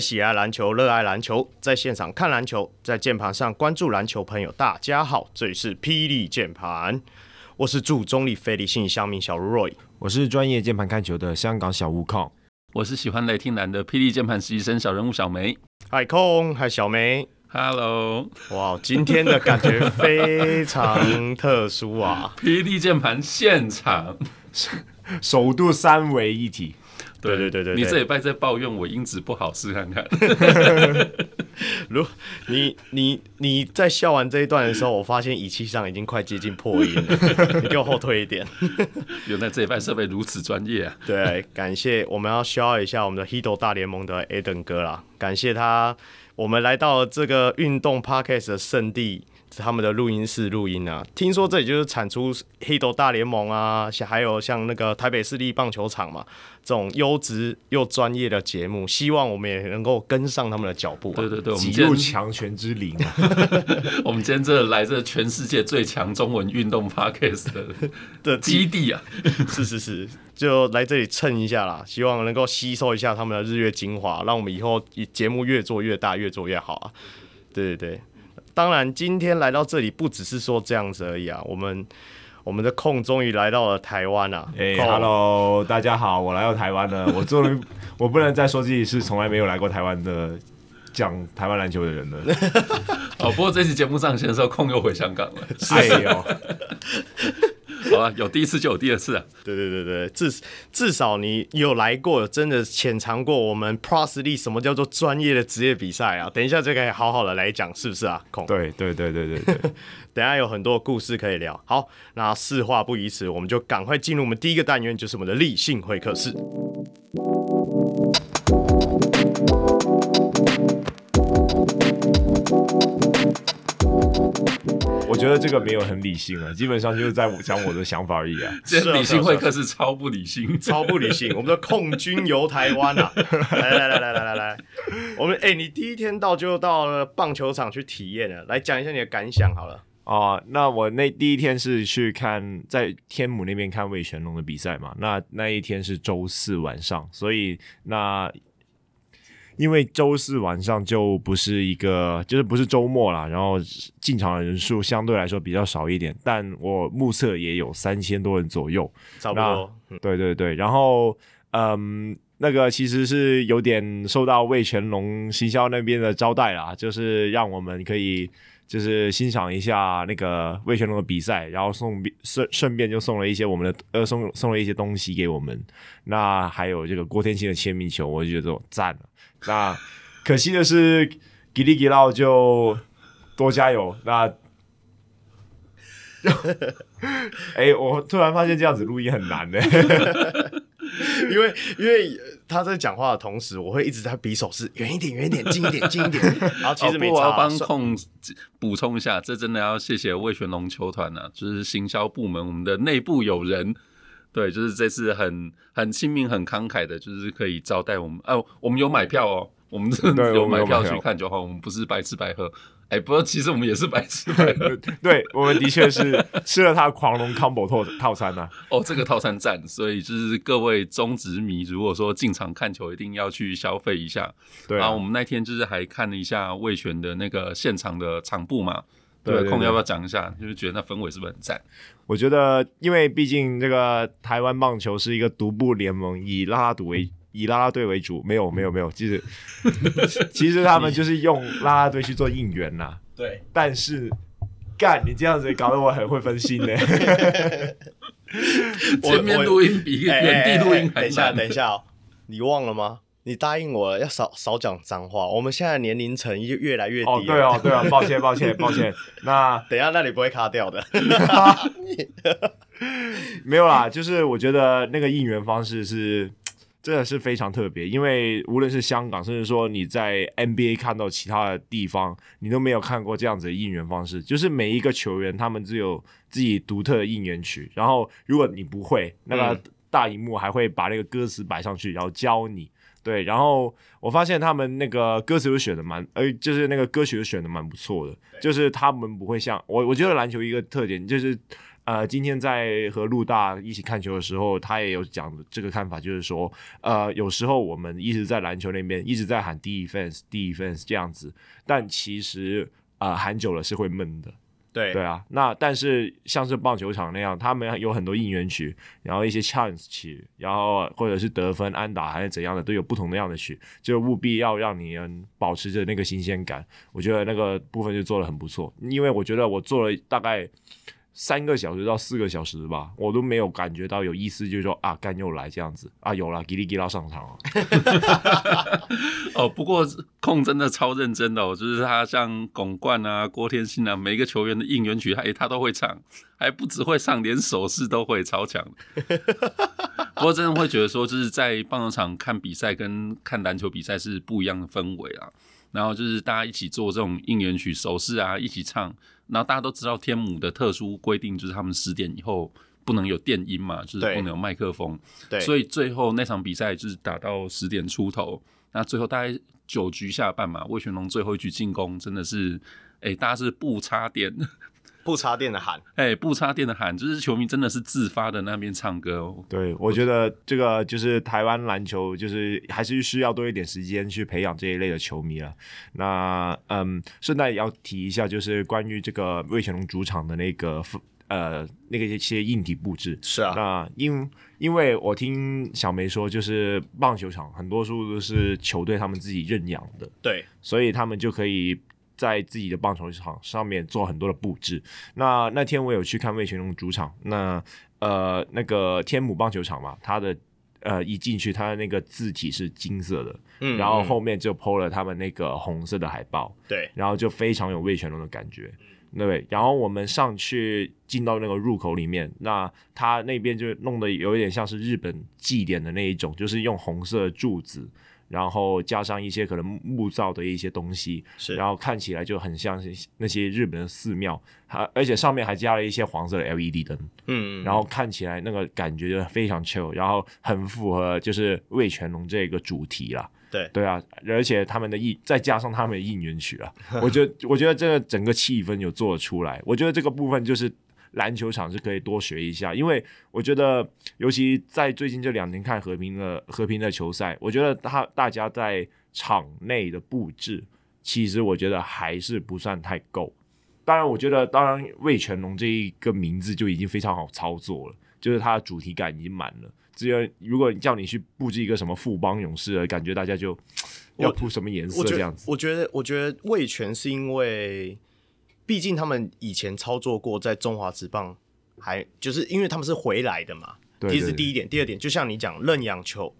喜爱篮球、热爱篮球，在现场看篮球，在键盘上关注篮球朋友，大家好，这里是霹雳键盘，我是驻中立非理性乡民小如 Roy，我是专业键盘看球的香港小悟空，我是喜欢雷霆蓝的霹雳键盘实习生小人物小梅，嗨空，嗨小梅。Hello，哇，今天的感觉非常特殊啊！霹雳键盘现场，首度三位一体。对对对对，你这礼拜在抱怨我音质不好，试看看。如你你你在笑完这一段的时候，我发现仪器上已经快接近破音了，你给我后退一点。原来这一拜设备如此专业啊！对，感谢我们要 shout 一下我们的 Hito 大联盟的 Eden 哥啦，感谢他。我们来到了这个运动 podcast 的圣地，他们的录音室录音啊。听说这里就是产出黑斗大联盟啊，像还有像那个台北市立棒球场嘛，这种优质又专业的节目。希望我们也能够跟上他们的脚步，啊。对对对，挤入强权之林，啊。我们今天这来这全世界最强中文运动 podcast 的 的基地啊，是是是。就来这里蹭一下啦，希望能够吸收一下他们的日月精华，让我们以后节目越做越大，越做越好啊！对对对，当然今天来到这里不只是说这样子而已啊，我们我们的空终于来到了台湾啊！哎、hey，Hello，大家好，我来到台湾了，我终于我不能再说自己是从来没有来过台湾的讲台湾篮球的人了。哦，不过这期节目上线的时候，空又回香港了。哎呦！好啊，有第一次就有第二次啊！对对对对，至至少你有来过，真的浅尝过我们 League 什么叫做专业的职业比赛啊！等一下就可以好好的来讲，是不是啊？孔，对对对对对对，等一下有很多故事可以聊。好，那事话不宜迟，我们就赶快进入我们第一个单元，就是我们的立信会客室。我觉得这个没有很理性啊，基本上就是在讲我的想法而已啊。这理性会客是超不理性，超不理性。我们的空军游台湾啊，来来来来来来来，我们哎、欸，你第一天到就到了棒球场去体验了，来讲一下你的感想好了。哦，那我那第一天是去看在天母那边看魏全龙的比赛嘛，那那一天是周四晚上，所以那。因为周四晚上就不是一个，就是不是周末啦，然后进场的人数相对来说比较少一点，但我目测也有三千多人左右，差不多。对对对，然后嗯，那个其实是有点受到魏全龙行销那边的招待啦，就是让我们可以就是欣赏一下那个魏全龙的比赛，然后送顺顺便就送了一些我们的呃送送了一些东西给我们，那还有这个郭天星的签名球，我就觉得赞了。那可惜的是，吉利吉捞就多加油。那，哎、欸，我突然发现这样子录音很难呢，因为因为他在讲话的同时，我会一直在比手势，远一点，远一点，近一点，近一点。然后其实没差。我要帮控补充一下，这真的要谢谢魏全龙球团呢，就是行销部门，我们的内部有人。对，就是这次很很亲民、很慷慨的，就是可以招待我们。哦、啊，我们有买票哦，我们有买票去看就好。我们不是白吃白喝。哎，不过其实我们也是白吃白喝。对，我们的确是吃了他的狂龙 combo 套套餐呐、啊。哦，这个套餐赞，所以就是各位中职迷，如果说进场看球，一定要去消费一下。对啊，然后我们那天就是还看了一下魏权的那个现场的场布嘛。对，空要不要讲一下？就是觉得那氛围是不是很赞？我觉得，因为毕竟这个台湾棒球是一个独步联盟，以啦啦队为以啦啦队为主，没有没有没有，其实 其实他们就是用啦啦队去做应援呐。对，但是干你这样子搞得我很会分心呢。前面录音比原地录音还难。等一下，等一下哦，你忘了吗？你答应我要少少讲脏话，我们现在年龄层越越来越低。哦，对哦，对哦，抱歉，抱歉，抱歉。那等一下，那里不会卡掉的。没有啦，就是我觉得那个应援方式是真的是非常特别，因为无论是香港，甚至说你在 NBA 看到其他的地方，你都没有看过这样子的应援方式。就是每一个球员他们只有自己独特的应援曲，然后如果你不会，那个大荧幕还会把那个歌词摆上去，然后教你。对，然后我发现他们那个歌词都选的蛮，呃，就是那个歌曲都选的蛮不错的，就是他们不会像我，我觉得篮球一个特点就是，呃，今天在和陆大一起看球的时候，他也有讲这个看法，就是说，呃，有时候我们一直在篮球那边一直在喊 defense，defense 这样子，但其实啊、呃，喊久了是会闷的。对对啊，那但是像是棒球场那样，他们有很多应援曲，然后一些 chance 曲，然后或者是得分、安打还是怎样的，都有不同那样的曲，就务必要让你能保持着那个新鲜感。我觉得那个部分就做得很不错，因为我觉得我做了大概。三个小时到四个小时吧，我都没有感觉到有意思，就是说啊，干又来这样子啊，有了，吉利吉拉上场了。哦，不过控真的超认真的哦，就是他像巩冠啊、郭天信啊，每一个球员的应援曲，他他都会唱，还不只会唱，连手势都会，超强。不过真的会觉得说，就是在棒球场看比赛跟看篮球比赛是不一样的氛围啊。然后就是大家一起做这种应援曲手势啊，一起唱。然后大家都知道天母的特殊规定，就是他们十点以后不能有电音嘛，就是不能有麦克风。对。所以最后那场比赛就是打到十点出头，那最后大概九局下半嘛，魏全龙最后一局进攻真的是，哎，大家是不插电。不插电的喊，哎、欸，不插电的喊，就是球迷真的是自发的那边唱歌哦。对，我觉得这个就是台湾篮球，就是还是需要多一点时间去培养这一类的球迷了。那嗯，顺带也要提一下，就是关于这个魏全龙主场的那个呃那个一些硬体布置。是啊，那因因为我听小梅说，就是棒球场很多数都是球队他们自己认养的，对，所以他们就可以。在自己的棒球场上面做很多的布置。那那天我有去看魏全龙主场，那呃那个天母棒球场嘛，它的呃一进去，它的那个字体是金色的，嗯，然后后面就 po 了他们那个红色的海报，对，然后就非常有魏全龙的感觉，对。然后我们上去进到那个入口里面，那他那边就弄得有一点像是日本祭典的那一种，就是用红色的柱子。然后加上一些可能木造的一些东西，是，然后看起来就很像那些日本的寺庙，还而且上面还加了一些黄色的 LED 灯，嗯，然后看起来那个感觉就非常 chill，然后很符合就是魏全龙这个主题啦，对。对啊，而且他们的应再加上他们的应援曲啊，我觉得 我觉得这个整个气氛有做得出来，我觉得这个部分就是。篮球场是可以多学一下，因为我觉得，尤其在最近这两年看和平的和平的球赛，我觉得他大家在场内的布置，其实我觉得还是不算太够。当然，我觉得当然魏全龙这一个名字就已经非常好操作了，就是它的主题感已经满了。只有如果叫你去布置一个什么富邦勇士的，感觉大家就 要铺什么颜色这样子。我觉得，我觉得魏全是因为。毕竟他们以前操作过，在中华职棒，还就是因为他们是回来的嘛。对，这是第一点。第二点，就像你讲认养球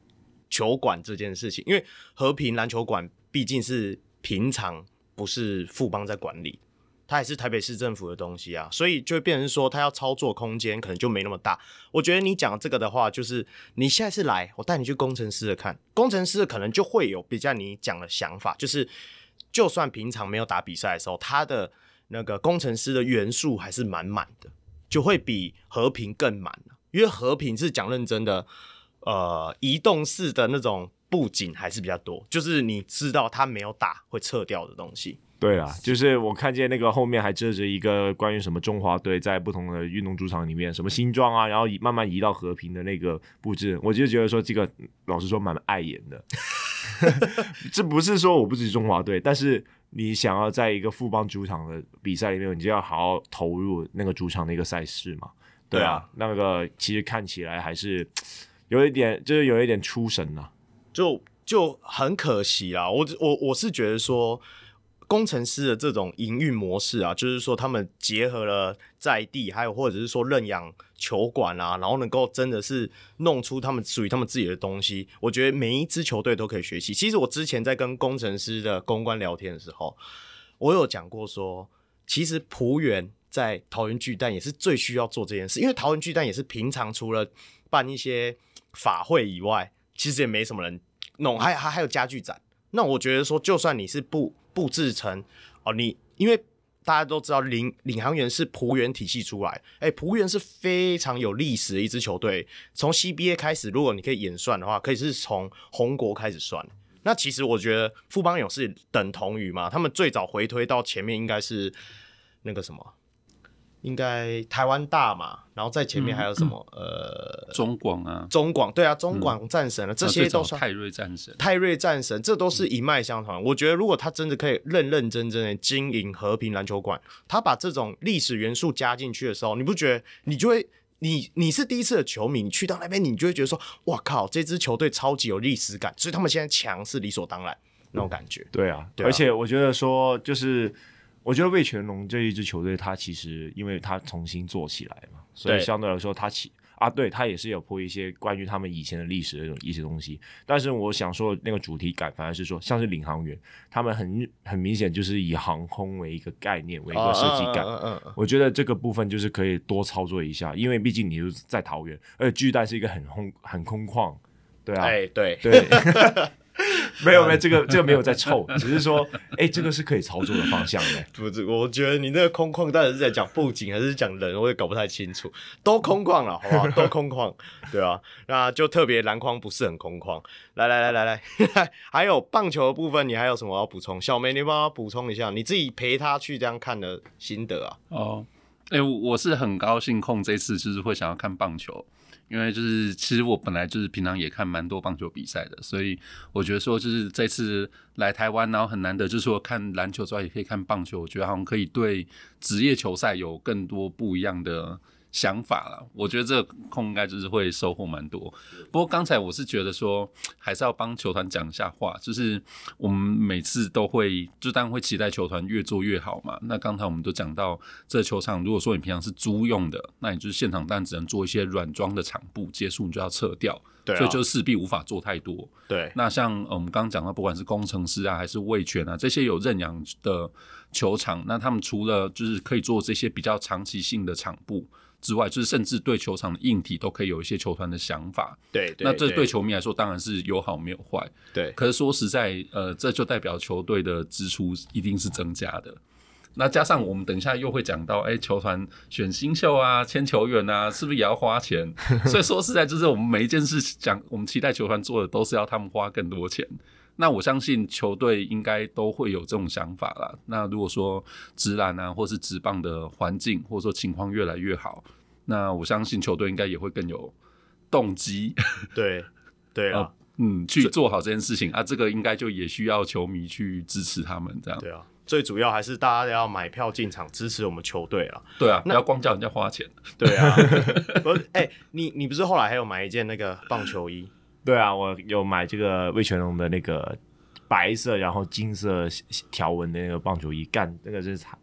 球馆这件事情，因为和平篮球馆毕竟是平常不是富邦在管理，它也是台北市政府的东西啊，所以就会变成说，它要操作空间可能就没那么大。我觉得你讲这个的话，就是你下次来，我带你去工程师的看，工程师的可能就会有比较你讲的想法，就是就算平常没有打比赛的时候，他的。那个工程师的元素还是满满的，就会比和平更满，因为和平是讲认真的，呃，移动式的那种布景还是比较多，就是你知道他没有打会撤掉的东西。对啊，就是我看见那个后面还遮着一个关于什么中华队在不同的运动主场里面什么新装啊，然后慢慢移到和平的那个布置，我就觉得说这个老实说蛮碍眼的。这不是说我不支持中华队，但是。你想要在一个富邦主场的比赛里面，你就要好好投入那个主场的一个赛事嘛？对啊，那个其实看起来还是有一点，就是有一点出神呐、啊，就就很可惜啦。我我我是觉得说。工程师的这种营运模式啊，就是说他们结合了在地，还有或者是说认养球馆啊，然后能够真的是弄出他们属于他们自己的东西。我觉得每一支球队都可以学习。其实我之前在跟工程师的公关聊天的时候，我有讲过说，其实璞园在桃园巨蛋也是最需要做这件事，因为桃园巨蛋也是平常除了办一些法会以外，其实也没什么人弄，还还还有家具展。那我觉得说，就算你是不布置成哦，你因为大家都知道领领航员是葡园体系出来，哎、欸，璞园是非常有历史的一支球队。从 CBA 开始，如果你可以演算的话，可以是从红国开始算。那其实我觉得富邦勇士等同于嘛，他们最早回推到前面应该是那个什么应该台湾大嘛，然后在前面还有什么？嗯、呃，中广啊，中广对啊，中广战神了，嗯、这些都是泰瑞战神，泰瑞战神，这都是一脉相承。嗯、我觉得如果他真的可以认认真真的经营和平篮球馆，他把这种历史元素加进去的时候，你不觉得你就会，你你是第一次的球迷，你去到那边，你就会觉得说，哇靠，这支球队超级有历史感，所以他们现在强是理所当然那种感觉。对啊，对啊，而且我觉得说就是。我觉得魏全龙这一支球队，他其实因为他重新做起来嘛，所以相对来说他起啊，对他也是有播一些关于他们以前的历史的那种一些东西。但是我想说那个主题感，反而是说像是领航员，他们很很明显就是以航空为一个概念，为一个设计感。嗯嗯嗯。我觉得这个部分就是可以多操作一下，因为毕竟你是在桃园，而且巨蛋是一个很空很空旷，对啊，哎对对。没有没有，这个这个没有在臭，只是说，哎，这个是可以操作的方向的。不是，我觉得你那个空旷到底是在讲布景还是讲人，我也搞不太清楚。都空旷了，好不好？都空旷，对啊，那就特别篮筐不是很空旷。来来来来来，还有棒球的部分，你还有什么要补充？小梅，你帮我补充一下，你自己陪他去这样看的心得啊？哦，哎，我是很高兴，控这次就是会想要看棒球。因为就是，其实我本来就是平常也看蛮多棒球比赛的，所以我觉得说，就是这次来台湾，然后很难得，就是说看篮球之外也可以看棒球，我觉得好像可以对职业球赛有更多不一样的。想法了，我觉得这个空应该就是会收获蛮多。不过刚才我是觉得说，还是要帮球团讲一下话，就是我们每次都会，就当然会期待球团越做越好嘛。那刚才我们都讲到，这球场如果说你平常是租用的，那你就是现场但只能做一些软装的场布，结束你就要撤掉，对啊，所以就势必无法做太多。对，那像我们刚刚讲到，不管是工程师啊，还是味全啊，这些有认养的球场，那他们除了就是可以做这些比较长期性的场布。之外，就是甚至对球场的硬体都可以有一些球团的想法。对，对，那这对球迷来说当然是有好没有坏。对，可是说实在，呃，这就代表球队的支出一定是增加的。那加上我们等一下又会讲到，哎，球团选新秀啊、签球员啊，是不是也要花钱？所以说实在，就是我们每一件事讲，我们期待球团做的都是要他们花更多钱。那我相信球队应该都会有这种想法啦。那如果说直篮啊，或是直棒的环境，或者说情况越来越好，那我相信球队应该也会更有动机。对，对啊，嗯，去做好这件事情啊。这个应该就也需要球迷去支持他们这样。对啊，最主要还是大家要买票进场支持我们球队啊。对啊，那不要光叫人家花钱。对啊，不是，哎、欸，你你不是后来还有买一件那个棒球衣？对啊，我有买这个魏全龙的那个白色，然后金色条纹的那个棒球衣，干那个真是他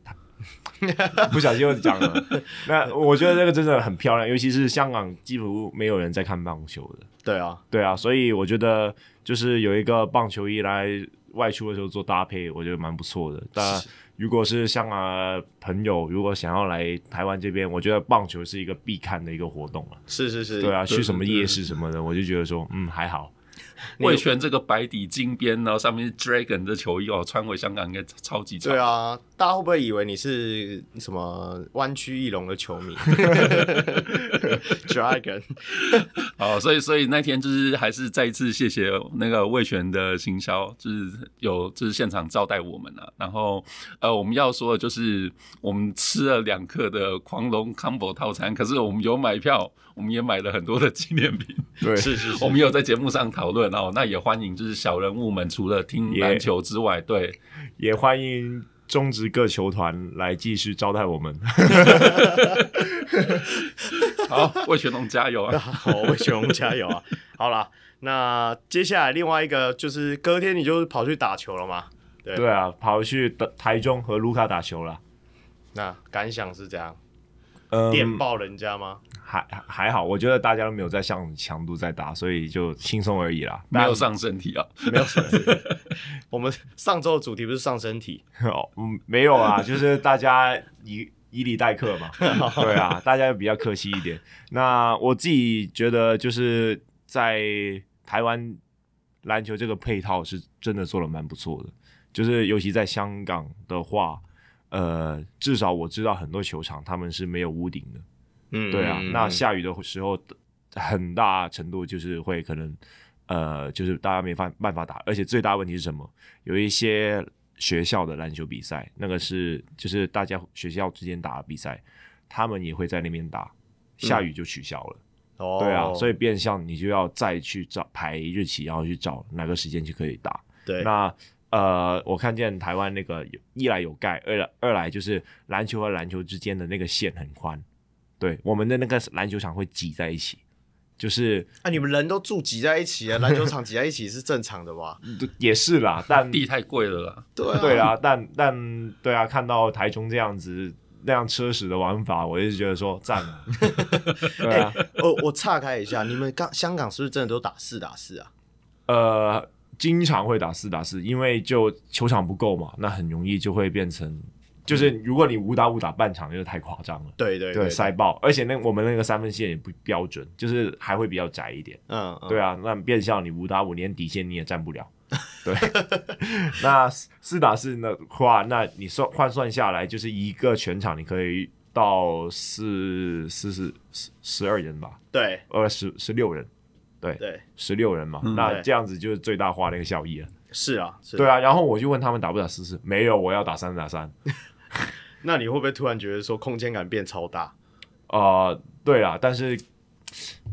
不小心又讲了。那我觉得那个真的很漂亮，尤其是香港几乎没有人在看棒球的。对啊，对啊，所以我觉得就是有一个棒球衣来外出的时候做搭配，我觉得蛮不错的。但如果是香港朋友，如果想要来台湾这边，我觉得棒球是一个必看的一个活动了。是是是，对啊，去什么夜市什么的，我就觉得说，嗯，还好。味全这个白底金边，然后上面是 Dragon 的球衣哦，穿回香港应该超级潮。对啊，大家会不会以为你是什么湾区翼龙的球迷？Dragon。哦，所以所以那天就是还是再一次谢谢那个味全的行销，就是有就是现场招待我们了。然后呃，我们要说的就是我们吃了两克的狂龙 Combo 套餐，可是我们有买票，我们也买了很多的纪念品。对，是是是，我们有在节目上讨论。哦，那也欢迎，就是小人物们除了听篮球之外，对，也欢迎中职各球团来继续招待我们。好，魏全龙 加油啊！好，魏全龙加油啊！好了，那接下来另外一个就是隔天你就跑去打球了嘛？对，对啊，跑去台中和卢卡打球了。那感想是这样？嗯，电爆人家吗？还还好，我觉得大家都没有在上强度在打，所以就轻松而已啦。没有上身体啊，没有上身体。我们上周的主题不是上身体 哦，嗯，没有啊，就是大家以以礼待客嘛。对啊，大家比较客气一点。那我自己觉得，就是在台湾篮球这个配套是真的做的蛮不错的，就是尤其在香港的话，呃，至少我知道很多球场他们是没有屋顶的。嗯，对啊，那下雨的时候，很大程度就是会可能，呃，就是大家没办办法打，而且最大问题是什么？有一些学校的篮球比赛，那个是就是大家学校之间打的比赛，他们也会在那边打，下雨就取消了。哦，对啊，所以变相你就要再去找排日期，然后去找哪个时间就可以打。对，那呃，我看见台湾那个一来有盖，二来二来就是篮球和篮球之间的那个线很宽，对，我们的那个篮球场会挤在一起，就是啊，你们人都住挤在一起啊，篮球场挤在一起是正常的吧？也是啦，但地太贵了啦。对啊，对啊，但但对啊，看到台中这样子。那样车屎的玩法，我一直觉得说赞了。对啊，我我岔开一下，你们刚香港是不是真的都打四打四啊？呃，经常会打四打四，因为就球场不够嘛，那很容易就会变成，就是如果你五打五打半场，就是太夸张了。对对对，塞爆，而且那我们那个三分线也不标准，就是还会比较窄一点。嗯，对啊，那变相你五打五连底线你也站不了。对，那四打四的话，那你算换算下来，就是一个全场你可以到四四四十十二人吧？对，呃，十十六人，对对，十六人嘛。嗯、那这样子就是最大化的一个效益了。是啊，是啊，对啊。然后我就问他们打不打四四，没有，我要打三打三。那你会不会突然觉得说空间感变超大？啊、呃，对啦，但是。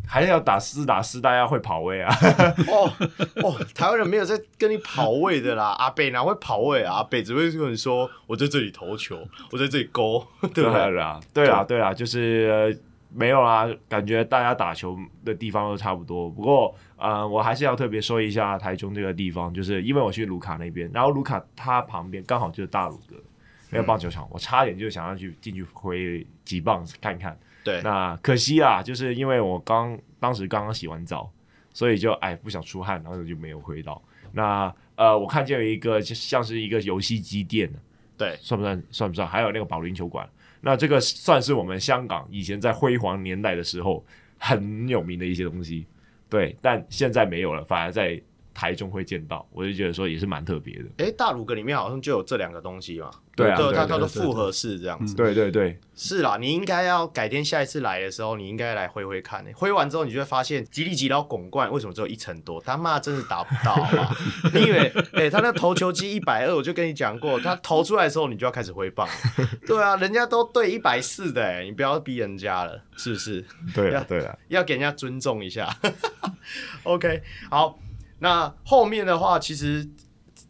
还是要打四打四，大家会跑位啊！哦哦，台湾人没有在跟你跑位的啦。阿北哪会跑位啊？阿北只会跟你说：“我在这里投球，我在这里勾。”对啦，对啦，对啊，就是没有啦。感觉大家打球的地方都差不多。不过，呃，我还是要特别说一下台中这个地方，就是因为我去卢卡那边，然后卢卡他旁边刚好就是大鲁阁那个棒球场，嗯、我差点就想要去进去挥几棒看看。对，那可惜啊，就是因为我刚当时刚刚洗完澡，所以就哎不想出汗，然后就没有挥到。那呃，我看见有一个就像是一个游戏机店，对，算不算？算不算？还有那个保龄球馆，那这个算是我们香港以前在辉煌年代的时候很有名的一些东西，对，但现在没有了，反而在。台中会见到，我就觉得说也是蛮特别的。哎、欸，大鲁阁里面好像就有这两个东西嘛。对啊，它叫做复合式这样子。对对对，是啦，你应该要改天下一次来的时候，你应该来挥挥看。挥完之后，你就会发现吉力吉捞拱冠为什么只有一层多？他妈真是打不到啊！你以为，哎、欸，他那投球机一百二，我就跟你讲过，他投出来的时候，你就要开始挥棒。对啊，人家都对一百四的，哎，你不要逼人家了，是不是？对啊，对啊，要给人家尊重一下。OK，好。那后面的话，其实，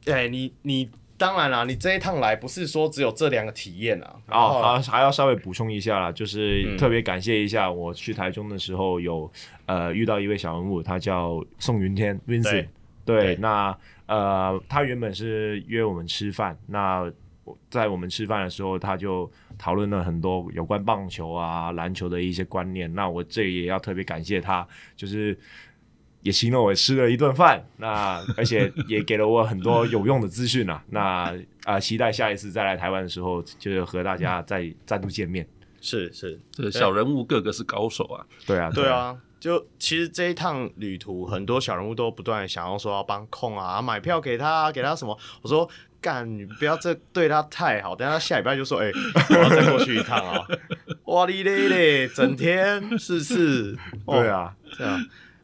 哎、欸，你你当然啦，你这一趟来不是说只有这两个体验啊。哦，还还要稍微补充一下啦，就是特别感谢一下，我去台中的时候有呃遇到一位小人物，他叫宋云天 Vincent。对，那呃，他原本是约我们吃饭，那在我们吃饭的时候，他就讨论了很多有关棒球啊、篮球的一些观念。那我这里也要特别感谢他，就是。也请了我吃了一顿饭，那而且也给了我很多有用的资讯啊。那啊、呃，期待下一次再来台湾的时候，就是和大家再再度见面。是是，这小人物个个是高手啊。对啊，对啊。就其实这一趟旅途，很多小人物都不断想要说要帮控啊，买票给他，给他什么？我说干，你不要这对他太好，等下他下礼拜就说，哎、欸，我要再过去一趟啊。哇哩嘞嘞，整天是不是？对啊，这样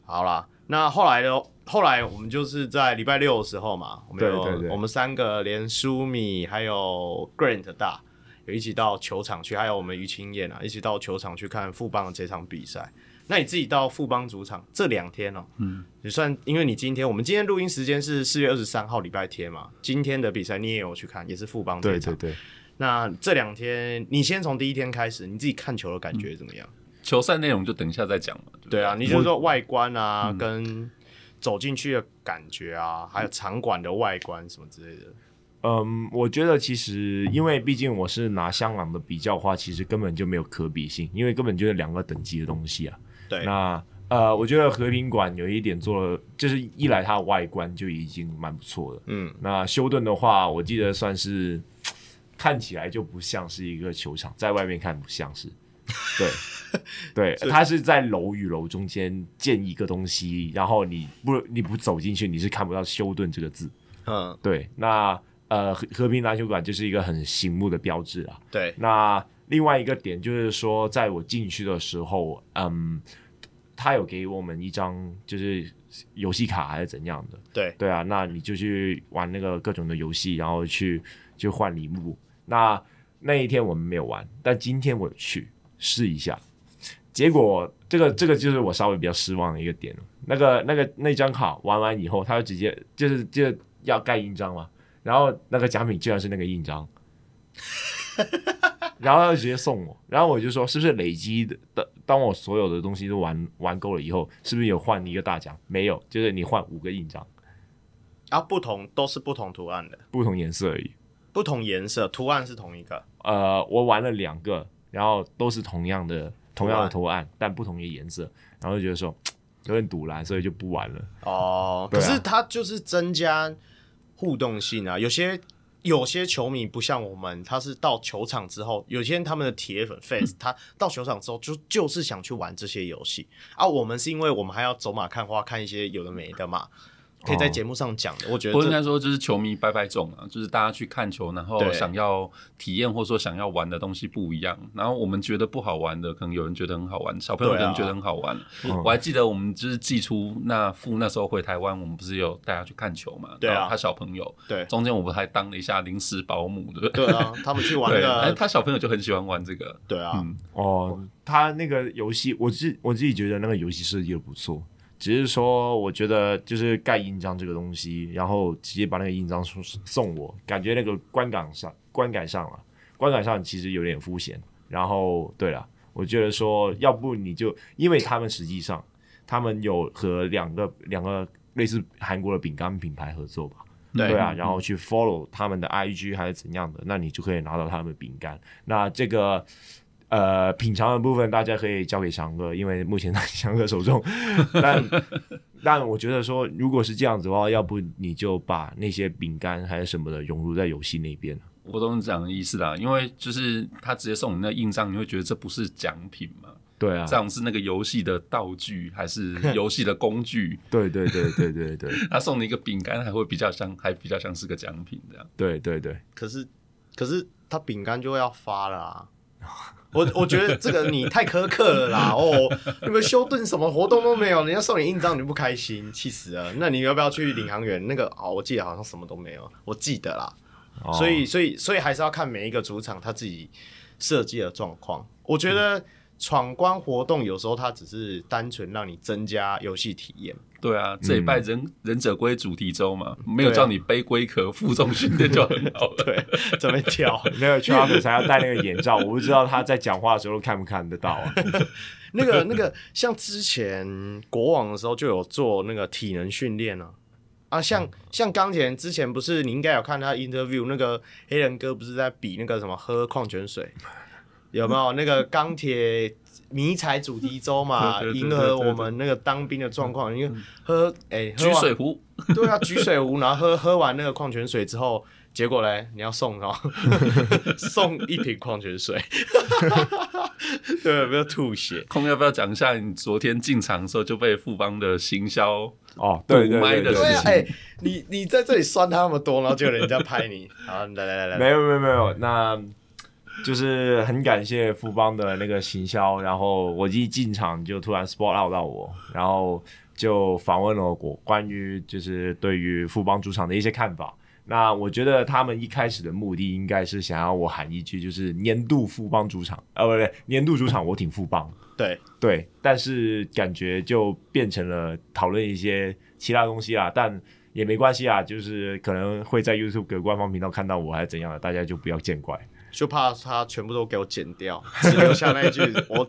好啦。那后来的后来，我们就是在礼拜六的时候嘛，我们有对对对我们三个连舒米还有 Grant 大有一起到球场去，还有我们于青燕啊，一起到球场去看富邦的这场比赛。那你自己到富邦主场这两天哦、喔，嗯，也算，因为你今天我们今天录音时间是四月二十三号礼拜天嘛，今天的比赛你也有去看，也是富邦这场。对对对。那这两天，你先从第一天开始，你自己看球的感觉怎么样？嗯球赛内容就等一下再讲嘛。对，对啊，你就说外观啊，嗯、跟走进去的感觉啊，还有场馆的外观什么之类的。嗯，我觉得其实因为毕竟我是拿香港的比较的话，其实根本就没有可比性，因为根本就是两个等级的东西啊。对。那呃，我觉得和平馆有一点做了，就是一来它的外观就已经蛮不错的。嗯。那休顿的话，我记得算是看起来就不像是一个球场，在外面看不像是。对。对，它是在楼与楼中间建一个东西，然后你不你不走进去，你是看不到休顿这个字。嗯，对。那呃，和平篮球馆就是一个很醒目的标志啊。对。那另外一个点就是说，在我进去的时候，嗯，他有给我们一张就是游戏卡还是怎样的？对。对啊，那你就去玩那个各种的游戏，然后去就换礼物。那那一天我们没有玩，但今天我有去。试一下。结果这个这个就是我稍微比较失望的一个点。那个那个那张卡玩完以后，他就直接就是就要盖印章嘛，然后那个奖品居然是那个印章，然后他就直接送我，然后我就说是不是累积的？当我所有的东西都玩玩够了以后，是不是有换一个大奖？没有，就是你换五个印章。啊，不同都是不同图案的，不同颜色而已。不同颜色，图案是同一个。呃，我玩了两个，然后都是同样的同样的图案，但不同的颜色，然后就觉得说 有点赌烂，所以就不玩了。哦，啊，可是它就是增加互动性啊。有些有些球迷不像我们，他是到球场之后，有些人他们的铁粉 fans，他到球场之后就就是想去玩这些游戏啊。我们是因为我们还要走马看花，看一些有的没的嘛。可以在节目上讲的，哦、我觉得不应该说就是球迷拜拜种啊，就是大家去看球，然后想要体验或者说想要玩的东西不一样。然后我们觉得不好玩的，可能有人觉得很好玩，小朋友可能觉得很好玩。啊、我还记得我们就是寄出那父那时候回台湾，我们不是有带他去看球嘛？对啊，他小朋友，对，中间我们还当了一下临时保姆的。对啊，他们去玩 的，对他小朋友就很喜欢玩这个。对啊，嗯、哦，他那个游戏，我自我自己觉得那个游戏设计的不错。只是说，我觉得就是盖印章这个东西，然后直接把那个印章送送我，感觉那个观感上观感上了，观感上其实有点肤浅。然后，对了，我觉得说，要不你就因为他们实际上他们有和两个两个类似韩国的饼干品牌合作吧，对，对啊，然后去 follow 他们的 IG 还是怎样的，那你就可以拿到他们的饼干。那这个。呃，品尝的部分大家可以交给翔哥，因为目前在翔哥手中。但但我觉得说，如果是这样子的话，要不你就把那些饼干还是什么的融入在游戏那边。我懂你讲的意思啦，因为就是他直接送你那印章，你会觉得这不是奖品嘛？对啊，这样是那个游戏的道具还是 游戏的工具？对对对对对对，他送你一个饼干，还会比较像，还比较像是个奖品这样。对对对，可是可是他饼干就会要发了啊。我我觉得这个你太苛刻了啦！哦，你们休顿什么活动都没有，人家送你印章你不开心，气死了。那你要不要去领航员？那个哦，我记得好像什么都没有，我记得啦。哦、所以所以所以还是要看每一个主场他自己设计的状况。我觉得闯关活动有时候它只是单纯让你增加游戏体验。对啊，这一拜忍、嗯、忍者龟主题周嘛，没有叫你背龟壳负重训练就很好了。对，准备跳那个 Travis 还要戴那个眼罩，我不知道他在讲话的时候看不看得到啊。那个那个，像之前国网的时候就有做那个体能训练啊。啊，像像钢铁之前不是你应该有看他 interview 那个黑人哥不是在比那个什么喝矿泉水，有没有那个钢铁？迷彩主题周嘛，迎合我们那个当兵的状况。因为喝，哎，举水壶，对啊，举水壶，然后喝 喝完那个矿泉水之后，结果嘞，你要送哦，送一瓶矿泉水，对，不要吐血。空要不要讲一下你昨天进场的时候就被富邦的行销哦，对对对对，哎，你你在这里酸他那么多，然后就人家拍你，好，来来来来，没有没有没有，那。就是很感谢富邦的那个行销，然后我一进场就突然 spot out 到我，然后就访问了我关于就是对于富邦主场的一些看法。那我觉得他们一开始的目的应该是想要我喊一句，就是年度富邦主场，呃，不对，年度主场我挺富邦。对对，但是感觉就变成了讨论一些其他东西啦，但也没关系啊，就是可能会在 YouTube 的官方频道看到我还是怎样的，大家就不要见怪。就怕他全部都给我剪掉，只留下那一句“ 我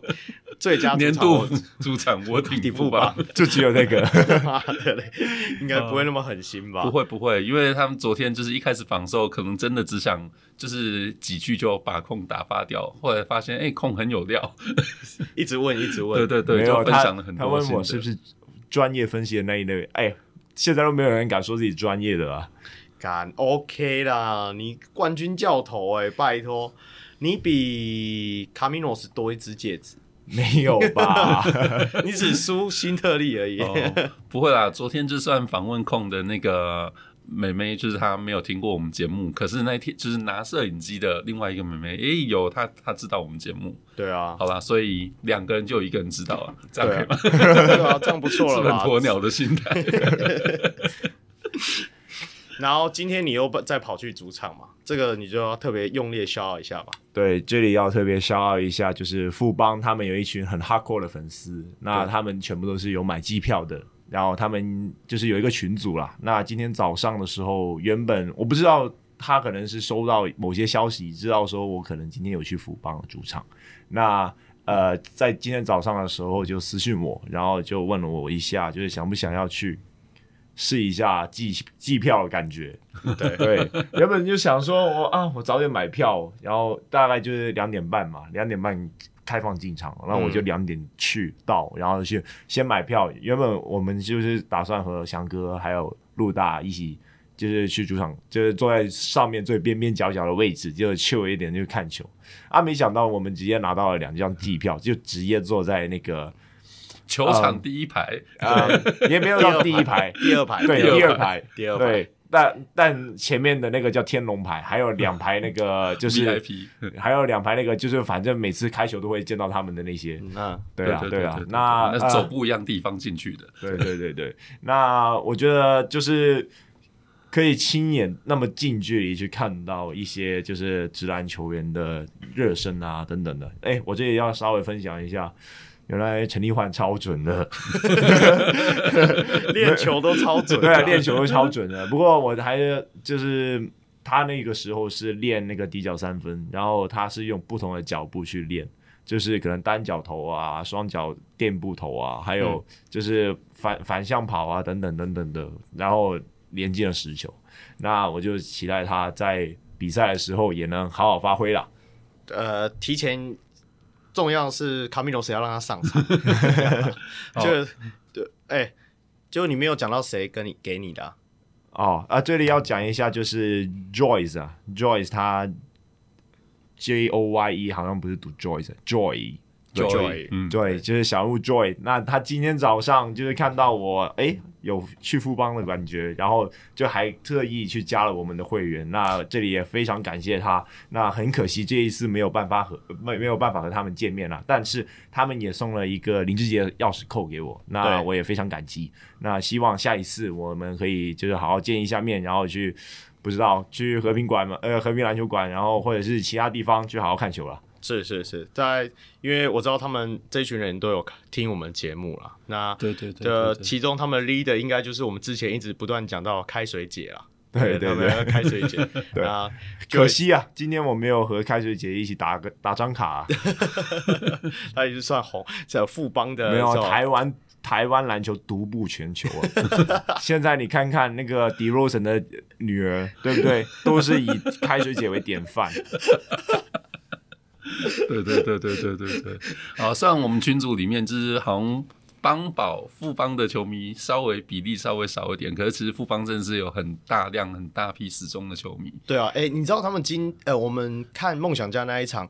最佳年度主场我挺富邦”，就只有那个，应该不会那么狠心吧？不会不会，因为他们昨天就是一开始防守，可能真的只想就是几句就把空打发掉，后来发现哎、欸、空很有料，一直问一直问，对对对，就分享了很多。他问我是不是专业分析的那一类？哎、欸，现在都没有人敢说自己专业的了。OK 啦，你冠军教头哎、欸，拜托，你比卡米诺斯多一只戒指，没有吧？你只输新特利而已、哦。不会啦，昨天就算访问控的那个妹妹，就是她没有听过我们节目，可是那天就是拿摄影机的另外一个妹妹，哎、欸，有她，她知道我们节目。对啊，好吧，所以两个人就有一个人知道了，这样可以吗？对啊，这样不错了吧？是很鸵鸟的心态。然后今天你又再跑去主场嘛？这个你就要特别用力消耗一下吧。对，这里要特别消耗一下，就是富邦他们有一群很 hardcore 的粉丝，那他们全部都是有买机票的，然后他们就是有一个群组啦。那今天早上的时候，原本我不知道他可能是收到某些消息，知道说我可能今天有去富邦的主场，那。呃，在今天早上的时候就私信我，然后就问了我一下，就是想不想要去试一下机机票的感觉。对 对，原本就想说我啊，我早点买票，然后大概就是两点半嘛，两点半开放进场，那我就两点去到，然后去先买票。原本我们就是打算和翔哥还有陆大一起。就是去主场，就是坐在上面最边边角角的位置，就秀一点就看球。啊，没想到我们直接拿到了两张机票，就直接坐在那个球场第一排，啊、嗯嗯，也没有到第一排，第二排，对，第二排，第二排。对，但但前面的那个叫天龙牌，还有两排那个 就是 VIP，还有两排那个就是反正每次开球都会见到他们的那些。嗯，对啊，对啊，那那走不一样地方进去的。对对对对，那我觉得就是。可以亲眼那么近距离去看到一些就是直男球员的热身啊等等的，哎、欸，我这里要稍微分享一下，原来陈立焕超准的，练球都超准，对啊，练球都超准的。不过我还是就是他那个时候是练那个底角三分，然后他是用不同的脚步去练，就是可能单脚投啊，双脚垫步投啊，还有就是反、嗯、反向跑啊等等等等的，然后。连进了十球，那我就期待他在比赛的时候也能好好发挥了。呃，提前重要是卡米罗谁要让他上场，就对，哎、欸，就你没有讲到谁跟你给你的啊？哦啊，这里要讲一下，就是 Joyce 啊，Joyce 他 J O Y E 好像不是读 Joyce，Joy。Joy，嗯，对，就是小鹿 Joy。那他今天早上就是看到我，哎，有去富邦的感觉，然后就还特意去加了我们的会员。那这里也非常感谢他。那很可惜这一次没有办法和没没有办法和他们见面了，但是他们也送了一个林志杰的钥匙扣给我，那我也非常感激。那希望下一次我们可以就是好好见一下面，然后去不知道去和平馆嘛，呃，和平篮球馆，然后或者是其他地方去好好看球了。是是是，在因为我知道他们这群人都有听我们节目了，那对对对的其中他们 leader 应该就是我们之前一直不断讲到开水姐了，对对对，开水姐，对。啊，可惜啊，今天我没有和开水姐一起打个打张卡，啊，他也是算红，在富邦的没有台湾台湾篮球独步全球啊，现在你看看那个 DeRozan 的女儿，对不对？都是以开水姐为典范。对对对对对对对，啊，虽然我们群组里面就是好像邦宝富邦的球迷稍微比例稍微少一点，可是其实富邦真是有很大量很大批死忠的球迷。对啊，哎，你知道他们今呃，我们看梦想家那一场。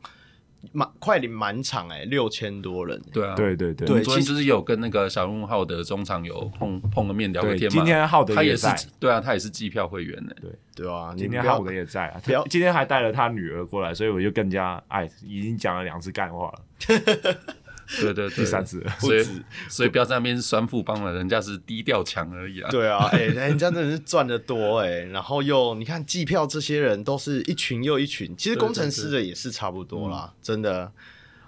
满快点满场哎，六千多人。对啊，对对对。我们昨天就是有跟那个小鹿浩德中场有碰碰个面聊个天嘛。今天浩德他也是，对啊，他也是机票会员呢。对对啊，今天浩德也在啊。他今天还带了他女儿过来，所以我就更加爱，已经讲了两次干话了。对对对，第三次，所以所以不要在那边酸富邦了，人家是低调强而已啊。对啊，哎、欸，人家真的是赚的多哎、欸，然后又你看计票这些人都是一群又一群，其实工程师的也是差不多啦，真的。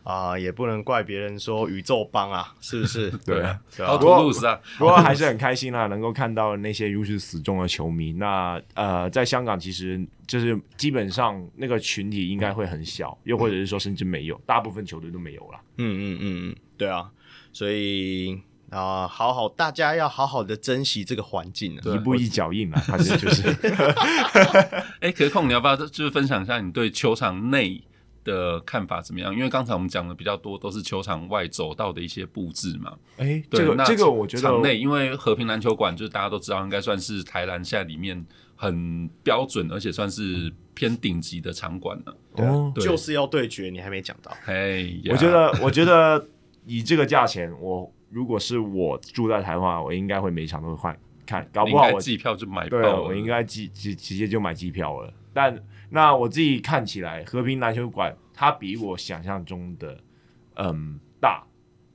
啊、呃，也不能怪别人说宇宙帮啊，是不是？对啊，好土路是啊。不过还是很开心啦，能够看到那些如此死忠的球迷。那呃，在香港其实就是基本上那个群体应该会很小，又或者是说甚至没有，大部分球队都没有了。嗯嗯嗯嗯，对啊，所以啊、呃，好好大家要好好的珍惜这个环境，一步一脚印啊，反正就是。哎、欸，可是空你要不要就是分享一下你对球场内的看法怎么样？因为刚才我们讲的比较多，都是球场外走道的一些布置嘛。哎、欸，这个这个我觉得场内，因为和平篮球馆就是大家都知道，应该算是台篮现在里面很标准，而且算是偏顶级的场馆了。哦，就是要对决，你还没讲到。哎，我觉得，我觉得以这个价钱，我如果是我住在台的话，我应该会每场都会换看，搞不好我机票就买对了，我应该直直直接就买机票了，但。那我自己看起来，和平篮球馆它比我想象中的嗯大，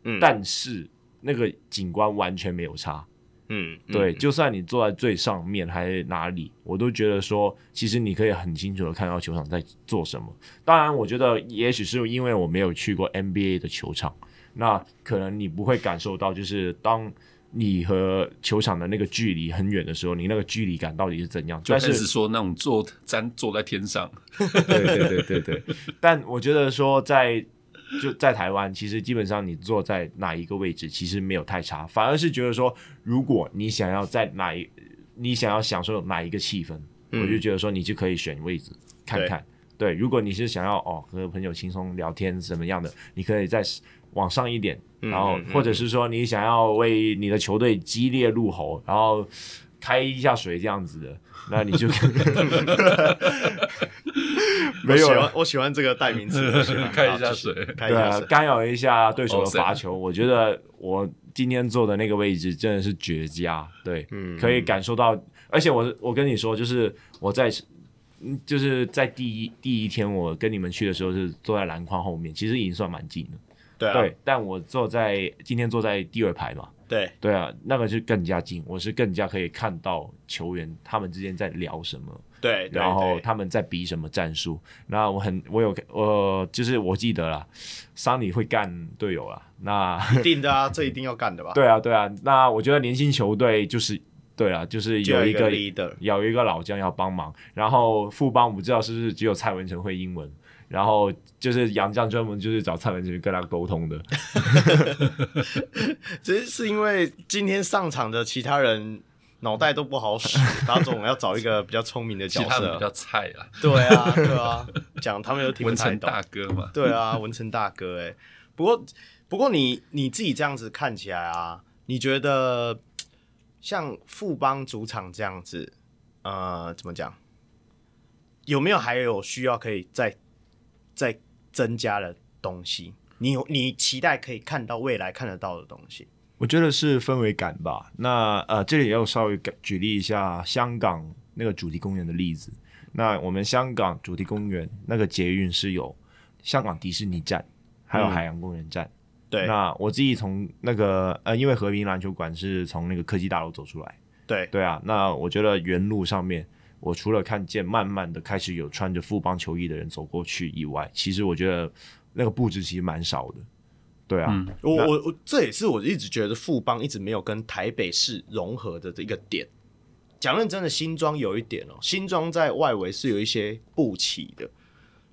嗯，但是那个景观完全没有差，嗯，对，嗯。就算你坐在最上面还是哪里，我都觉得说，其实你可以很清楚的看到球场在做什么。当然，我觉得也许是因为我没有去过 NBA 的球场，那可能你不会感受到，就是当你和球场的那个距离很远的时候，你那个距离感到底是怎样？就但是开始说那种坐站坐在天上，对对对对对。但我觉得说在。就在台湾，其实基本上你坐在哪一个位置，其实没有太差，反而是觉得说，如果你想要在哪一，你想要享受哪一个气氛，嗯、我就觉得说你就可以选位置看看。对，对，如果你是想要哦和朋友轻松聊天什么样的，你可以再往上一点，然后或者是说你想要为你的球队激烈怒吼，然后开一下水这样子的，那你就。没有，我喜欢我喜欢这个代名词，开一下水，对啊，干扰一下对手的罚球。我觉得我今天坐的那个位置真的是绝佳，对，嗯，可以感受到。而且我我跟你说，就是我在就是在第一第一天我跟你们去的时候是坐在篮筐后面，其实已经算蛮近的，对啊，对。但我坐在今天坐在第二排嘛，对对啊，那个就更加近，我是更加可以看到球员他们之间在聊什么。对，对，然后他们在比什么战术？那我很，我有，我就是我记得了，桑尼会干队友了。那 一定的啊，这一定要干的吧？对啊，对啊。那我觉得年轻球队就是，对啊，就是有一个，有一个 leader，有一个老将要帮忙。然后富邦我不知道是不是只有蔡文成会英文，然后就是杨绛专门就是找蔡文成跟他沟通的。其实是因为今天上场的其他人。脑袋都不好使，他总要找一个比较聪明的角色，比较菜啊。对啊，对啊，讲他们又听不太懂。文成大哥嘛。对啊，文成大哥哎。不过，不过你你自己这样子看起来啊，你觉得像富邦主场这样子，呃，怎么讲？有没有还有需要可以再再增加的东西？你有你期待可以看到未来看得到的东西？我觉得是氛围感吧。那呃，这里要稍微举例一下香港那个主题公园的例子。那我们香港主题公园那个捷运是有香港迪士尼站，还有海洋公园站。嗯、对。那我自己从那个呃，因为和平篮球馆是从那个科技大楼走出来。对。对啊。那我觉得原路上面，我除了看见慢慢的开始有穿着富邦球衣的人走过去以外，其实我觉得那个布置其实蛮少的。对啊，嗯、我我我这也是我一直觉得富邦一直没有跟台北市融合的这个点。讲认真的，新庄有一点哦、喔，新庄在外围是有一些布起的。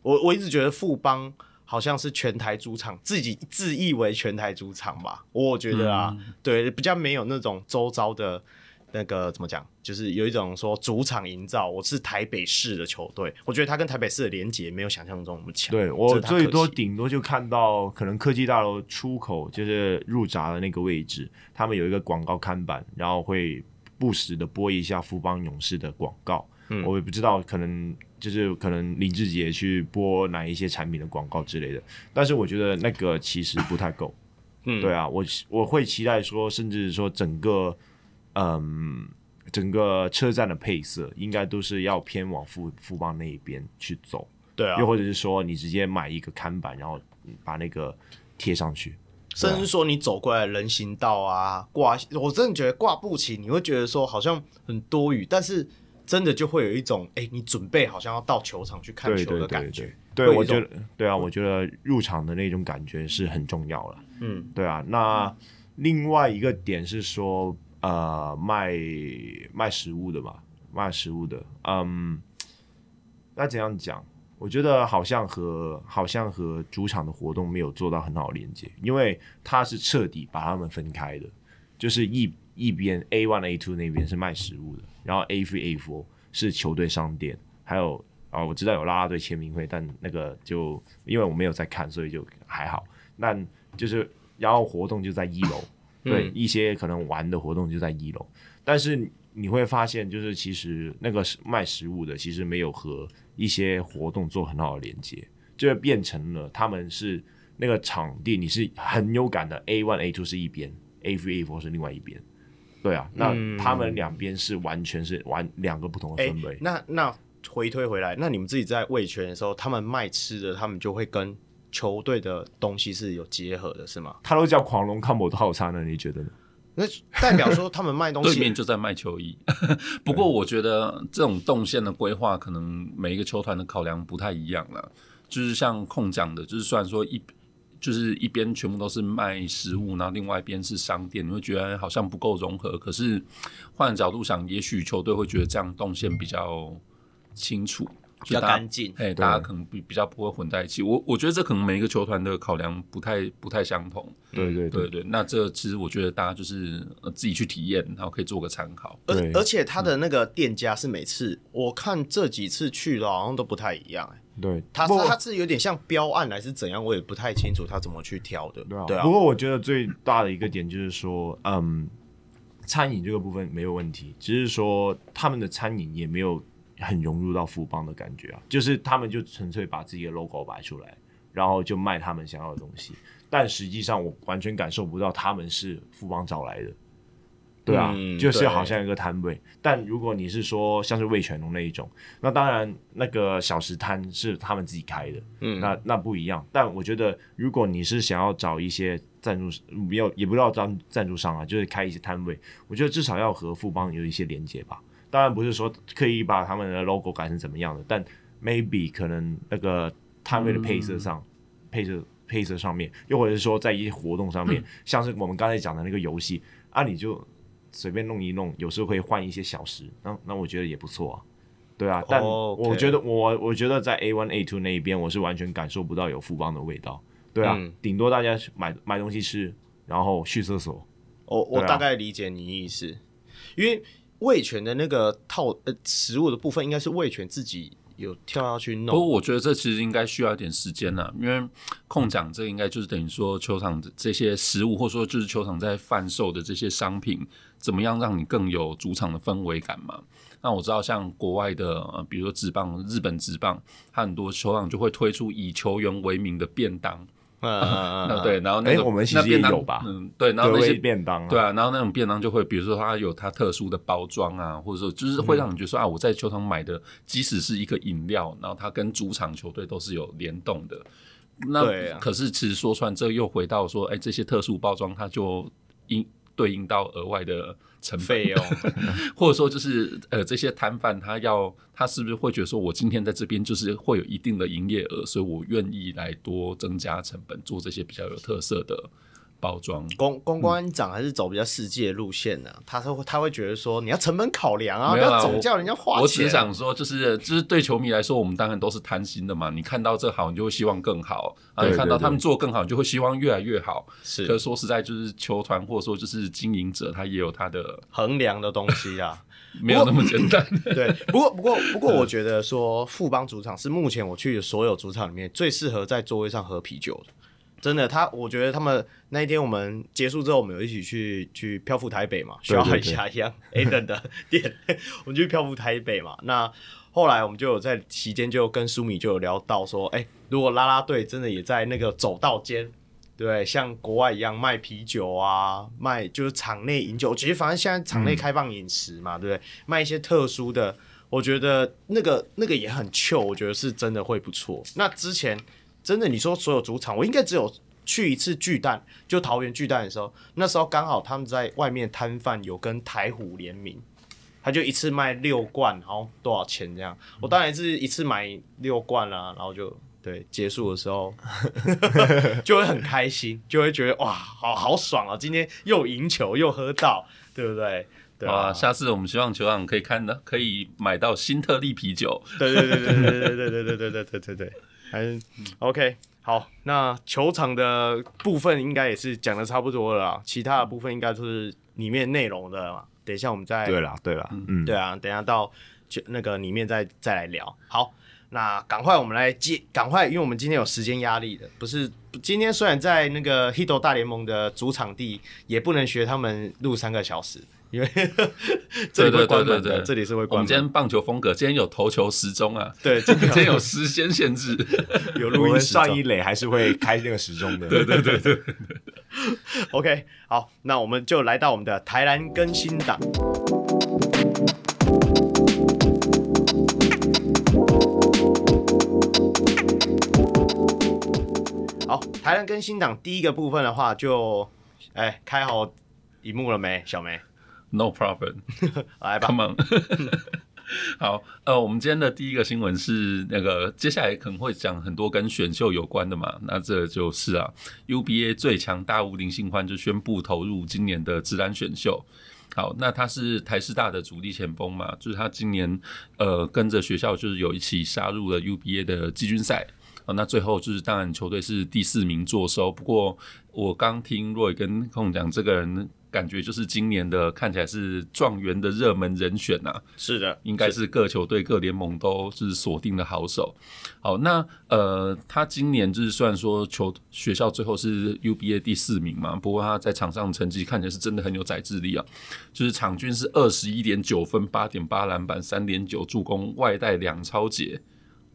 我我一直觉得富邦好像是全台主场，自己自以为全台主场吧。我觉得啊，嗯、对，比较没有那种周遭的。那个怎么讲？就是有一种说主场营造，我是台北市的球队，我觉得他跟台北市的连接没有想象中那么强。对，我最多顶多就看到可能科技大楼出口就是入闸的那个位置，他们有一个广告看板，然后会不时的播一下富邦勇士的广告。嗯，我也不知道，可能就是可能林志杰去播哪一些产品的广告之类的，但是我觉得那个其实不太够。嗯，对啊，我我会期待说，甚至说整个。嗯，整个车站的配色应该都是要偏往富富邦那一边去走，对啊，又或者是说你直接买一个看板，然后把那个贴上去，甚至说你走过来人行道啊挂，我真的觉得挂不起，你会觉得说好像很多余，但是真的就会有一种哎、欸，你准备好像要到球场去看球的感觉。对，我觉得对啊，我觉得入场的那种感觉是很重要了。嗯，对啊。那另外一个点是说。呃，卖卖食物的嘛，卖食物的，嗯，那怎样讲？我觉得好像和好像和主场的活动没有做到很好连接，因为它是彻底把他们分开的，就是一一边 A one A two 那边是卖食物的，然后 A three A four 是球队商店，还有啊、我知道有啦啦队签名会，但那个就因为我没有在看，所以就还好。那就是然后活动就在一楼。对，一些可能玩的活动就在一楼，但是你会发现，就是其实那个卖食物的其实没有和一些活动做很好的连接，就变成了他们是那个场地，你是很有感的。A one A two 是一边，A three A four 是另外一边。对啊，那他们两边是完全是完两个不同的氛围。那那回推回来，那你们自己在味全的时候，他们卖吃的，他们就会跟。球队的东西是有结合的，是吗？他都叫狂龙 combo 套餐了，你觉得呢？那代表说他们卖东西，对面就在卖球衣。不过我觉得这种动线的规划，可能每一个球团的考量不太一样了。就是像空讲的，就是虽然说一就是一边全部都是卖食物，然后另外一边是商店，你会觉得好像不够融合。可是换角度想，也许球队会觉得这样动线比较清楚。比较干净，哎，大家可能比比较不会混在一起。我我觉得这可能每一个球团的考量不太不太相同。对对对对，那这其实我觉得大家就是自己去体验，然后可以做个参考。而而且他的那个店家是每次我看这几次去的好像都不太一样，哎，对，他他是有点像标案还是怎样，我也不太清楚他怎么去挑的。对啊，不过我觉得最大的一个点就是说，嗯，餐饮这个部分没有问题，只是说他们的餐饮也没有。很融入到富邦的感觉啊，就是他们就纯粹把自己的 logo 摆出来，然后就卖他们想要的东西，但实际上我完全感受不到他们是富邦找来的，对啊，嗯、就是好像一个摊位。但如果你是说像是味全龙那一种，那当然那个小食摊是他们自己开的，嗯，那那不一样。但我觉得如果你是想要找一些赞助，没有也不知道赞赞助商啊，就是开一些摊位，我觉得至少要和富邦有一些连接吧。当然不是说刻意把他们的 logo 改成怎么样的，但 maybe 可能那个摊位的配色上、嗯、配色配色上面，又或者是说在一些活动上面，嗯、像是我们刚才讲的那个游戏，啊，你就随便弄一弄，有时候会换一些小时，那那我觉得也不错啊，对啊，但我觉得我我觉得在 A one A two 那一边，我是完全感受不到有富邦的味道，对啊，顶、嗯、多大家买买东西吃，然后去厕所。我我大概理解你意思，因为。味全的那个套呃食物的部分，应该是味全自己有跳下去弄。不过我觉得这其实应该需要一点时间呢，因为控奖这应该就是等于说球场这些食物，或者说就是球场在贩售的这些商品，怎么样让你更有主场的氛围感嘛？那我知道像国外的，呃，比如说职棒，日本职棒，它很多球场就会推出以球员为名的便当。嗯嗯嗯，对，然后那个、欸、我们其实也有吧，嗯，对，然后那些便当、啊，对啊，然后那种便当就会，比如说它有它特殊的包装啊，或者说就是会让你觉得说、嗯、啊，我在球场买的，即使是一个饮料，然后它跟主场球队都是有联动的。那可是其实说穿，这又回到说，哎、欸，这些特殊包装它就应对应到额外的。成费用，或者说就是呃，这些摊贩他要他是不是会觉得说，我今天在这边就是会有一定的营业额，所以我愿意来多增加成本做这些比较有特色的。包装公公关长还是走比较世界路线呢、啊？嗯、他说他会觉得说你要成本考量啊，不要总叫人家花钱。我只想说，就是就是对球迷来说，我们当然都是贪心的嘛。你看到这好，你就会希望更好；啊，你看到他们做更好，你就会希望越来越好。是，可是说实在，就是球团或者说就是经营者，他也有他的衡量的东西啊，没有那么简单。对，不过不过不过，我觉得说富邦主场是目前我去的所有主场里面最适合在座位上喝啤酒的。真的，他我觉得他们那一天我们结束之后，我们有一起去去漂浮台北嘛，需要海峡一样 Adam 的店，我们就去漂浮台北嘛。那后来我们就有在期间就跟苏米就有聊到说，哎、欸，如果啦啦队真的也在那个走道间，对，像国外一样卖啤酒啊，卖就是场内饮酒，其实反正现在场内开放饮食嘛，嗯、对不对？卖一些特殊的，我觉得那个那个也很 chill，我觉得是真的会不错。那之前。真的，你说所有主场，我应该只有去一次巨蛋，就桃园巨蛋的时候，那时候刚好他们在外面摊贩有跟台虎联名，他就一次卖六罐，然后多少钱这样？我当然是一次买六罐啦、啊，然后就对结束的时候 就会很开心，就会觉得哇，好好爽啊！今天又赢球又喝到，对不对？对啊，下次我们希望球场可以看到，可以买到新特利啤酒。对对对对对对对对对对对对对对。还 OK，好，那球场的部分应该也是讲的差不多了啦，其他的部分应该都是里面内容的嘛。等一下我们再对啦，对啦，嗯，对啊，等一下到就那个里面再再来聊。好，那赶快我们来接，赶快，因为我们今天有时间压力的，不是今天虽然在那个 Hito 大联盟的主场地，也不能学他们录三个小时。因为 这里会关门的，这里是会关门。我们今天棒球风格，今天有投球时钟啊，对，今天有时间限制，有录音。上一垒还是会开那个时钟的，对对对对。OK，好，那我们就来到我们的台南更新档。好，台南更新档第一个部分的话就，就哎开好。荧幕了没？小梅，No problem，来吧，Come on。好，呃，我们今天的第一个新闻是那个接下来可能会讲很多跟选秀有关的嘛，那这就是啊，UBA 最强大物林信欢就宣布投入今年的职篮选秀。好，那他是台师大的主力前锋嘛，就是他今年呃跟着学校就是有一起杀入了 UBA 的季军赛。哦，那最后就是当然球队是第四名坐收，不过我刚听若雨跟空讲这个人。感觉就是今年的看起来是状元的热门人选呐、啊，是的，应该是各球队各联盟都是锁定的好手。好，那呃，他今年就是虽然说球学校最后是 UBA 第四名嘛，不过他在场上成绩看起来是真的很有宰制力啊，就是场均是二十一点九分、八点八篮板、三点九助攻、外带两抄截，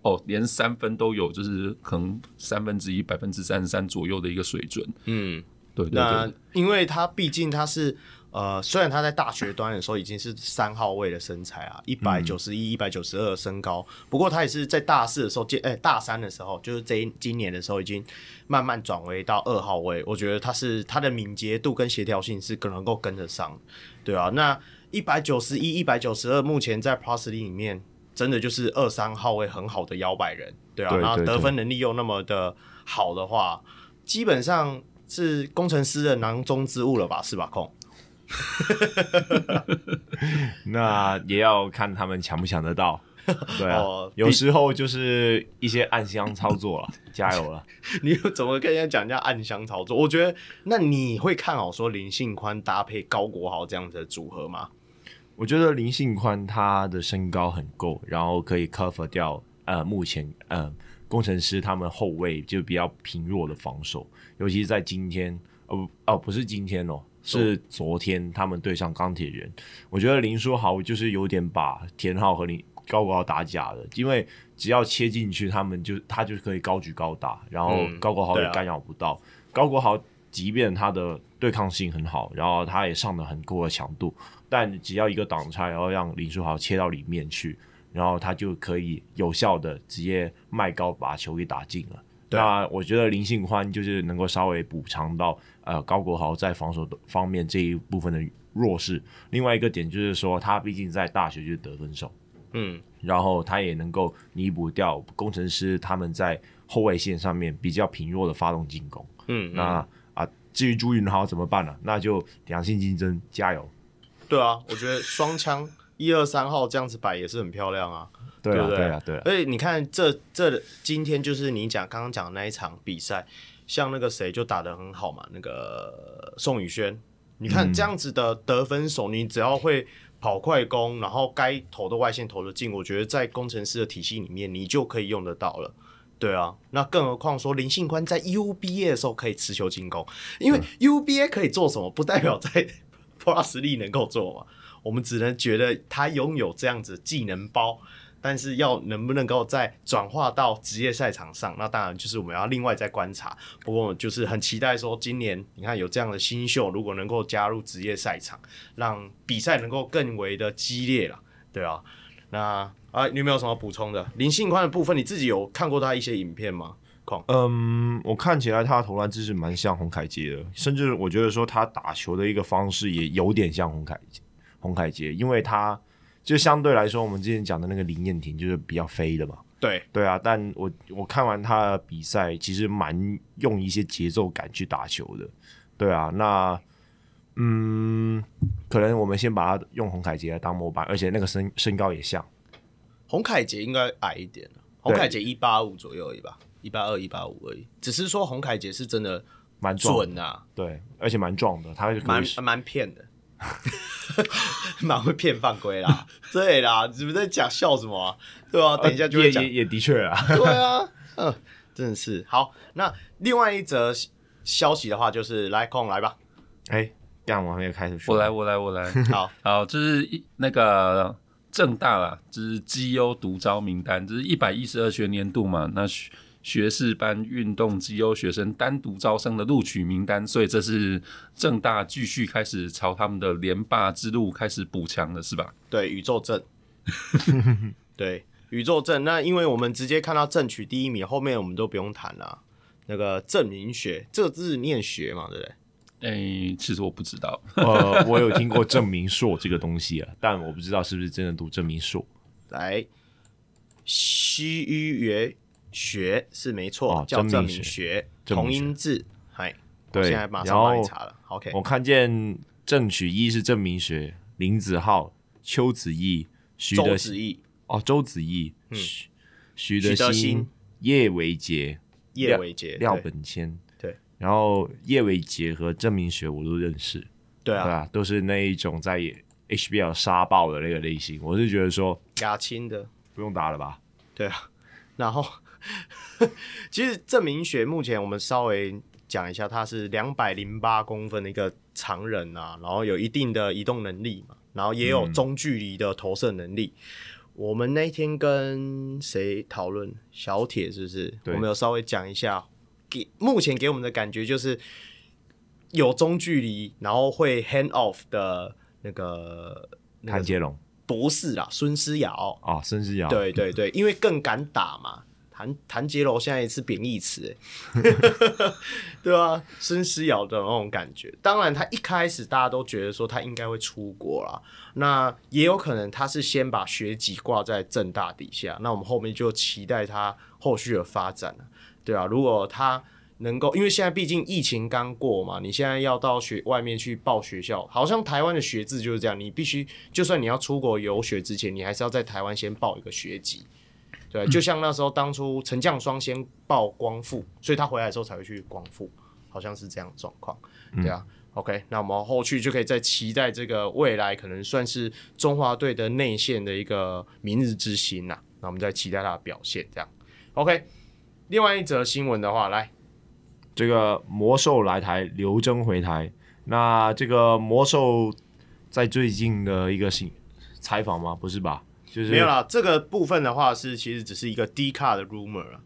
哦，连三分都有，就是可能三分之一、百分之三十三左右的一个水准，嗯。对，对，对，那因为他毕竟他是呃，虽然他在大学端的时候已经是三号位的身材啊，一百九十一、一百九十二身高，不过他也是在大四的时候，诶、欸，大三的时候，就是这一今年的时候，已经慢慢转为到二号位。我觉得他是他的敏捷度跟协调性是更能够跟得上，对啊。那一百九十一、一百九十二，目前在 Plus 里面真的就是二三号位很好的摇摆人，对啊。对对对，然后得分能力又那么的好的话，基本上。是工程师的囊中之物了吧？是吧，控？那也要看他们抢不抢得到。对啊，哦、有时候就是一些暗箱操作了，加油了！你怎么跟人家讲人家暗箱操作？我觉得，那你会看好说林信宽搭配高国豪这样子的组合吗？我觉得林信宽他的身高很够，然后可以 cover 掉呃目前呃。工程师他们后卫就比较贫弱的防守，尤其是在今天，哦不哦不是今天哦，是昨天他们对上钢铁人，我觉得林书豪就是有点把田浩和林高国豪打假了，因为只要切进去，他们就他就可以高举高打，然后高国豪也干扰不到。嗯啊、高国豪即便他的对抗性很好，然后他也上的很够的强度，但只要一个挡拆，然后让林书豪切到里面去。然后他就可以有效的直接迈高把球给打进了。对啊，那我觉得林信宽就是能够稍微补偿到呃高国豪在防守的方面这一部分的弱势。另外一个点就是说，他毕竟在大学就是得分手，嗯，然后他也能够弥补掉工程师他们在后卫线上面比较贫弱的发动进攻。嗯，那啊，至于朱云豪怎么办呢？那就良性竞争，加油。对啊，我觉得双枪。一二三号这样子摆也是很漂亮啊，对啊，对不对？对啊，对啊。所以你看这，这这今天就是你讲刚刚讲的那一场比赛，像那个谁就打得很好嘛，那个宋宇轩。你看这样子的得分手，嗯、你只要会跑快攻，然后该投的外线投的进，我觉得在工程师的体系里面，你就可以用得到了。对啊，那更何况说林信宽在 UBA 的时候可以持球进攻，因为 UBA 可以做什么，不代表在 Plus 力能够做嘛。我们只能觉得他拥有这样子技能包，但是要能不能够再转化到职业赛场上，那当然就是我们要另外再观察。不过就是很期待说，今年你看有这样的新秀，如果能够加入职业赛场，让比赛能够更为的激烈了，对啊。那啊，你有没有什么补充的？林信宽的部分，你自己有看过他一些影片吗？嗯，我看起来他的投篮姿势蛮像洪凯杰的，甚至我觉得说他打球的一个方式也有点像洪凯。洪凯杰，因为他就相对来说，我们之前讲的那个林彦廷就是比较飞的嘛。对对啊，但我我看完他的比赛，其实蛮用一些节奏感去打球的。对啊，那嗯，可能我们先把他用洪凯杰来当模板，而且那个身身高也像。洪凯杰应该矮一点，洪凯杰一八五左右而已吧，一八二、一八五而已。只是说洪凯杰是真的蛮准啊，对，而且蛮壮的，他蛮蛮骗的。蛮会骗犯规啦，对啦，你们在讲笑什么啊？对啊，等一下就会讲、呃，也也，也的确啊，对啊，嗯，真的是好。那另外一则消息的话，就是来空来吧，哎、欸，这样我还没有开始说，我来，我来，我来，好好，就是那个正大啦，就是绩优独招名单，就是一百一十二学年度嘛，那。学士班运动绩优学生单独招生的录取名单，所以这是政大继续开始朝他们的连霸之路开始补强了，是吧？对，宇宙正，对，宇宙正。那因为我们直接看到正取第一名，后面我们都不用谈了。那个郑明学，这个字念学嘛，对不对？哎、欸，其实我不知道。呃，我有听过郑明硕这个东西啊，但我不知道是不是真的读郑明硕。来，西域曰学是没错，哦、叫证明学，同音字。嗨，对，现在马上帮你查了。OK，我看见郑取义是郑明学，林子浩、邱子义、徐德子义哦，周子义，嗯，徐德新、叶维杰、叶维杰、廖本谦，对，然后叶维杰和郑明学我都认识，对啊，对啊，都是那一种在 HBL 杀爆的那个类型，我是觉得说亚青的。不用打了吧？对啊，然后 其实郑明学目前我们稍微讲一下，他是两百零八公分的一个长人啊，然后有一定的移动能力嘛。然后也有中距离的投射能力。嗯、我们那天跟谁讨论？小铁是不是？我们有稍微讲一下。给目前给我们的感觉就是有中距离，然后会 hand off 的那个谭杰龙博士啦，孙思瑶啊，孙思瑶，对对对，因为更敢打嘛。谭谭杰楼现在也是贬义词，对啊，孙思尧的那种感觉。当然，他一开始大家都觉得说他应该会出国啦，那也有可能他是先把学籍挂在政大底下，那我们后面就期待他后续的发展了，对啊，如果他能够，因为现在毕竟疫情刚过嘛，你现在要到学外面去报学校，好像台湾的学制就是这样，你必须就算你要出国游学之前，你还是要在台湾先报一个学籍。对，就像那时候当初陈将双先报光复，所以他回来的时候才会去光复，好像是这样状况。对啊、嗯、，OK，那我们后续就可以再期待这个未来可能算是中华队的内线的一个明日之星呐。那我们再期待他的表现，这样。OK，另外一则新闻的话，来，这个魔兽来台，刘铮回台。那这个魔兽在最近的一个新采访吗？不是吧？就是、没有啦，这个部分的话是其实只是一个低卡的 rumor 啊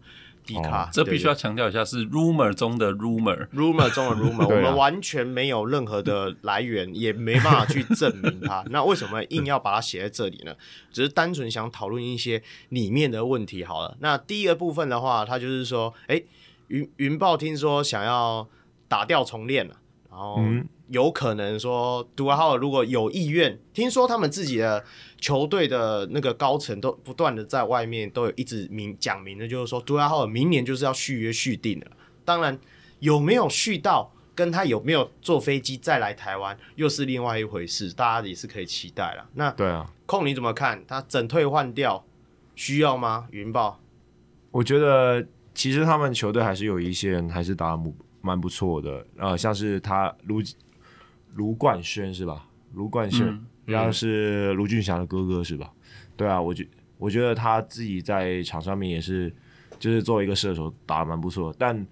，D 卡，这必须要强调一下是 rumor 中的 rumor，rumor 中的 rumor，我们完全没有任何的来源，也没办法去证明它。那为什么硬要把它写在这里呢？只是单纯想讨论一些里面的问题好了。那第一个部分的话，它就是说，哎，云云豹听说想要打掉重练了，然后。嗯有可能说，杜兰特如果有意愿，听说他们自己的球队的那个高层都不断的在外面都有一直明讲明的，就是说杜兰特明年就是要续约续订了。当然，有没有续到，跟他有没有坐飞机再来台湾，又是另外一回事，大家也是可以期待了。那对啊，控你怎么看？他整退换掉需要吗？云豹？我觉得其实他们球队还是有一些人还是打得蛮不错的，呃，像是他卢。卢冠轩是吧？卢冠轩，嗯、然后是卢俊祥的哥哥是吧？对啊，我觉我觉得他自己在场上面也是，就是作为一个射手打得蛮不错。但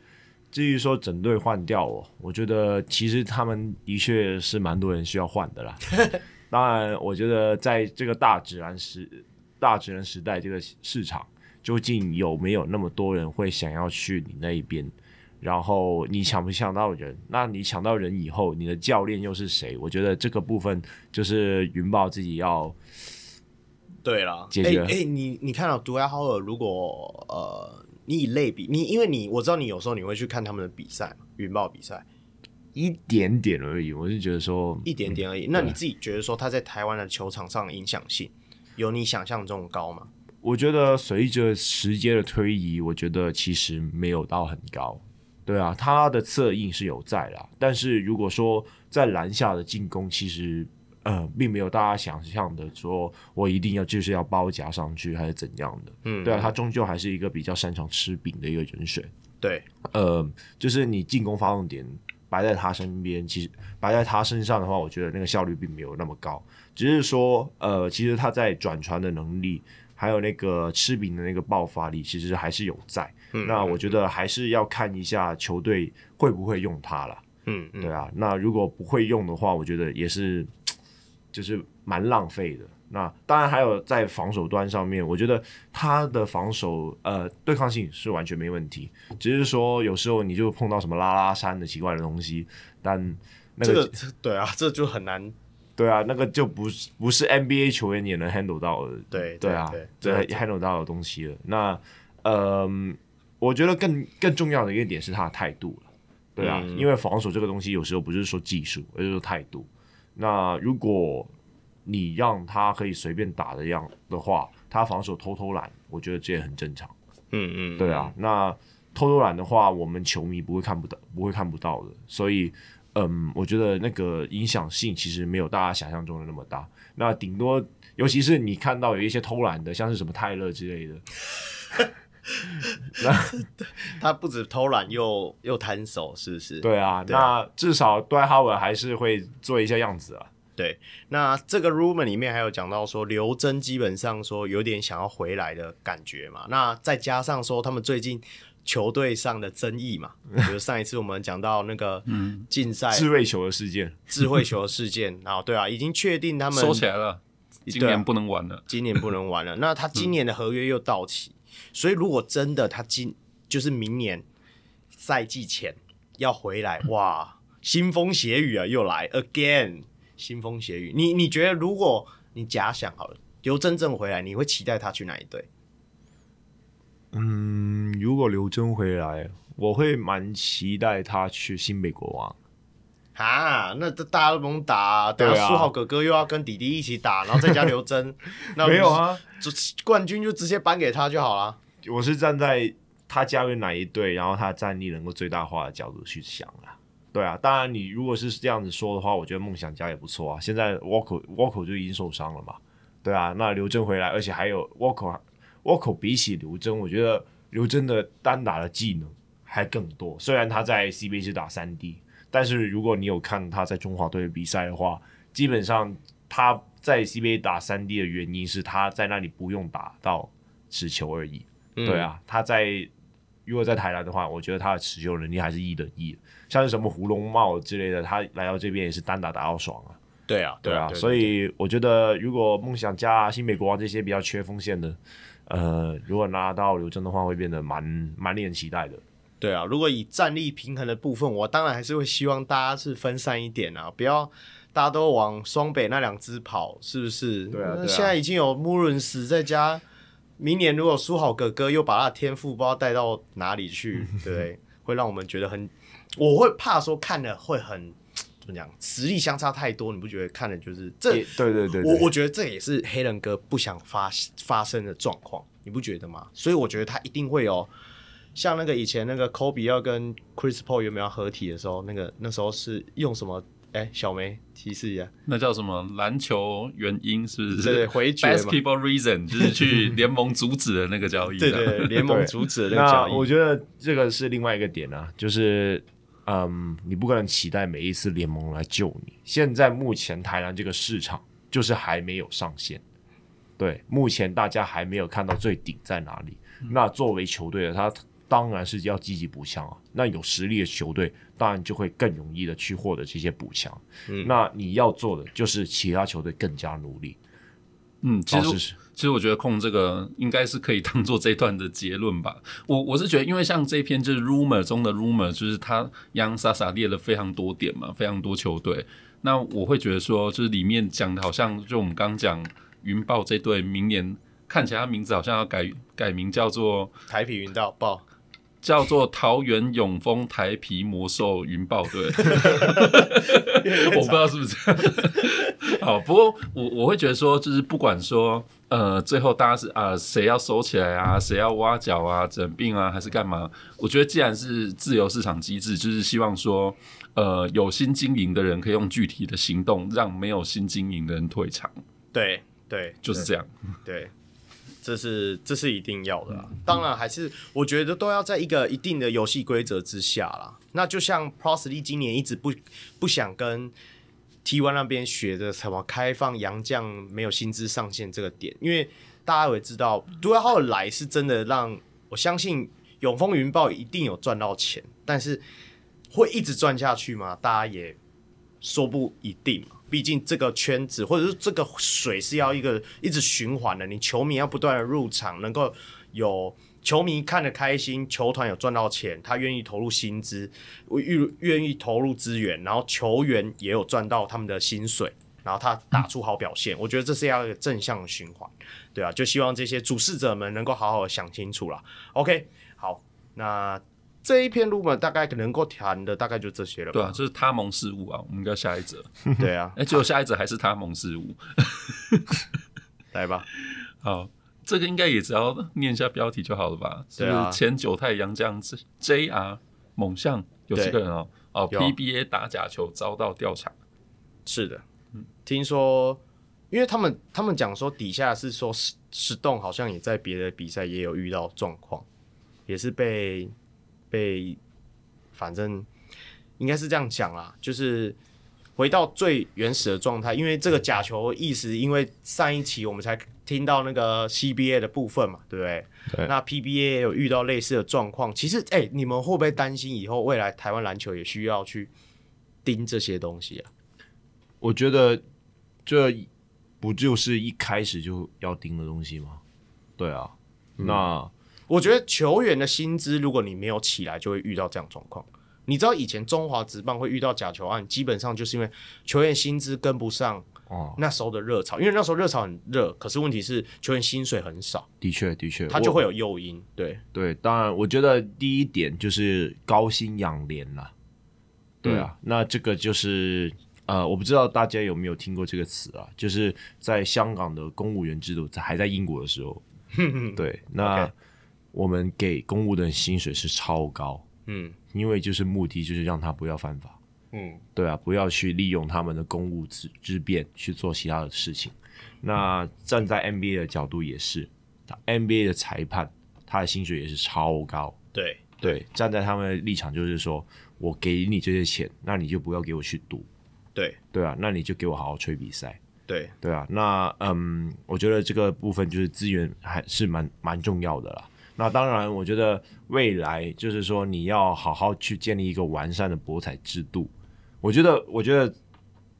至于说整队换掉哦，我觉得其实他们的确是蛮多人需要换的啦。当然，我觉得在这个大职篮时大职篮时代这个市场，究竟有没有那么多人会想要去你那一边？然后你抢不抢到人？那你抢到人以后，你的教练又是谁？我觉得这个部分就是云豹自己要对了解决。哎，你你看到杜亚豪尔，如果呃，你以类比你，因为你我知道你有时候你会去看他们的比赛嘛，云豹比赛一点点而已。我是觉得说一点点而已。嗯、那你自己觉得说他在台湾的球场上的影响性有你想象中高吗？我觉得随着时间的推移，我觉得其实没有到很高。对啊，他的策应是有在啦，但是如果说在篮下的进攻，其实呃并没有大家想象的说我一定要就是要包夹上去还是怎样的。嗯，对啊，他终究还是一个比较擅长吃饼的一个人选。对，呃，就是你进攻发动点摆在他身边，其实摆在他身上的话，我觉得那个效率并没有那么高，只是说呃，其实他在转传的能力。还有那个吃饼的那个爆发力，其实还是有在。嗯、那我觉得还是要看一下球队会不会用他了。嗯，对啊。那如果不会用的话，我觉得也是，就是蛮浪费的。那当然还有在防守端上面，我觉得他的防守呃对抗性是完全没问题，只是说有时候你就碰到什么拉拉山的奇怪的东西，但那个、这个、对啊，这就很难。对啊，那个就不是不是 NBA 球员也能 handle 到的，对对啊，对 handle 到的东西了。那呃，我觉得更更重要的一个点是他的态度了。对啊，嗯、因为防守这个东西有时候不是说技术，而是说态度。那如果你让他可以随便打的样的话，他防守偷偷懒，我觉得这也很正常。嗯嗯，对啊，那偷偷懒的话，我们球迷不会看不到，不会看不到的。所以，嗯，我觉得那个影响性其实没有大家想象中的那么大。那顶多，尤其是你看到有一些偷懒的，像是什么泰勒之类的。那他不止偷懒，又又摊手，是不是？对啊，对啊，那至少杜兰特还是会做一下样子啊。对，那这个 rumor 里面还有讲到说，刘铮基本上说有点想要回来的感觉嘛。那再加上说他们最近球队上的争议嘛，比如上一次我们讲到那个竞赛智慧球的事件，智慧球的事件，然 后对啊，已经确定他们收起来了，今年不能玩了，今年不能玩了。那他今年的合约又到期，嗯、所以如果真的他今就是明年赛季前要回来，哇，腥风血雨啊，又来 again。腥风血雨，你你觉得如果你假想好了，刘真正回来，你会期待他去哪一队？嗯，如果刘真回来，我会蛮期待他去新北国王。啊，那这大家都不用打，啊，等下书豪哥哥又要跟弟弟一起打，然后再加刘真，那没有啊，冠军就直接颁给他就好了。我是站在他加入哪一队，然后他战力能够最大化的角度去想啊。对啊，当然你如果是这样子说的话，我觉得梦想家也不错啊。现在 Walker Walker 就已经受伤了嘛，对啊，那刘铮回来，而且还有 Walker Walker 比起刘铮，我觉得刘铮的单打的技能还更多。虽然他在 CBA 是打三 D，但是如果你有看他在中华队的比赛的话，基本上他在 CBA 打三 D 的原因是他在那里不用打到持球而已。嗯、对啊，他在如果在台南的话，我觉得他的持球能力还是一等一。像是什么胡龙茂之类的，他来到这边也是单打打到爽啊。对啊，对啊，对啊，所以我觉得如果梦想家、新美国王这些比较缺锋线的，呃，如果拿到刘铮的话，会变得蛮蛮令人期待的。对啊，如果以战力平衡的部分，我当然还是会希望大家是分散一点啊，不要大家都往双北那两支跑，是不是？对啊，对啊，现在已经有穆伦斯在家，明年如果书豪哥哥又把他的天赋不知道带到哪里去，对，会让我们觉得很。我会怕说看了会很 怎么讲，实力相差太多，你不觉得看了就是这？对对对，对，我我觉得这也是黑人哥不想发发生的状况，你不觉得吗？所以我觉得他一定会有像那个以前那个 Kobe 要跟 Chris Paul 有没有合体的时候，那个那时候是用什么？哎，小梅提示一下，那叫什么篮球原因？是不是？对，回绝 Basketball reason 就是去联盟阻止的那个交易。对对，联盟阻止的那个交易。我觉得这个是另外一个点啊，就是。嗯，你不可能期待每一次联盟来救你。现在目前台南这个市场就是还没有上线，对，目前大家还没有看到最顶在哪里。嗯、那作为球队的他，当然是要积极补强啊。那有实力的球队，当然就会更容易的去获得这些补强。嗯，那你要做的就是其他球队更加努力。嗯，其实其实我觉得控这个应该是可以当做这一段的结论吧。我我是觉得，因为像这一篇就是 rumor 中的 rumor，就是他洋洒洒列了非常多点嘛，非常多球队。那我会觉得说，就是里面讲的好像就我们刚讲云豹这队，明年看起来他名字好像要改改名叫做台啤云豹豹。叫做桃园永丰台皮魔兽云豹队，我不知道是不是这样。好，不过我我会觉得说，就是不管说呃，最后大家是啊，谁要收起来啊，谁要挖角啊，整病啊，还是干嘛？我觉得既然是自由市场机制，就是希望说，呃，有心经营的人可以用具体的行动，让没有心经营的人退场。对对，就是这样。对。对这是这是一定要的啦，当然还是我觉得都要在一个一定的游戏规则之下啦。那就像 ProSLy 今年一直不不想跟 T1 那边学的什么开放洋将没有薪资上限这个点，因为大家也知道，杜兰特来是真的让我相信永丰云豹一定有赚到钱，但是会一直赚下去吗？大家也说不一定。毕竟这个圈子或者是这个水是要一个一直循环的，你球迷要不断的入场，能够有球迷看得开心，球团有赚到钱，他愿意投入薪资，愿愿意投入资源，然后球员也有赚到他们的薪水，然后他打出好表现，我觉得这是要一个正向的循环，对啊，就希望这些主事者们能够好好想清楚了。OK，好，那这一篇 rumor 大概能够谈的大概就这些了吧。对啊，就是他蒙事务啊，我们应该下一则。对啊，哎，结果下一则还是他蒙事务。来吧，好，这个应该也只要念一下标题就好了吧？是前九太洋将 JR 猛象有这个人哦，哦，PBA 打假球遭到调查。是的，嗯，听说，因为他们他们讲说底下是说石石洞好像也在别的比赛也有遇到状况，也是被被，反正应该是这样讲啦，就是回到最原始的状态，因为这个假球意思，因为上一期我们才听到那个 CBA 的部分嘛，对不对？对。那 PBA 也有遇到类似的状况，其实哎、欸，你们会不会担心以后未来台湾篮球也需要去盯这些东西啊？我觉得这不就是一开始就要盯的东西吗？对啊，嗯、那我觉得球员的薪资，如果你没有起来，就会遇到这样状况。你知道以前中华职棒会遇到假球案，基本上就是因为球员薪资跟不上哦那时候的热潮，因为那时候热潮很热，可是问题是球员薪水很少。的确，的确，他就会有诱因。对对，当然，我觉得第一点就是高薪养廉了。对啊，嗯、那这个就是。呃，我不知道大家有没有听过这个词啊，就是在香港的公务员制度在还在英国的时候，对，那我们给公务的薪水是超高，嗯，因为就是目的就是让他不要犯法，嗯，对啊，不要去利用他们的公务之之便去做其他的事情。那站在 NBA 的角度也是，NBA 的裁判他的薪水也是超高，对对，站在他们的立场就是说我给你这些钱，那你就不要给我去赌。对对啊，那你就给我好好吹比赛。对对啊，那嗯，我觉得这个部分就是资源还是蛮蛮重要的啦。那当然，我觉得未来就是说你要好好去建立一个完善的博彩制度。我觉得，我觉得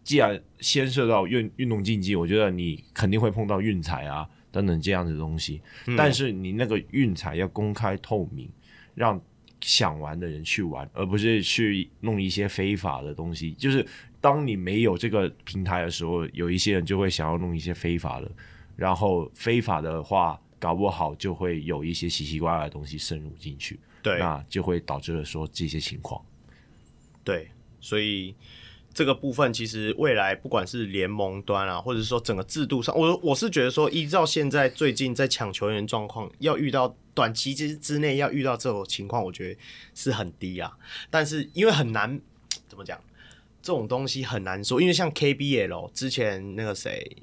既然牵涉到运运动竞技，我觉得你肯定会碰到运彩啊等等这样子的东西。嗯。但是你那个运彩要公开透明，让想玩的人去玩，而不是去弄一些非法的东西。就是当你没有这个平台的时候，有一些人就会想要弄一些非法的，然后非法的话，搞不好就会有一些奇奇怪怪的东西渗入进去，对，那就会导致了说这些情况。对，所以这个部分其实未来不管是联盟端啊，或者是说整个制度上，我我是觉得说，依照现在最近在抢球员状况，要遇到。短期之之内要遇到这种情况，我觉得是很低啊。但是因为很难，怎么讲？这种东西很难说。因为像 KBL 之前那个谁，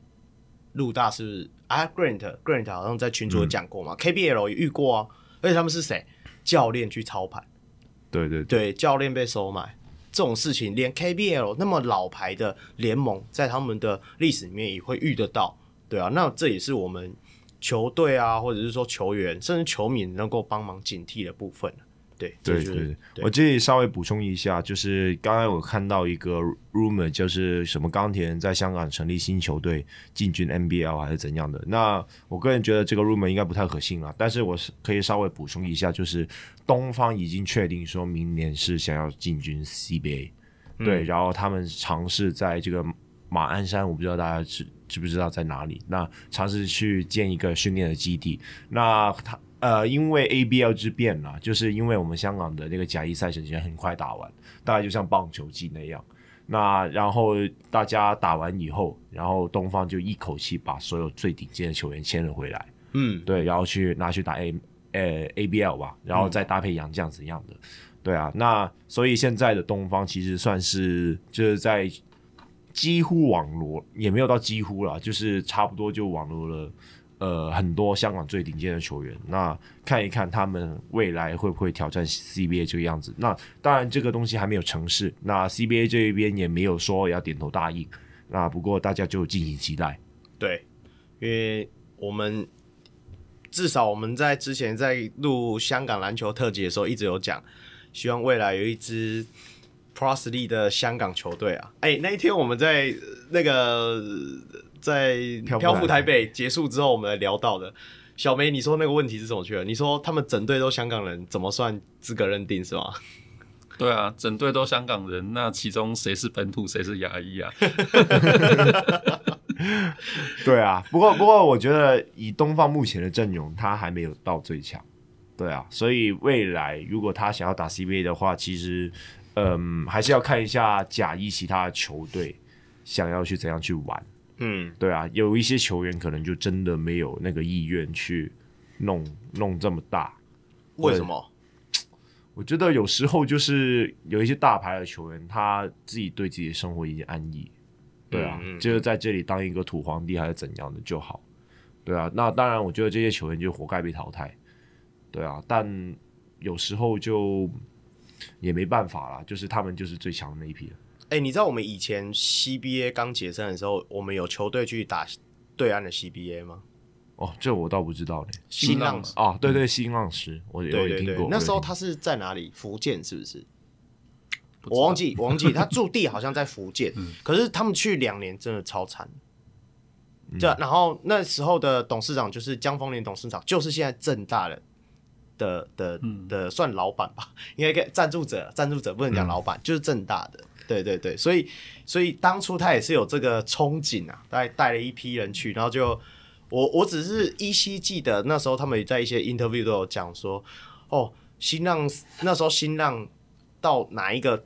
陆大是啊？Grant Grant 好像在群组有讲过嘛。嗯、KBL 也遇过啊，而且他们是谁？教练去操盘，对对对，对，教练被收买这种事情，连 KBL 那么老牌的联盟，在他们的历史里面也会遇得到，对啊。那这也是我们。球队啊，或者是说球员，甚至球迷能够帮忙警惕的部分，对，对对对。我这里稍微补充一下，就是刚才我看到一个 rumor，就是什么钢铁人在香港成立新球队进军 NBL 还是怎样的。那我个人觉得这个 rumor 应该不太可信了，但是我是可以稍微补充一下，就是东方已经确定说明年是想要进军 CBA，嗯，对，然后他们尝试在这个马鞍山，我不知道大家知。知不知道在哪里？那尝试去建一个训练的基地。那他呃，因为 ABL 之变啊，就是因为我们香港的那个甲一赛程很快打完，大概就像棒球季那样。那然后大家打完以后，然后东方就一口气把所有最顶尖的球员签了回来。嗯，对，然后去拿去打 A 呃 ABL 吧，然后再搭配洋将怎样的？嗯、对啊，那所以现在的东方其实算是就是在。几乎网罗也没有到几乎了，就是差不多就网罗了，呃，很多香港最顶尖的球员。那看一看他们未来会不会挑战 CBA 这个样子。那当然这个东西还没有成事，那 CBA 这一边也没有说要点头答应。那不过大家就敬请期待。对，因为我们至少我们在之前在录香港篮球特辑的时候一直有讲，希望未来有一支。ProSLY 的香港球队啊，哎、那一天我们在那个在漂浮台北结束之后，我们来聊到的小梅，你说那个问题是怎么去的？你说他们整队都香港人，怎么算资格认定是吗？对啊，整队都香港人，那其中谁是本土，谁是亚裔啊？对啊，不过不过，我觉得以东方目前的阵容，他还没有到最强。对啊，所以未来如果他想要打 CBA 的话，其实嗯还是要看一下甲一其他的球队想要去怎样去玩。嗯，对啊，有一些球员可能就真的没有那个意愿去弄弄这么大。为什么？我觉得有时候就是有一些大牌的球员，他自己对自己的生活已经安逸。对啊，嗯嗯，就是在这里当一个土皇帝还是怎样的就好。对啊，那当然，我觉得这些球员就活该被淘汰。对啊，但有时候就也没办法啦，就是他们就是最强的那一批了。哎、欸，你知道我们以前 CBA 刚解散的时候，我们有球队去打对岸的 CBA 吗？哦，这我倒不知道嘞。新浪啊，对对，新浪时，我有听过。那时候他是在哪里？福建是不是？我忘记，我忘记他驻地好像在福建，嗯、可是他们去两年真的超惨。这、嗯、然后那时候的董事长就是江丰年董事长，就是现在正大的的的的，的算老板吧，应该赞助者，赞助者不能讲老板，嗯、就是正大的。对对对，所以所以当初他也是有这个憧憬啊，带带了一批人去，然后就我我只是依稀记得那时候他们在一些 interview 都有讲说，哦，新浪那时候新浪到哪一个。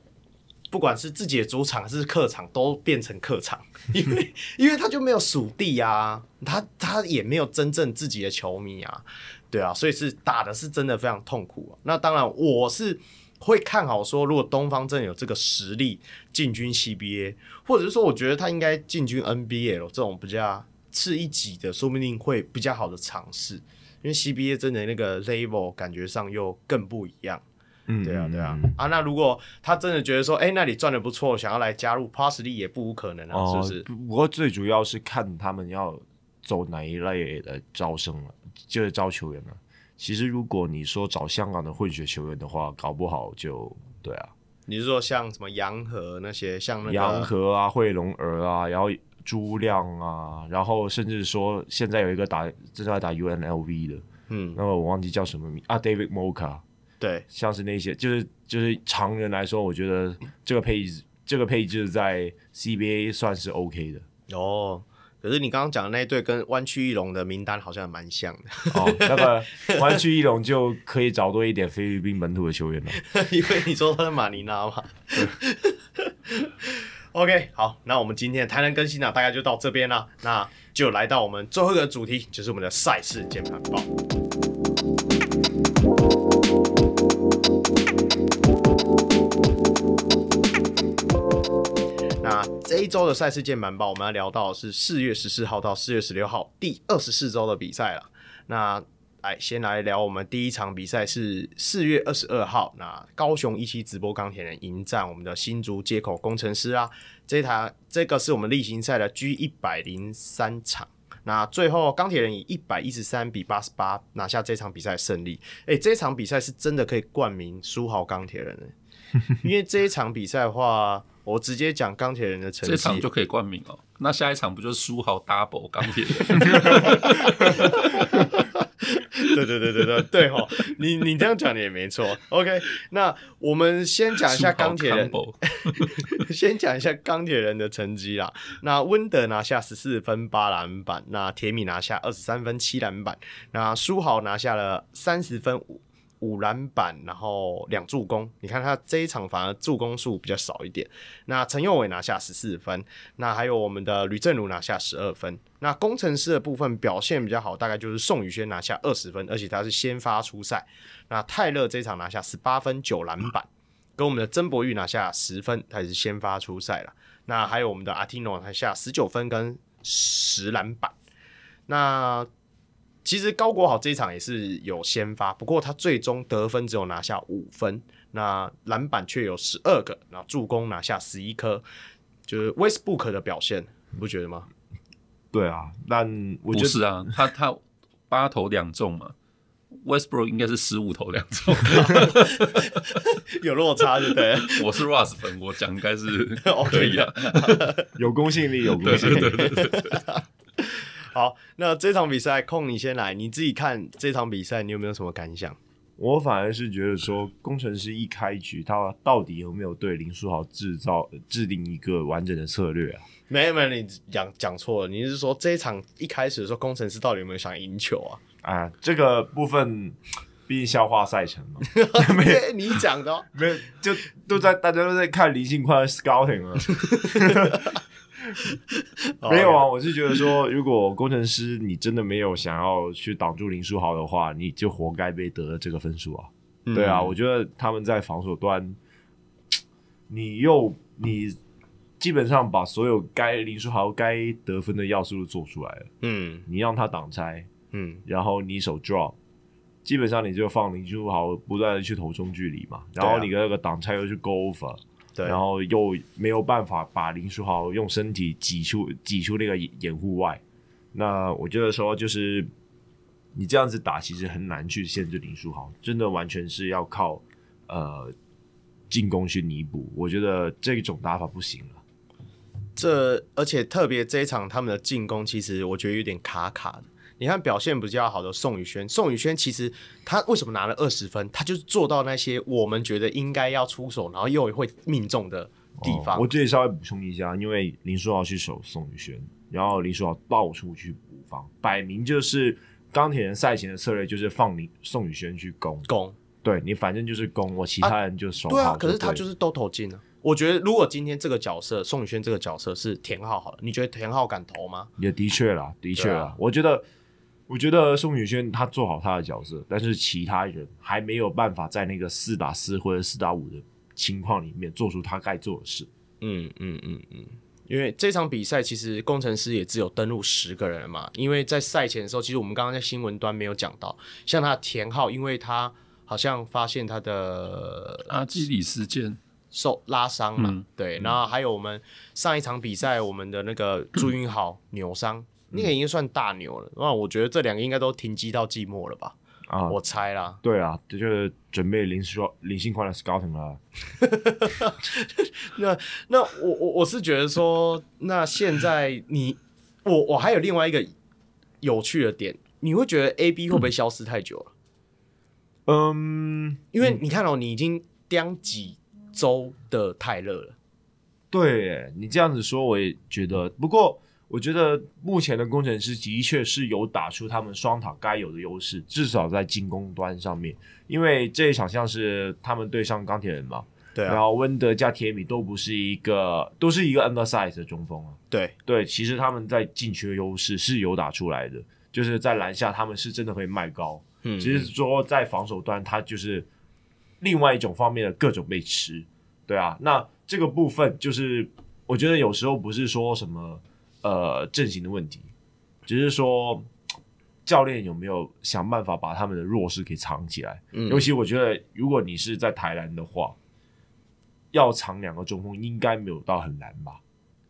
不管是自己的主场还是客场，都变成客场，因为因为他就没有属地啊，他他也没有真正自己的球迷啊，对啊，所以是打的是真的非常痛苦啊。那当然，我是会看好说，如果东方真的有这个实力进军 CBA，或者是说，我觉得他应该进军 NBA 这种比较次一级的，说不定会比较好的尝试，因为 CBA 真的那个 level 感觉上又更不一样。嗯，对啊，对啊，啊，那如果他真的觉得说，哎、欸，那里赚的不错，想要来加入 Parsley 也不无可能啊，是不是？不过最主要是看他们要走哪一类的招生了，就是招球员了。其实如果你说找香港的混血球员的话，搞不好就对啊。你是说像什么杨和那些，像那个杨和啊、惠龙儿啊，然后朱亮啊，然后甚至说现在有一个打正在打 UNLV 的，嗯，那么我忘记叫什么名啊，David Moka。对，像是那些，就是就是常人来说，我觉得这个配置，这个配置在 CBA 算是 OK 的。哦，可是你刚刚讲的那一对跟湾区翼龙的名单好像蛮像的。哦，那个湾区翼龙就可以找多一点菲律宾本土的球员了，因为你说他是马尼拉嘛。OK，好，那我们今天的台南更新呢，大概就到这边了。那就来到我们最后一个主题，就是我们的赛事键盘报。这一周的赛事键盘报，我们要聊到的是四月十四号到四月十六号第二十四周的比赛了。那来先来聊我们第一场比赛是四月二十二号，那高雄一期直播钢铁人迎战我们的新竹街口工程师啊。这台这个是我们例行赛的 G 一百零三场，那最后钢铁人以一百一十三比八十八拿下这场比赛胜利。诶，这场比赛是真的可以冠名书豪钢铁人的，因为这一场比赛的话。我直接讲钢铁人的成绩，这场就可以冠名哦。那下一场不就是书豪 double 钢铁人？对对对对对对吼，你你这样讲的也没错。OK，那我们先讲一下钢铁人，先讲一下钢铁人的成绩啦。那温德拿下十四分八篮板，那铁米拿下二十三分七篮板，那书豪拿下了三十分五。篮板，然后两助攻。你看他这一场反而助攻数比较少一点。那陈佑伟拿下十四分，那还有我们的吕政儒拿下十二分。那工程师的部分表现比较好，大概就是宋宇轩拿下二十分，而且他是先发出赛。那泰勒这一场拿下十八分九篮板，跟我们的曾博玉拿下十分，他也是先发出赛了。那还有我们的阿提诺拿下十九分跟十篮板。那其实高国豪这一场也是有先发，不过他最终得分只有拿下五分，那篮板却有十二个，然后助攻拿下十一颗，就是 Westbrook 的表现，你不觉得吗？对啊，但我觉得不是啊，他他八投两中嘛，Westbrook 应该是十五投两中，有落差对不对？我是 Russ 粉，我讲应该是 可以啊，有公信力，有公信力。好，那这场比赛控你先来，你自己看这场比赛，你有没有什么感想？我反而是觉得说，工程师一开局，他到底有没有对林书豪制造制定一个完整的策略啊？没有没有，你讲讲错了，你是说这一场一开始的时候，工程师到底有没有想赢球啊？啊，这个部分毕竟消化赛程嘛。没有你讲的、哦，没有就都在大家都在看林信宽的 scouting 了。没有啊，我是觉得说，如果工程师你真的没有想要去挡住林书豪的话，你就活该被得了这个分数啊。嗯、对啊，我觉得他们在防守端，你又你基本上把所有该林书豪该得分的要素都做出来了。嗯，你让他挡拆，嗯，然后你手 drop，基本上你就放林书豪不断的去投中距离嘛，然后你跟那个挡拆又去 go over。对，然后又没有办法把林书豪用身体挤出挤出那个掩护外，那我觉得说就是你这样子打其实很难去限制林书豪，真的完全是要靠呃进攻去弥补。我觉得这种打法不行了。这而且特别这一场他们的进攻其实我觉得有点卡卡的。你看表现比较好的宋宇轩，宋宇轩其实他为什么拿了二十分？他就是做到那些我们觉得应该要出手，然后又会命中的地方。哦、我这里稍微补充一下，因为林书豪去守宋宇轩，然后林书豪到处去补防，摆明就是钢铁人赛前的策略，就是放林宋宇轩去攻攻。对你反正就是攻，我其他人就守好、啊。对啊，可是他就是都投进了。我觉得如果今天这个角色宋宇轩这个角色是田浩好了，你觉得田浩敢投吗？也的确啦，的确啦，啊、我觉得。我觉得宋宇轩他做好他的角色，但是其他人还没有办法在那个四打四或者四打五的情况里面做出他该做的事。嗯嗯嗯嗯，因为这场比赛其实工程师也只有登录十个人嘛，因为在赛前的时候，其实我们刚刚在新闻端没有讲到，像他田浩，因为他好像发现他的阿基里斯腱受拉伤嘛，嗯、对，然后还有我们上一场比赛我们的那个朱云豪 扭伤。那个已经算大牛了，那我觉得这两个应该都停机到寂寞了吧？啊，我猜啦。对啊，这就是准备林书林信宽的 scouting 了。那那我我我是觉得说，那现在你我我还有另外一个有趣的点，你会觉得 AB 会不会消失太久了？嗯，因为你看哦，你已经当几周的泰勒了。对，你这样子说，我也觉得。不过。我觉得目前的工程师的确是有打出他们双塔该有的优势，至少在进攻端上面。因为这一场像是他们对上钢铁人嘛，对啊，然后温德加铁米都不是一个，都是一个 undersize 的中锋啊。对对，其实他们在禁区的优势是有打出来的，就是在篮下他们是真的会卖高。嗯，其实说在防守端，他就是另外一种方面的各种被吃。对啊，那这个部分就是我觉得有时候不是说什么。呃，阵型的问题，只是说教练有没有想办法把他们的弱势给藏起来？嗯，尤其我觉得，如果你是在台南的话，要藏两个中锋，应该没有到很难吧？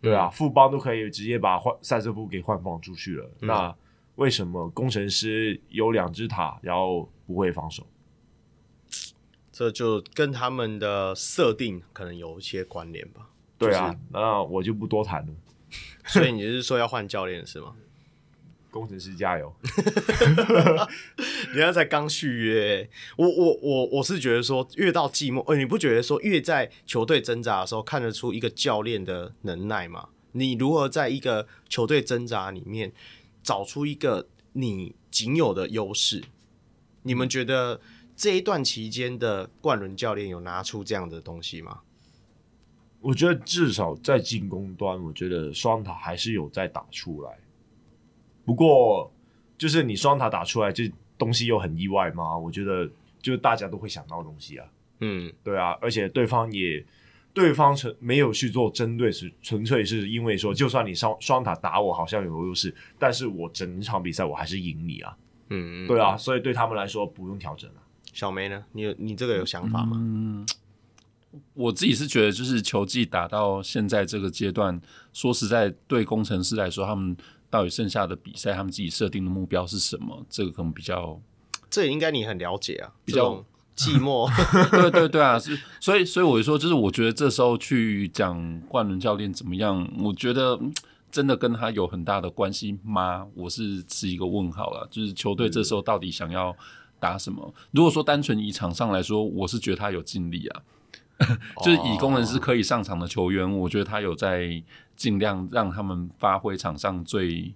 对啊，富邦都可以直接把换赛瑟夫给换放出去了。嗯，那为什么工程师有两只塔，然后不会防守？这就跟他们的设定可能有一些关联吧？对啊，就是，那我就不多谈了。所以你是说要换教练是吗？工程师加油！人家才刚续约，我我我我是觉得说，越到季末，呃，你不觉得说越在球队挣扎的时候，看得出一个教练的能耐吗？你如何在一个球队挣扎里面找出一个你仅有的优势？你们觉得这一段期间的冠伦教练有拿出这样的东西吗？我觉得至少在进攻端，我觉得双塔还是有在打出来。不过，就是你双塔打出来，这东西又很意外吗？我觉得，就是大家都会想到的东西啊。嗯，对啊，而且对方也，对方纯没有去做针对，是纯粹是因为说，就算你双双塔打我好像有优势，但是我整场比赛我还是赢你啊。嗯，对啊，所以对他们来说不用调整了。小梅呢？你有你这个有想法吗？嗯。我自己是觉得，就是球技打到现在这个阶段，说实在，对工程师来说，他们到底剩下的比赛，他们自己设定的目标是什么？这个可能比较，这也应该你很了解啊，比较寂寞。对对对啊，是，所以所以我就说，就是我觉得这时候去讲冠伦教练怎么样，我觉得真的跟他有很大的关系吗？我是持一个问号了。就是球队这时候到底想要打什么？如果说单纯以场上来说，我是觉得他有尽力啊。就是以工人是可以上场的球员，我觉得他有在尽量让他们发挥场上最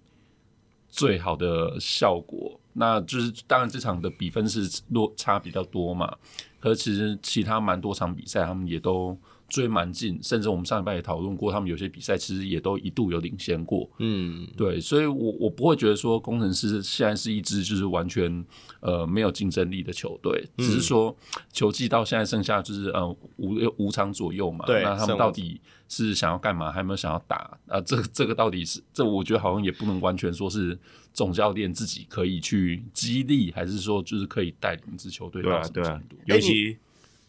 最好的效果。那就是当然这场的比分是落差比较多嘛，可是其实其他蛮多场比赛他们也都。追蛮近，甚至我们上礼拜也讨论过，他们有些比赛其实也都一度有领先过。嗯，对，所以我我不会觉得说工程师现在是一支就是完全呃没有竞争力的球队，嗯、只是说球季到现在剩下就是呃五五场左右嘛。对，那他们到底是想要干嘛？还有没有想要打？啊、呃，这个这个到底是这我觉得好像也不能完全说是总教练自己可以去激励，还是说就是可以带领一支球队到什么程度？尤其。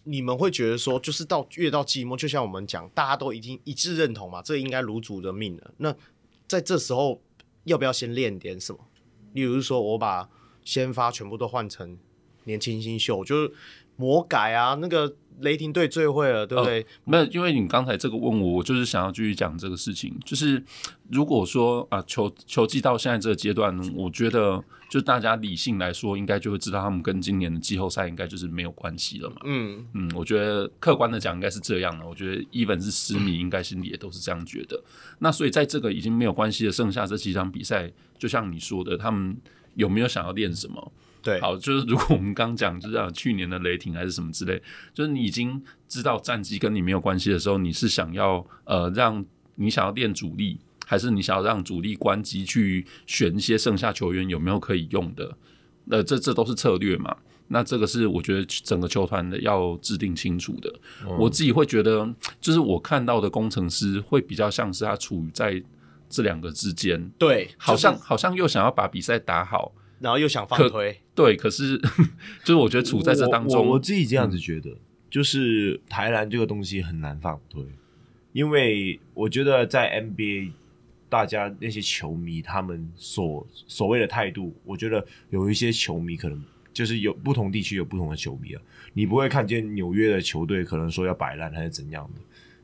你们会觉得说，就是到越到寂寞，就像我们讲，大家都已经一致认同嘛，这应该卤煮的命了。那在这时候，要不要先练点什么？例如说，我把先发全部都换成年轻新秀，就是魔改啊，那个。雷霆队最会了，对不对？没有，因为你刚才这个问我，我就是想要继续讲这个事情。就是如果说啊，球球季到现在这个阶段，我觉得就大家理性来说，应该就会知道他们跟今年的季后赛应该就是没有关系了嘛。嗯嗯，我觉得客观的讲应该是这样的。我觉得 even 是私迷应该心里也都是这样觉得。那所以在这个已经没有关系的剩下这几场比赛，就像你说的，他们有没有想要练什么？对，好，就是如果我们刚讲，就是讲去年的雷霆还是什么之类，就是你已经知道战绩跟你没有关系的时候，你是想要呃让你想要练主力，还是你想要让主力关机去选一些剩下球员有没有可以用的？呃，这这都是策略嘛。那这个是我觉得整个球团的要制定清楚的。嗯、我自己会觉得，就是我看到的工程师会比较像是他处于在这两个之间，对，好像、就是、好像又想要把比赛打好。然后又想放推，对，可是就是我觉得处在这当中，我，我，我自己这样子觉得，嗯、就是台篮这个东西很难放推，因为我觉得在 NBA，大家那些球迷他们所所谓的态度，我觉得有一些球迷可能就是有不同地区有不同的球迷啊，你不会看见纽约的球队可能说要摆烂还是怎样的，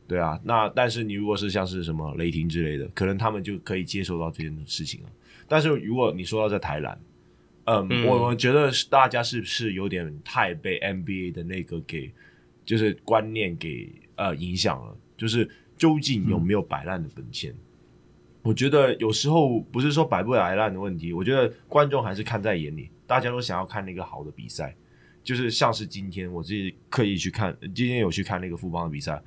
对啊，那但是你如果是像是什么雷霆之类的，可能他们就可以接受到这件事情啊，但是如果你说到在台篮。嗯，我我觉得大家是不是有点太被 NBA 的那个给，就是观念给呃影响了？就是究竟有没有摆烂的本钱？嗯、我觉得有时候不是说摆不摆烂的问题，我觉得观众还是看在眼里，大家都想要看那个好的比赛。就是像是今天我自己刻意去看，今天有去看那个富邦的比赛，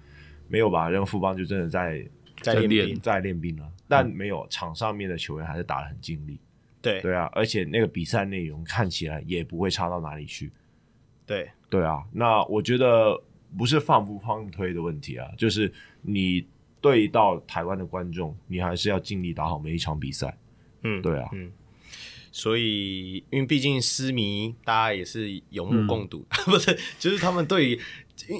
没有吧？那个富邦就真的在在练兵，在练兵了，但没有场上面的球员还是打得很尽力。对对啊，而且那个比赛内容看起来也不会差到哪里去。对对啊，那我觉得不是放不放推的问题啊，就是你对到台湾的观众，你还是要尽力打好每一场比赛。嗯，对啊，嗯，所以因为毕竟狮迷大家也是有目共睹，嗯、不是，就是他们对于，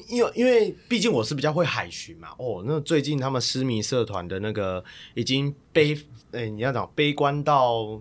因为因为毕竟我是比较会海巡嘛。哦，那最近他们狮迷社团的那个已经悲，哎，你要讲悲观到。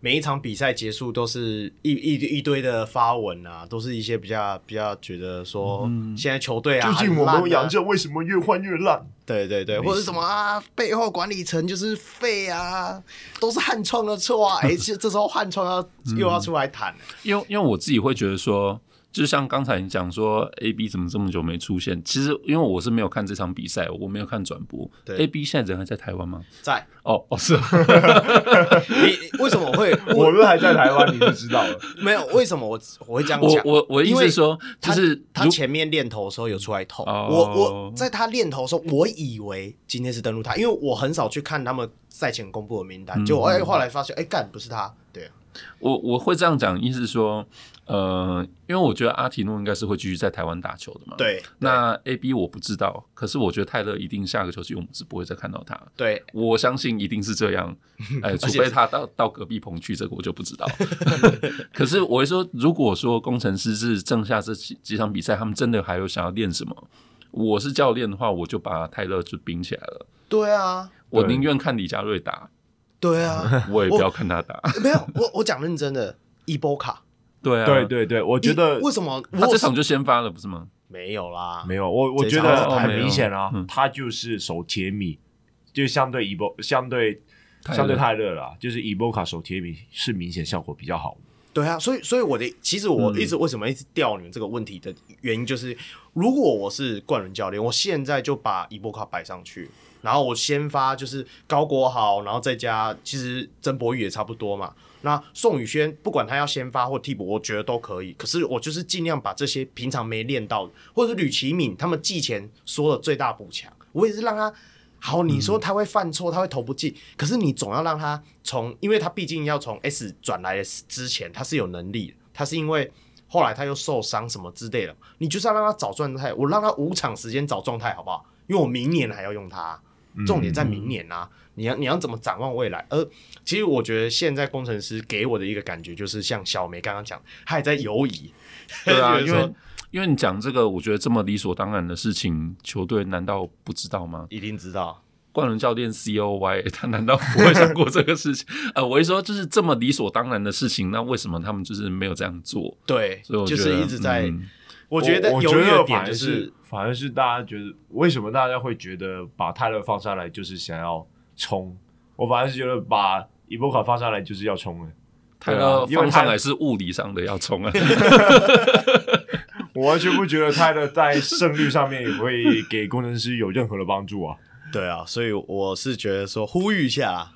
每一场比赛结束都是一一一堆的发文啊，都是一些比较比较觉得说，现在球队啊，究竟我们杨教为什么越换越烂？对对对，或者什么啊，背后管理层就是废啊，都是汉创的错啊！哎，这这时候汉创要又要出来谈，因为因为我自己会觉得说。就像刚才你讲说，A B 怎么这么久没出现？其实因为我是没有看这场比赛，我没有看转播。，A B 现在人还在台湾吗？在。哦哦，是。你为什么会？我们还在台湾，你就知道了。没有，为什么我我会这样讲？我我我意思是说，就是他，前面练头的时候有出来投。哦、我我在他练头的时候，我以为今天是登录他，因为我很少去看他们赛前公布的名单，就哎后来发现，哎干不是他，对啊。我我会这样讲，意思是说。呃，因为我觉得阿提诺应该是会继续在台湾打球的嘛。对。那 A B 我不知道，可是我觉得泰勒一定下个球季我们是不会再看到他。对。我相信一定是这样。哎、呃，除非他到到隔壁棚去，这个我就不知道。可是我会说，如果说工程师是剩下这几几场比赛，他们真的还有想要练什么？我是教练的话，我就把泰勒就冰起来了。对啊。我宁愿看李佳瑞打。对啊。我也不要看他打。没有，我我讲认真的，伊波卡。对啊，对对对，我觉得为什么他这场就先发了，不是吗？没有啦，没有，我我觉得很明显啊，他就是守铁米，就相对伊波，相对相对泰勒啦，就是伊波卡守铁米是明显效果比较好。对啊，所以所以我的其实我一直为什么一直吊你们这个问题的原因就是，如果我是冠伦教练，我现在就把伊波卡摆上去。然后我先发就是高国豪，然后再加其实曾博宇也差不多嘛。那宋宇轩不管他要先发或替补，我觉得都可以。可是我就是尽量把这些平常没练到的，或者吕其敏他们季前说的最大补强，我也是让他好。你说他会犯错，他会投不进，可是你总要让他从，因为他毕竟要从 S 转来之前，他是有能力的。他是因为后来他又受伤什么之类的，你就是要让他找状态，我让他五场时间找状态好不好？因为我明年还要用他，重点在明年啊。你要你要怎么展望未来？而其实我觉得现在工程师给我的一个感觉就是像小梅刚刚讲，他还在犹疑。对啊，因为因为你讲这个，我觉得这么理所当然的事情，球队难道不知道吗？一定知道。冠伦教练 C O Y，他难道不会想过这个事情？呃，我一说就是这么理所当然的事情，那为什么他们就是没有这样做？对，所以我觉得就是一直在。嗯、我觉得有一个点就是，反而是大家觉得，为什么大家会觉得把泰勒放下来就是想要冲？我反而是觉得把伊波卡放上来就是要冲了，泰勒放上来是物理上的要冲啊！我完全不觉得泰勒在胜率上面也会给工程师有任何的帮助啊！对啊，所以我是觉得说呼吁一下哦、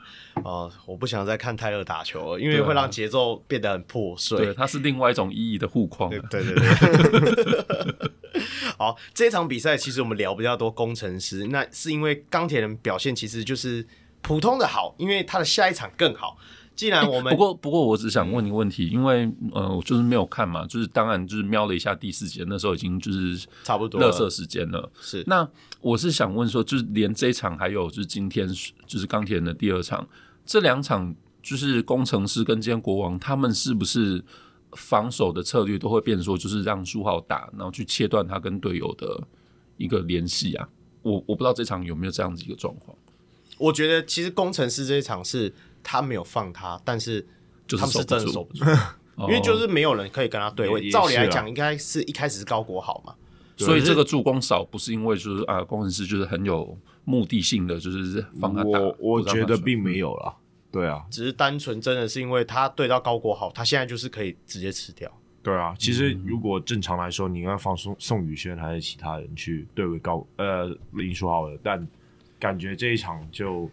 呃，我不想再看泰勒打球了，因为会让节奏变得很破碎。对，它是另外一种意义的护框、啊。对对对。好，这场比赛其实我们聊比较多工程师，那是因为钢铁人表现其实就是。普通的好，因为他的下一场更好。既然我们、欸、不过不过，我只想问你问题，因为呃，我就是没有看嘛，就是当然就是瞄了一下第四节，那时候已经就是差不多乐色时间了。是，那我是想问说，就是连这一场还有就是今天就是钢铁人的第二场，这两场就是工程师跟今天国王，他们是不是防守的策略都会变说，就是让书浩打，然后去切断他跟队友的一个联系啊？我我不知道这场有没有这样子一个状况。我觉得其实工程师这一场是他没有放他，但是他们是真的守不住，因为就是没有人可以跟他对位。照理来讲，应该是一开始是高国豪嘛，所以这个助攻少不是因为就是啊，工程师就是很有目的性的，就是放他打。我我觉得并没有啦，对啊，只是单纯真的是因为他对到高国豪，他现在就是可以直接吃掉。对啊，其实如果正常来说，你应该放宋宋宇轩还是其他人去对位高呃林书豪的，但。感觉这一场就，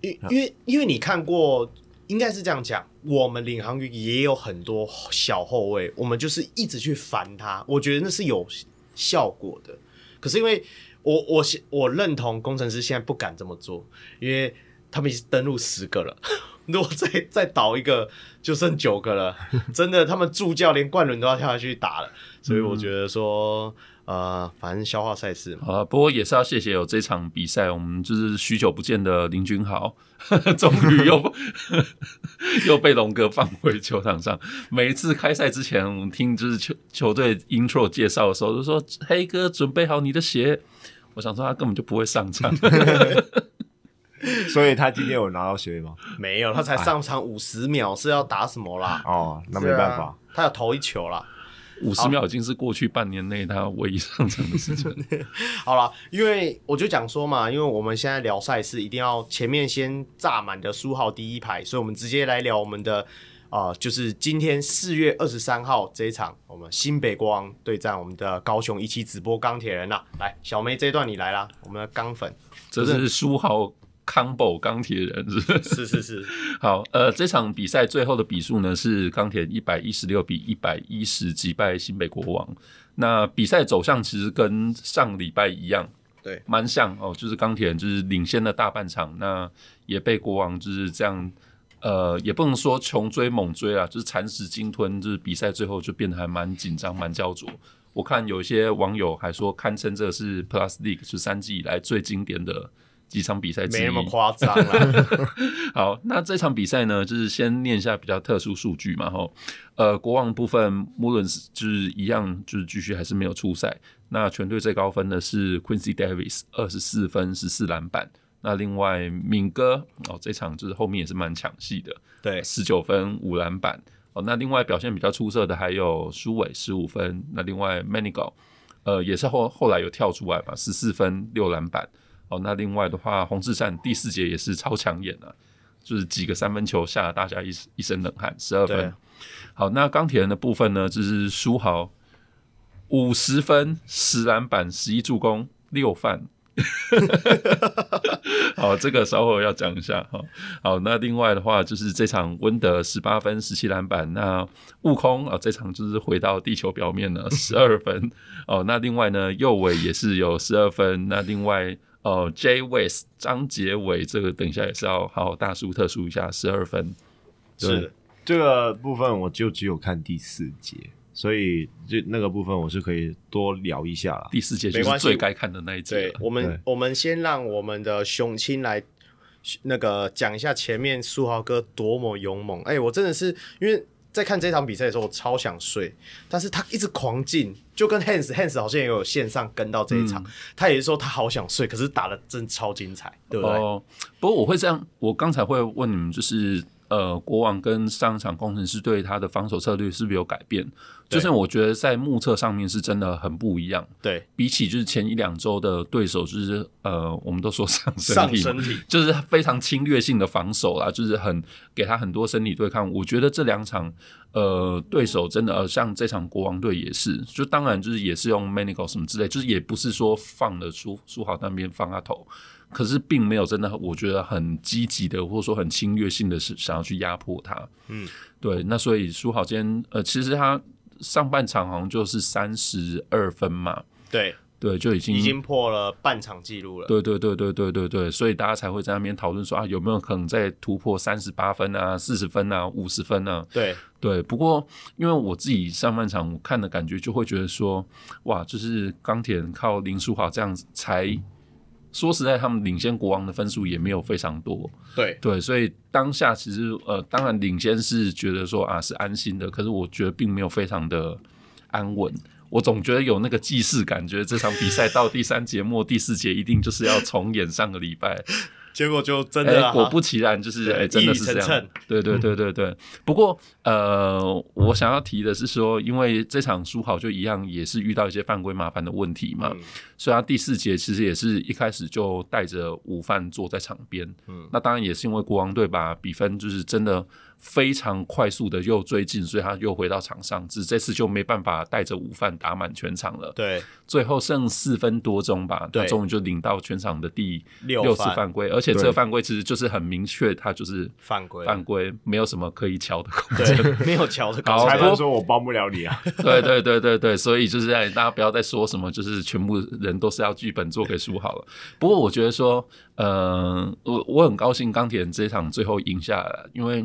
因因为因为你看过，应该是这样讲，我们领航员也有很多小后卫，我们就是一直去烦他，我觉得那是有效果的。可是因为我我我认同工程师现在不敢这么做，因为他们已经登录十个了，如果再再倒一个，就剩九个了。真的，他们助教连冠伦都要跳下去打了，所以我觉得说。嗯呃，反正消化赛事嘛。啊，不过也是要谢谢有这场比赛，我们就是许久不见的林君豪，终于又 又被龙哥放回球场上。每一次开赛之前，我们听就是球球队 intro 介绍的时候，就说黑哥准备好你的鞋。我想说他根本就不会上场，所以他今天有拿到鞋吗？没有，他才上场五十秒，是要打什么啦？哦，那没办法，啊、他要投一球啦。五十秒已经是过去半年内他唯一上场的时间。好了，因为我就讲说嘛，因为我们现在聊赛事，一定要前面先炸满的书号第一排，所以我们直接来聊我们的啊、呃，就是今天四月二十三号这一场，我们新北国王对战我们的高雄一期直播钢铁人呐。来，小梅这一段你来啦，我们的钢粉，这是书号。Combo 钢铁人是是是是 好，呃，这场比赛最后的比数呢是钢铁一百一十六比一百一十击败新北国王。那比赛走向其实跟上礼拜一样，对，蛮像哦，就是钢铁人就是领先了大半场，那也被国王就是这样，呃，也不能说穷追猛追啊，就是蚕食鲸吞，就是比赛最后就变得还蛮紧张、蛮焦灼。我看有一些网友还说，堪称这是 Plus League 是三季以来最经典的。几场比赛没那么夸张啦。好，那这场比赛呢，就是先念一下比较特殊数据嘛。吼，呃，国王部分，Mullins 就是一样，就是继续还是没有出赛。那全队最高分的是 Quincy Davis，二十四分，十四篮板。那另外敏哥哦，这场就是后面也是蛮抢戏的，对，十九分，五篮板。哦，那另外表现比较出色的还有苏伟，十五分。那另外 Manigo，呃，也是后后来有跳出来嘛，十四分，六篮板。哦，那另外的话，洪志善第四节也是超抢眼啊，就是几个三分球吓了大家一一身冷汗，十二分。好，那钢铁人的部分呢，就是书豪五十分，十篮板，十一助攻，六犯，好，这个稍后要讲一下哈。好，那另外的话就是这场温德十八分十七篮板，那悟空啊这场就是回到地球表面了十二分 哦。那另外呢，右尾也是有十二分。那另外哦，J West 张杰伟这个等一下也是要好好大书特书一下十二分。是这个部分我就只有看第四节。所以，就那个部分我是可以多聊一下了。第四节就是最该看的那一节。对，我们我们先让我们的雄青来那个讲一下前面苏豪哥多么勇猛。哎、欸，我真的是因为在看这场比赛的时候，我超想睡，但是他一直狂进，就跟 Hans Hans 好像也有线上跟到这一场，嗯、他也是说他好想睡，可是打的真超精彩，对不对？哦，不过我会这样，我刚才会问你们，就是。呃，国王跟上场工程师对他的防守策略是不是有改变？就是我觉得在目测上面是真的很不一样。对，比起就是前一两周的对手，就是呃，我们都说上身体，上身体就是非常侵略性的防守啦，就是很给他很多身体对抗。我觉得这两场呃对手真的，呃，像这场国王队也是，就当然就是也是用 Manigault 什么之类，就是也不是说放了书书豪那边放他投。可是并没有真的，我觉得很积极的，或者说很侵略性的是想要去压迫他。嗯，对。那所以苏豪今天呃，其实他上半场好像就是三十二分嘛。对对，就已经已经破了半场记录了。对对对对对对对，所以大家才会在那边讨论说啊，有没有可能再突破三十八分啊、四十分啊、五十分啊？对对。不过因为我自己上半场看的感觉，就会觉得说，哇，就是钢铁人靠林书豪这样子才。说实在，他们领先国王的分数也没有非常多。对对，所以当下其实呃，当然领先是觉得说啊是安心的，可是我觉得并没有非常的安稳。我总觉得有那个既视感，觉得这场比赛到第三节末第四节一定就是要重演上个礼拜。结果就真的、啊欸，果不其然，就是哎、欸，真的是这样。对对对对对。不过呃，我想要提的是说，因为这场输好就一样，也是遇到一些犯规麻烦的问题嘛。嗯、所以他第四节其实也是一开始就带着午饭坐在场边。嗯。那当然也是因为国王队把比分就是真的。非常快速的又追进，所以他又回到场上，只这次就没办法带着午饭打满全场了。对，最后剩四分多钟吧，他终于就领到全场的第六次犯规，而且这个犯规其实就是很明确，他就是犯规，犯规没有什么可以瞧的空间，没有瞧的 空间。裁判说我帮不了你啊。对对对对对，所以就是在大家不要再说什么，就是全部人都是要剧本做给输好了。不过我觉得说，嗯、呃，我我很高兴钢铁人这场最后赢下来，因为。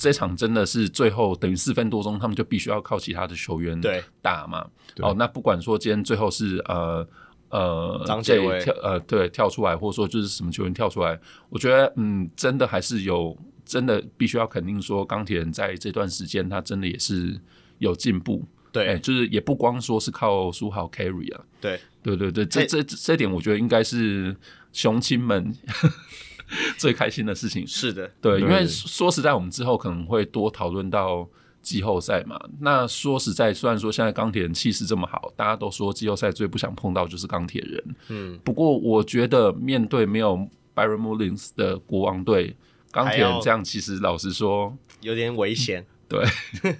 这场真的是最后等于四分多钟，他们就必须要靠其他的球员打嘛。哦，那不管说今天最后是呃呃张杰伟跳呃对跳出来，或者说就是什么球员跳出来，我觉得嗯真的还是有真的必须要肯定说钢铁人在这段时间他真的也是有进步。对、欸，就是也不光说是靠书豪 carry 啊。对对对对，这这这点我觉得应该是雄青们。最开心的事情是的，对，因为说实在，我们之后可能会多讨论到季后赛嘛。那说实在，虽然说现在钢铁人气势这么好，大家都说季后赛最不想碰到就是钢铁人。嗯，不过我觉得面对没有 Byron Mullins 的国王队，钢铁人这样其实老实说有点危险。对，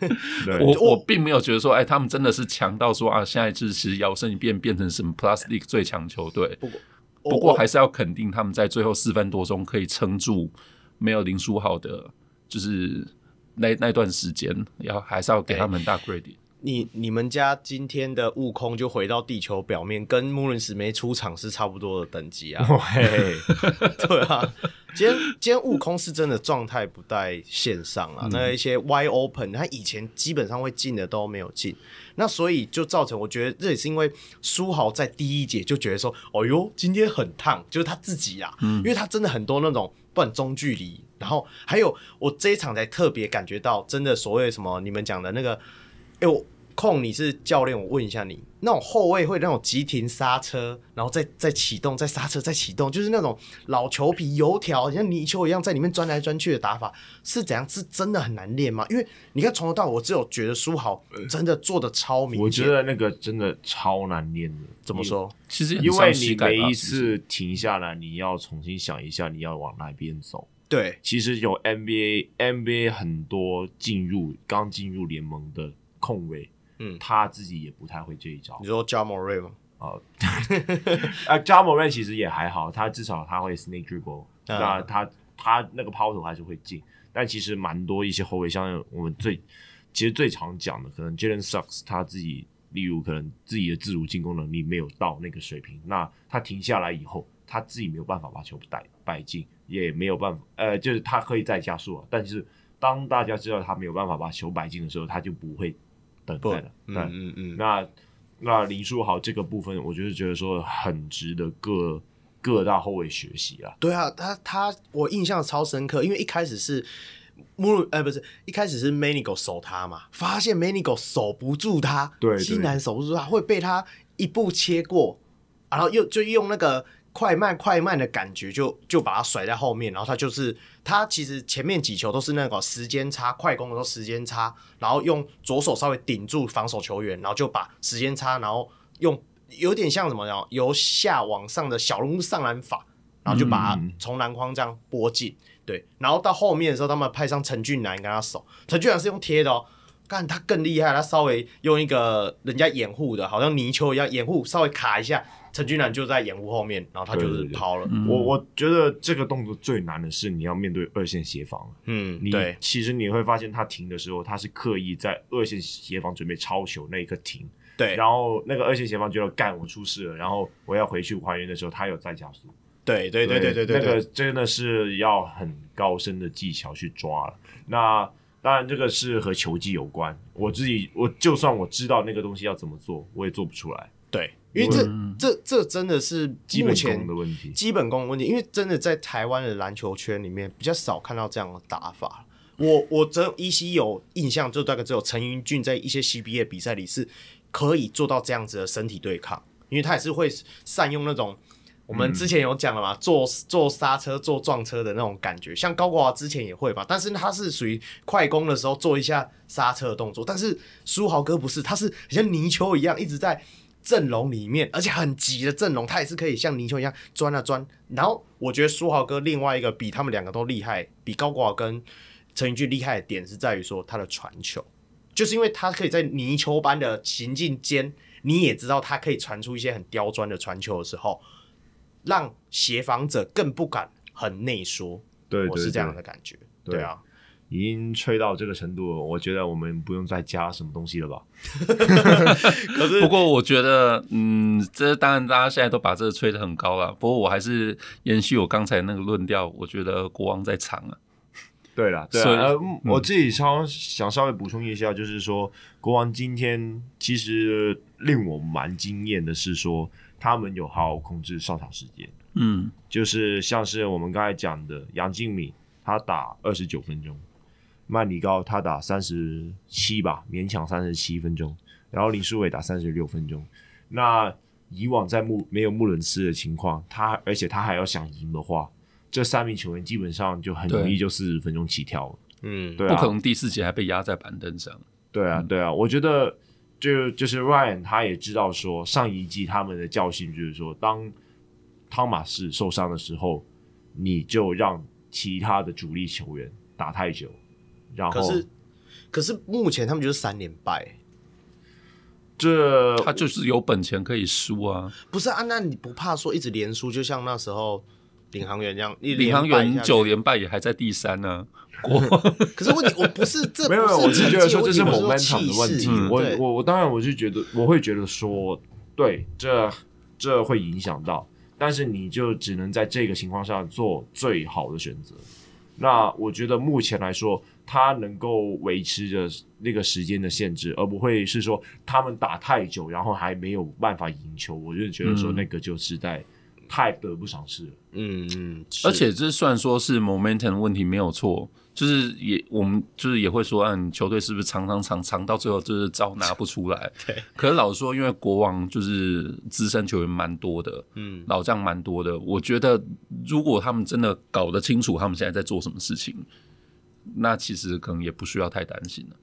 我我并没有觉得说，哎，他们真的是强到说啊，下一次是其实摇身一变变成什么 Plastic 最强球队。不过。不过还是要肯定他们在最后四分多钟可以撑住，没有林书豪的，就是那那段时间，要还是要给他们大 credit。你你们家今天的悟空就回到地球表面，跟穆伦斯没出场是差不多的等级啊。对啊，今天今天悟空是真的状态不在线上啊，嗯、那一些 wide open，他以前基本上会进的都没有进。那所以就造成，我觉得这也是因为书豪在第一节就觉得说，哦哟，今天很烫，就是他自己啊，嗯、因为他真的很多那种不管中距离，然后还有我这一场才特别感觉到，真的所谓什么你们讲的那个，哎我。控，你是教练，我问一下你，那种后卫会那种急停刹车，然后再再启动，再刹车，再启动，就是那种老球皮油条，像泥鳅一样在里面钻来钻去的打法，是怎样？是真的很难练吗？因为你看从头到尾，我只有觉得书豪真的做的超明显。我觉得那个真的超难练的。怎么说？其实因为你每一次停下来，你要重新想一下你要往哪边走。对，其实有 NBA NBA 很多进入刚进入联盟的控卫。嗯，他自己也不太会这一招。你说 Ja Morant 吗？哦，啊 Ja Morant 其实也还好，他至少他会 snake dribble，、嗯、那他他那个抛投还是会进。但其实蛮多一些后卫，像我们最其实最常讲的，可能 Jalen Sucks 他自己，例如可能自己的自主进攻能力没有到那个水平，那他停下来以后，他自己没有办法把球带摆进，也没有办法，呃，就是他可以再加速啊，但是当大家知道他没有办法把球摆进的时候，他就不会等待的。嗯嗯嗯。那那林书豪这个部分，我就是觉得说很值得各各大后卫学习啊。对啊，他他我印象超深刻，因为一开始是穆鲁，呃，不是一开始是 Manigo 守他嘛，发现 Manigo 守不住他，对，竟然守不住他，会被他一步切过，然后又就用那个。快慢快慢的感觉就，就就把他甩在后面，然后他就是他其实前面几球都是那个时间差快攻的时候时间差，然后用左手稍微顶住防守球员，然后就把时间差，然后用有点像什么样由下往上的小龙上篮法，然后就把他从篮筐这样拨进，对，然后到后面的时候他们派上陈俊南跟他守，陈俊南是用贴的哦，干他更厉害，他稍微用一个人家掩护的，好像泥鳅一样掩护，稍微卡一下。陈俊南就在掩护后面，然后他就是抛了。对对对，我我觉得这个动作最难的是你要面对二线协防。嗯，你对，其实你会发现他停的时候，他是刻意在二线协防准备抄球那一刻停。对，然后那个二线协防觉得干我出事了，然后我要回去还原的时候，他有再加速。对对对对对对，那个真的是要很高深的技巧去抓了。那当然这个是和球技有关。我自己我就算我知道那个东西要怎么做，我也做不出来。对。因为这、嗯、这这真的是基本功的问题，基本功的问题。因为真的在台湾的篮球圈里面比较少看到这样的打法。我我真依稀有印象，就大概只有陈英俊在一些 CBA 比赛里是可以做到这样子的身体对抗，因为他也是会善用那种我们之前有讲了嘛，做做刹车、做撞车的那种感觉。像高国华之前也会吧，但是他是属于快攻的时候做一下刹车的动作，但是书豪哥不是，他是像泥鳅一样一直在。阵容里面，而且很急的阵容，他也是可以像泥鳅一样钻啊钻。然后我觉得书豪哥另外一个比他们两个都厉害，比高国豪跟陈英俊厉害的点是在于说他的传球，就是因为他可以在泥鳅般的行进间，你也知道他可以传出一些很刁钻的传球的时候，让协防者更不敢很内缩。对，对，对，我是这样的感觉。对，对啊。已经吹到这个程度了，我觉得我们不用再加什么东西了吧？可是，不过我觉得，嗯，这当然大家现在都把这个吹得很高了。不过我还是延续我刚才那个论调，我觉得国王在场啊。对了，对啊，呃，我自己稍想稍微补充一下，就是说，国王今天其实令我蛮惊艳的是说，他们有好好控制上场时间。嗯，就是像是我们刚才讲的杨敬敏，他打二十九分钟。曼里高他打三十七吧，勉强三十七分钟，然后林书伟打三十六分钟。那以往在穆没有穆伦斯的情况，他而且他还要想赢的话，这三名球员基本上就很容易就四十分钟起跳了。嗯，对啊，不可能第四节还被压在板凳上。对啊，对啊，我觉得就就是 Ryan 他也知道说，上一季他们的教训就是说，当汤马士受伤的时候，你就让其他的主力球员打太久。然后可是，可是目前他们就是三连败，这他就是有本钱可以输啊！不是啊，那你不怕说一直连输，就像那时候领航员这样，领航员九连败也还在第三呢、啊。可是问题我不是这不是没有，我是觉得说这是 momentum 的问题。嗯、我我我当然我是觉得我会觉得说，对，这这会影响到，但是你就只能在这个情况下做最好的选择。那我觉得目前来说。他能够维持着那个时间的限制，而不会是说他们打太久，然后还没有办法赢球。我就觉得说那个就是在太得不偿失了。嗯嗯，而且这虽然说是 momentum 问题没有错，就是也我们就是也会说，嗯，球队是不是常常常常到最后就是招拿不出来？对。可是老实说，因为国王就是资深球员蛮多的，嗯，老将蛮多的。我觉得如果他们真的搞得清楚他们现在在做什么事情。那其实可能也不需要太担心了。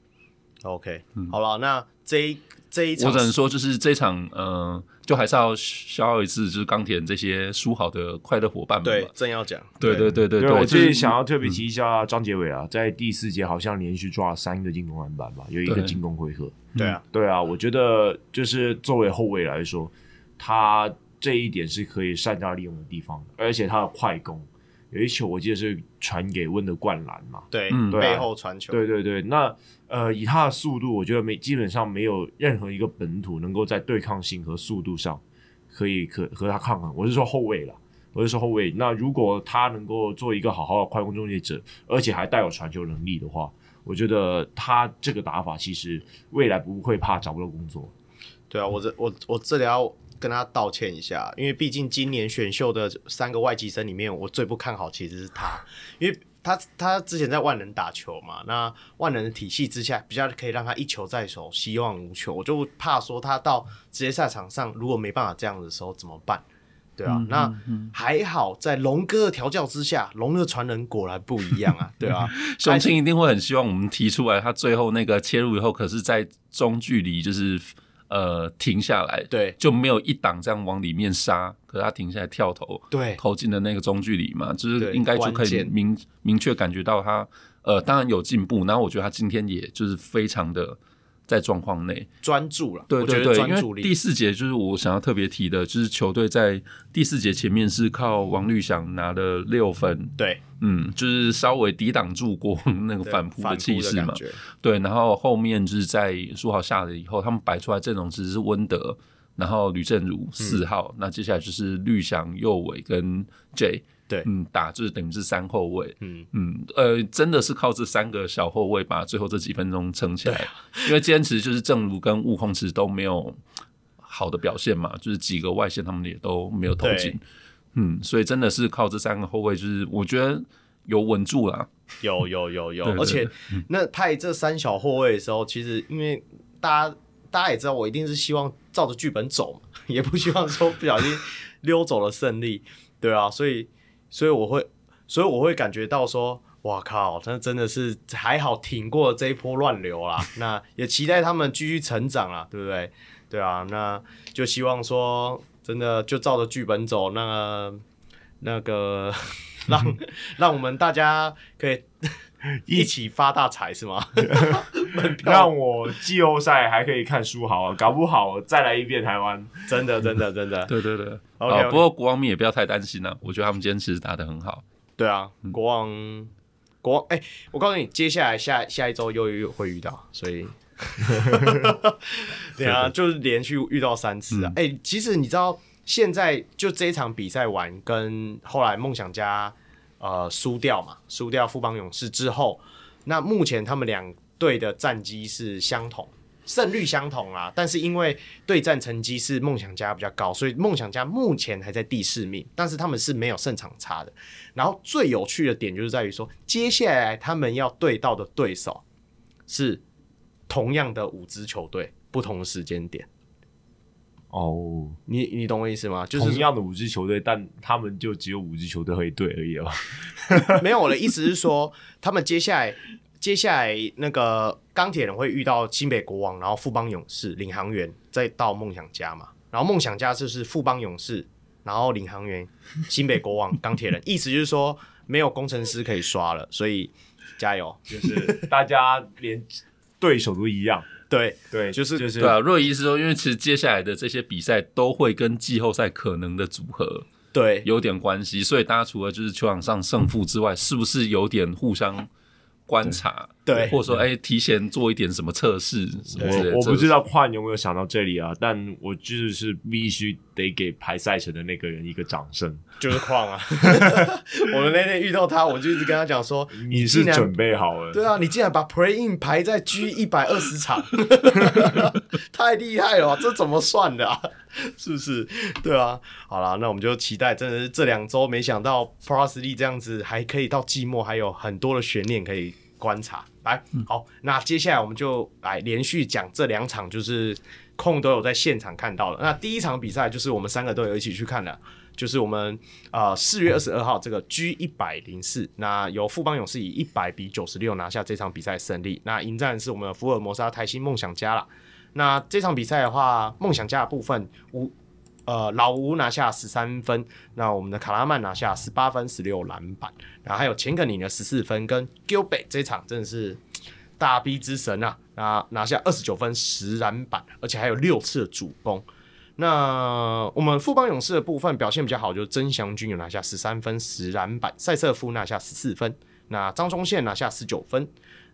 OK，、嗯、好了，那这一这一场，我只能说就是这一场，嗯、呃，就还是要消耗一次，就是钢铁这些输好的快乐伙伴们。对，正要讲。对对对对对，对我自己想要特别提一下张杰伟啊，在第四节好像连续抓了三个进攻篮板吧，有一个进攻回合。对啊，对啊，我觉得就是作为后卫来说，他这一点是可以善加利用的地方，而且他的快攻，有一球我记得是传给温的灌篮嘛，对，嗯背后传球，对对对，那呃以他的速度，我觉得没基本上没有任何一个本土能够在对抗性和速度上可以可和他抗衡。我是说后卫啦，我是说后卫。那如果他能够做一个好好的快攻终结者，而且还带有传球能力的话，我觉得他这个打法其实未来不会怕找不到工作。对啊，我这我我这里要跟他道歉一下，因为毕竟今年选秀的三个外籍生里面，我最不看好其实是他，因为他他之前在万能打球嘛，那万能的体系之下，比较可以让他一球在手，希望无穷。我就怕说他到职业赛场上如果没办法这样的时候怎么办？对啊，嗯那还好在龙哥的调教之下，龙的传人果然不一样啊，对啊，雄青一定会很希望我们提出来，他最后那个切入以后，可是在中距离就是。呃，停下来，对，就没有一档这样往里面杀，可是他停下来跳投，对，投进了那个中距离嘛，就是应该就可以明明确感觉到他，呃，当然有进步，然后我觉得他今天也就是非常的。在状况内。专注了，对对对，因为第四节就是我想要特别提的，就是球队在第四节前面是靠王律翔拿了六分，对，嗯，就是稍微抵挡住过那个反扑的气势嘛，对，然后后面就是在苏豪下了以后，他们摆出来阵容其实是温德，然后吕政儒四号，嗯，那接下来就是绿翔、右伟跟 J。对，嗯，打就是等于是三后卫，嗯。嗯，呃，真的是靠这三个小后卫把最后这几分钟撑起来，啊、因为坚持就是正如跟悟空其实都没有好的表现嘛，就是几个外线他们也都没有投进，嗯，所以真的是靠这三个后卫，就是我觉得有稳住了，有有有 有，而且那派这三小后卫的时候，其实因为大家大家也知道，我一定是希望照着剧本走嘛，也不希望说不小心溜走了胜利，对啊，所以。所以我会，所以我会感觉到说，哇靠，那真的是还好挺过这一波乱流啦。那也期待他们继续成长啦，对不对？对啊，那就希望说，真的就照着剧本走，那个、那个 让让我们大家可以 一起发大财是吗？让我季后赛还可以看书豪啊，搞不好再来一遍台湾，真的真的真的，对对对。Okay, okay. 哦，不过国王们也不要太担心了，啊，我觉得他们今天其实打得很好。对啊，国王，嗯、国王，哎，欸，我告诉你，接下来下下一周又又会遇到，所以，对啊，就是连续遇到三次啊。哎，嗯欸，其实你知道，现在就这一场比赛完，跟后来梦想家呃输掉嘛，输掉富邦勇士之后，那目前他们两队的战绩是相同。胜率相同啊，但是因为对战成绩是梦想家比较高，所以梦想家目前还在第四名，但是他们是没有胜场差的。然后最有趣的点就是在于说，接下来他们要对到的对手是同样的五支球队，不同时间点。哦，你你懂我意思吗？就是同样的五支球队，但他们就只有五支球队会对而已了。没有，我的意思是说，他们接下来。接下来那个钢铁人会遇到新北国王，然后富邦勇士、领航员，再到梦想家嘛。然后梦想家就是富邦勇士，然后领航员、新北国王、钢铁人。意思就是说没有工程师可以刷了，所以加油，就是大家连对手都一样。对对，就是就是对啊。若仪是说，因为其实接下来的这些比赛都会跟季后赛可能的组合对有点关系，所以大家除了就是球场上胜负之外，是不是有点互相？观察，对，或者说，哎、欸，提前做一点什么测试什么之类的。我我不知道矿有没有想到这里啊，但我就是必须得给排赛程的那个人一个掌声，就是矿啊！我们那天遇到他，我就一直跟他讲说，你是准备好了？对啊，你竟然把 Play In 排在 G 一百二十场，太厉害了，这怎么算的啊？是不是？对啊，好了，那我们就期待，真的是这两周没想到 League 这样子还可以到季末，还有很多的悬念可以观察。来，好，那接下来我们就来连续讲这两场，就是空都有在现场看到了。那第一场比赛就是我们三个都有一起去看的，就是我们呃四月二十二号这个 G 一百零四，那由富邦勇士以一百比九十六拿下这场比赛胜利。那迎战是我们的福尔摩沙台新梦想家啦。那这场比赛的话，梦想家的部分，吴呃老吴拿下十三分，那我们的卡拉曼拿下十八分十六篮板，然后还有钱肯尼的十四分，跟 Gilbert 这场真的是大逼之神啊，拿拿下二十九分十篮板，而且还有六次的主攻。那我们富邦勇士的部分表现比较好，就是曾祥军有拿下十三分、十篮板，赛瑟夫拿下十四分，那张忠宪拿下十九分，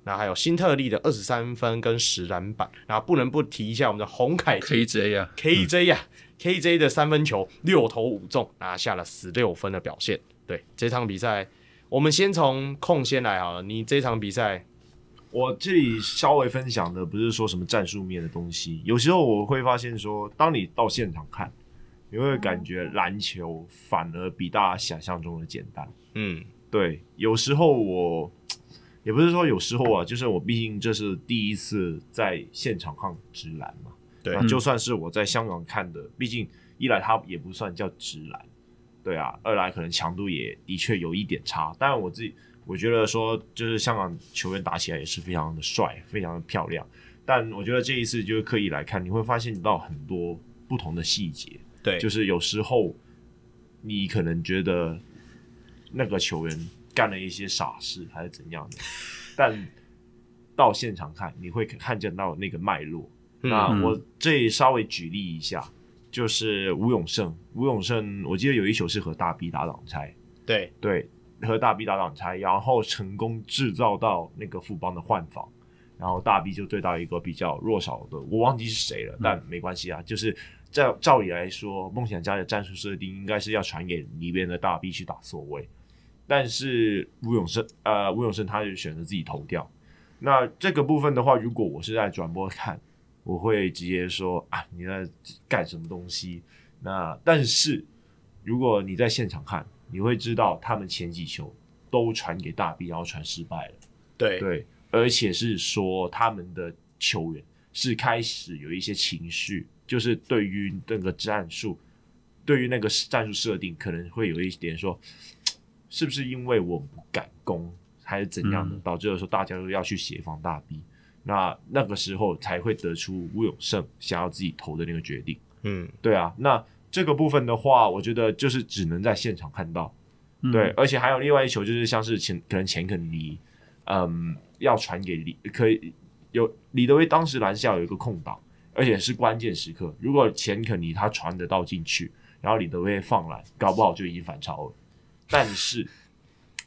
那还有新特利的二十三分跟十篮板，然后不能不提一下我们的洪凯 KJ 啊，KJ 呀、啊嗯、，KJ 的三分球六投五中，拿下了十六分的表现。对这场比赛，我们先从控先来好了，你这场比赛。我这里稍微分享的不是说什么战术面的东西，有时候我会发现说，当你到现场看，你会感觉篮球反而比大家想象中的简单。嗯，对，有时候我也不是说有时候啊，就是我毕竟这是第一次在现场看直篮嘛。对，那就算是我在香港看的，毕竟一来它也不算叫直男，对啊，二来可能强度也的确有一点差，当然我自己。我觉得说，就是香港球员打起来也是非常的帅，非常的漂亮。但我觉得这一次就是刻意来看，你会发现到很多不同的细节。对，就是有时候你可能觉得那个球员干了一些傻事还是怎样的，但到现场看，你会看见到那个脉络。嗯、那我这里稍微举例一下，就是吴永胜，吴永胜，我记得有一球是和大 B 打挡拆。对对。和大 B 打挡拆，然后成功制造到那个富邦的换防，然后大 B 就对到一个比较弱小的，我忘记是谁了，但没关系啊。就是照照理来说，梦想家的战术设定应该是要传给里边的大 B 去打缩位，但是吴永胜呃吴永胜他就选择自己投掉。那这个部分的话，如果我是在转播看，我会直接说啊，你在干什么东西？那但是如果你在现场看。你会知道他们前几球都传给大 B，然后传失败了。对对，而且是说他们的球员是开始有一些情绪，就是对于那个战术，对于那个战术设定，可能会有一点说，是不是因为我不敢攻，还是怎样的，嗯、导致了说大家都要去协防大 B，那那个时候才会得出吴永胜想要自己投的那个决定。嗯，对啊，那。这个部分的话，我觉得就是只能在现场看到，嗯、对，而且还有另外一球，就是像是前可能钱肯尼，嗯，要传给李，可以有李德威当时篮下有一个空档，而且是关键时刻，如果钱肯尼他传得到进去，然后李德威放篮，搞不好就已经反超了，但是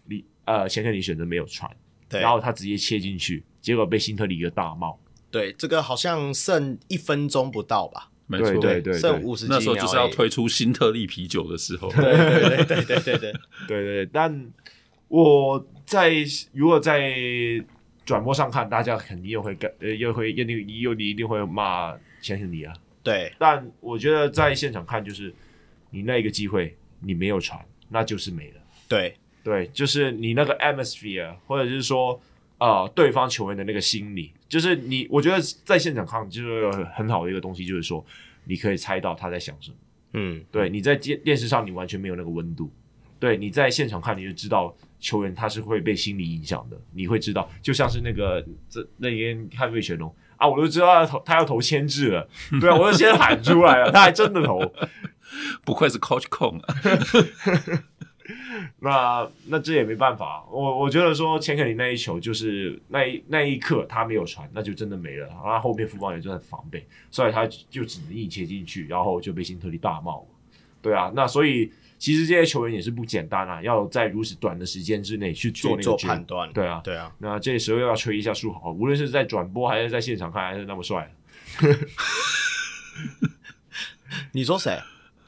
李呃钱肯尼选择没有传，对。然后他直接切进去，结果被新特利一个大帽对这个好像剩一分钟不到吧。没错。对对剩五十那时候就是要推出新特利啤酒的时候。对对对对对对。对 但我在如果在转播上看大家肯定又会干呃又会又你又你一定会骂相信你啊。对。但我觉得在现场看就是你那一个机会你没有传那就是没了。对。对就是你那个 atmosphere 或者是说啊、呃，对方球员的那个心理，就是你，我觉得在现场看就是有很好的一个东西，就是说你可以猜到他在想什么。嗯，对，你在电电视上你完全没有那个温度，对，你在现场看你就知道球员他是会被心理影响的，你会知道，就像是那个这那天看魏全龙啊，我都知道他要投他要投牵制了，对啊，我就先喊出来了，他还真的投，不愧是 Coach 啊。那那这也没办法，我我觉得说钱肯尼那一球就是那一那一刻他没有传，那就真的没了。然后后面富邦也就在防备，所以他就只能硬切进去，然后就被辛特利大帽。对啊，那所以其实这些球员也是不简单啊，要在如此短的时间之内去做那个做判断。对啊，对啊。那这时候又要吹一下书豪，无论是在转播还是在现场看，还是那么帅。你说谁？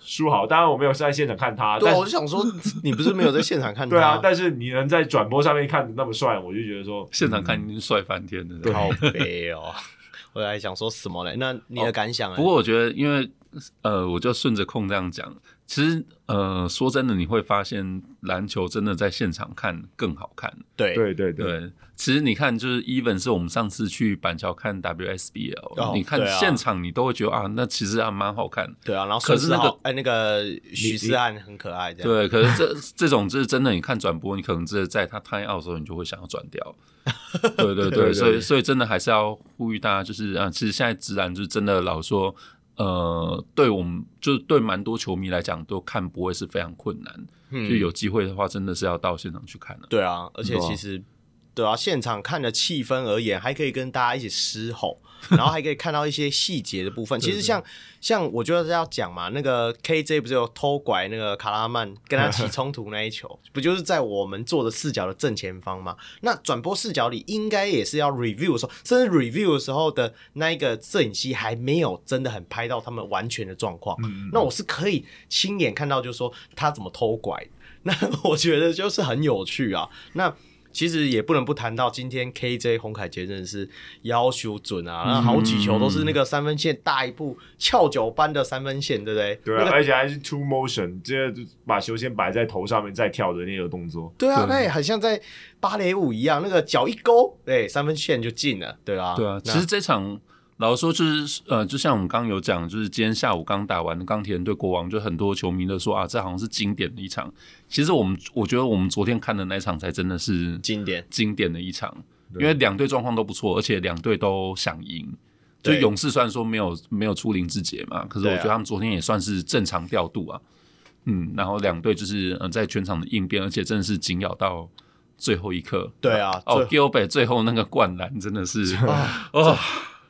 书豪，当然我没有在现场看他。对，但我就想说，你不是没有在现场看他？对啊，但是你能在转播上面看那么帅，我就觉得说现场看已经帅翻天了。好悲哦！我还想说什么嘞？那你的感想？不过我觉得，因为呃，我就顺着空这样讲。其实，呃，说真的，你会发现篮球真的在现场看更好看。对对对对。其实你看，就是 even 是我们上次去板桥看 WSBL，、哦、你看现场你都会觉得啊，啊，那其实还蛮好看。对啊，然后可是那个哎，那个许思翰很可爱。对，可是这这种就是真的，你看转播，你可能真的在他 time out 的时候，你就会想要转掉。对 对对，对对对，所以所以真的还是要呼吁大家，就是啊，其实现在直男就是真的老说。呃，对我们就是对蛮多球迷来讲，都看不会是非常困难。嗯，就有机会的话，真的是要到现场去看了。对啊，而且其实对啊，现场看的气氛而言，还可以跟大家一起嘶吼。然后还可以看到一些细节的部分。其实像像我觉得要讲嘛，那个 KJ 不是有偷拐那个卡拉曼跟他起冲突那一球，不就是在我们坐的视角的正前方吗？那转播视角里应该也是要 review 的时候，甚至 review 的时候的那一个摄影机还没有真的很拍到他们完全的状况。那我是可以亲眼看到，就是说他怎么偷拐。那我觉得就是很有趣啊。那其实也不能不谈到今天 KJ 洪凯杰真的是要求准啊，好几球都是那个三分线大一步翘脚般的三分线，对不对？对啊，那个、而且还是 two motion，这把球先摆在头上面再跳的那个动作。对啊，那也很像在芭蕾舞一样，那个脚一勾，对，三分线就进了，对啊。对啊，其实这场。老实说，就是呃，就像我们刚刚有讲，就是今天下午刚打完的钢铁人对国王，就很多球迷都说啊，这好像是经典的一场。其实我们我觉得我们昨天看的那场才真的是经典经典的一场，因为两队状况都不错，而且两队都想赢。就勇士虽然说没有没有出林志杰嘛，可是我觉得他们昨天也算是正常调度啊。嗯，然后两队就是呃在全场的应变，而且真的是紧咬到最后一刻。对啊，哦，Gilbert 最后那个灌篮真的是哦。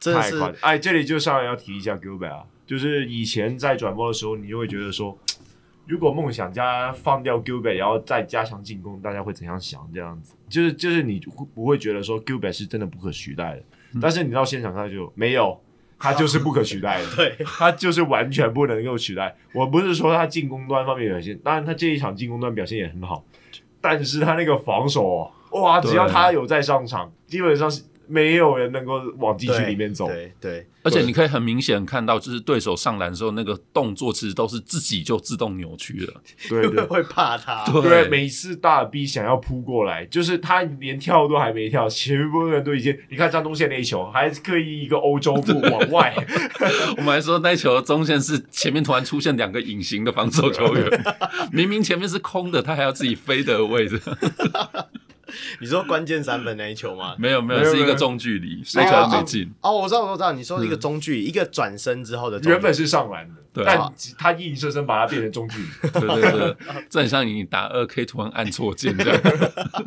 太快！哎，这里就上来要提一下 Gilbert 啊，就是以前在转播的时候，你就会觉得说，如果梦想家放掉 Gilbert，然后再加强进攻，大家会怎样想？这样子，就是就是你会不会觉得说 Gilbert 是真的不可取代的？嗯、但是你到现场看就没有，他就是不可取代的，对，他就是完全不能够取代。我不是说他进攻端方面表现，当然他这一场进攻端表现也很好，但是他那个防守，哇，只要他有在上场，基本上是。没有人能够往禁区里面走，对对，对，而且你可以很明显看到，就是对手上篮的时候，那个动作其实都是自己就自动扭曲了，对，对，对，会怕他，对，对，每次大 B 想要扑过来，就是他连跳都还没跳，全部人都已经，你看张东宪那一球，还是刻意一个欧洲步往外，我们还说那一球中线是前面突然出现两个隐形的防守球员，明明前面是空的，他还要自己飞的位置。你说关键三分那一球吗？没有没有，是一个中距离，那球没进。哦，我知道我知道，你说是一个中距离，一个转身之后的，原本是上篮的，但他硬生生把它变成中距离。对对对，这很像你打二 K 突然按错键这样。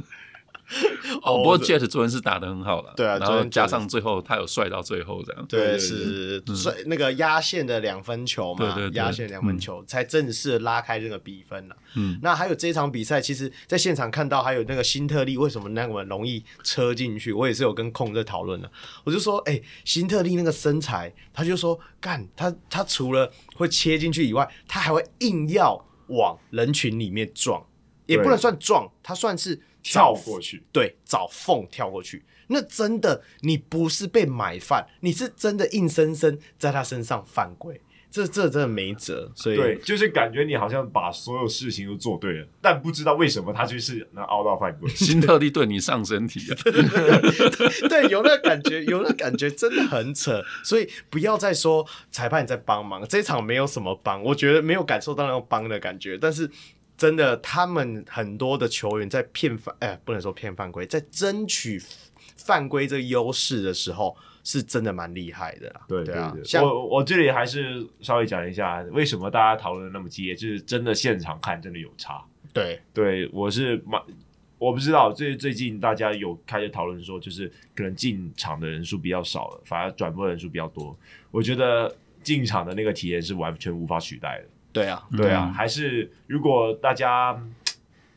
哦，不过 Jet 昨天是打的很好了，对啊，然后加上最后他有帅到最后这样，对，是帅那个压线的两分球嘛，对对，压线两分球才正式拉开这个比分了。嗯，那还有这场比赛，其实在现场看到还有那个辛特利为什么那么容易车进去，我也是有跟控在讨论的。我就说，哎，辛特利那个身材，他就说干他他除了会切进去以外，他还会硬要往人群里面撞，也不能算撞，他算是。跳过去，对，找缝跳过去。那真的，你不是被买饭，你是真的硬生生在他身上犯规。这这真的没辙。所以，对，就是感觉你好像把所有事情都做对了，但不知道为什么他就是能凹到犯规。新特利对你上身体啊，对，有那感觉，有那感觉，真的很扯。所以不要再说裁判在帮忙，这场没有什么帮，我觉得没有感受到那种帮的感觉，但是。真的，他们很多的球员在骗犯，哎，不能说骗犯规，在争取犯规这个优势的时候，是真的蛮厉害的啦。对对对，像我我这里还是稍微讲一下，为什么大家讨论的那么激烈，就是真的现场看真的有差。对对，我是蛮，我不知道最最近大家有开始讨论说，就是可能进场的人数比较少了，反而转播人数比较多。我觉得进场的那个体验是完全无法取代的。对啊，对啊，还是如果大家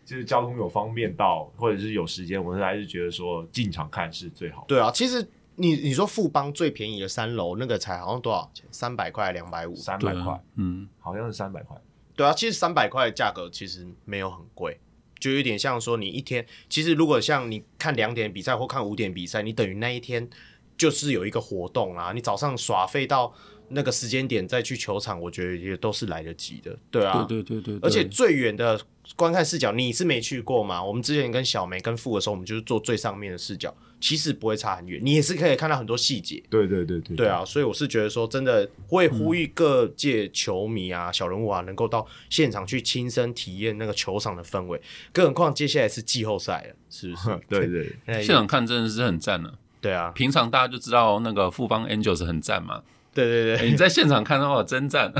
就是交通有方便到，或者是有时间，我还是觉得说进场看是最好。对啊，其实你你说富邦最便宜的三楼那个才好像多少钱？三百块，两百五？三百块，嗯，好像是三百块。对啊，其实三百块的价格其实没有很贵，就有点像说你一天，其实如果像你看两点比赛或看五点比赛，你等于那一天就是有一个活动啊，你早上耍废到。那个时间点再去球场，我觉得也都是来得及的，对啊，对对对对，而且最远的观看视角你是没去过嘛？我们之前跟小梅跟富的时候，我们就是坐最上面的视角，其实不会差很远，你也是可以看到很多细节。对对对对，对啊，所以我是觉得说，真的会呼吁各界球迷啊、嗯、小人物啊，能够到现场去亲身体验那个球场的氛围。更何况接下来是季后赛了，是不是？对对，现场看真的是很赞的。对啊，平常大家就知道那个富邦 Angels 很赞嘛。对对对，欸、你在现场看的话真赞，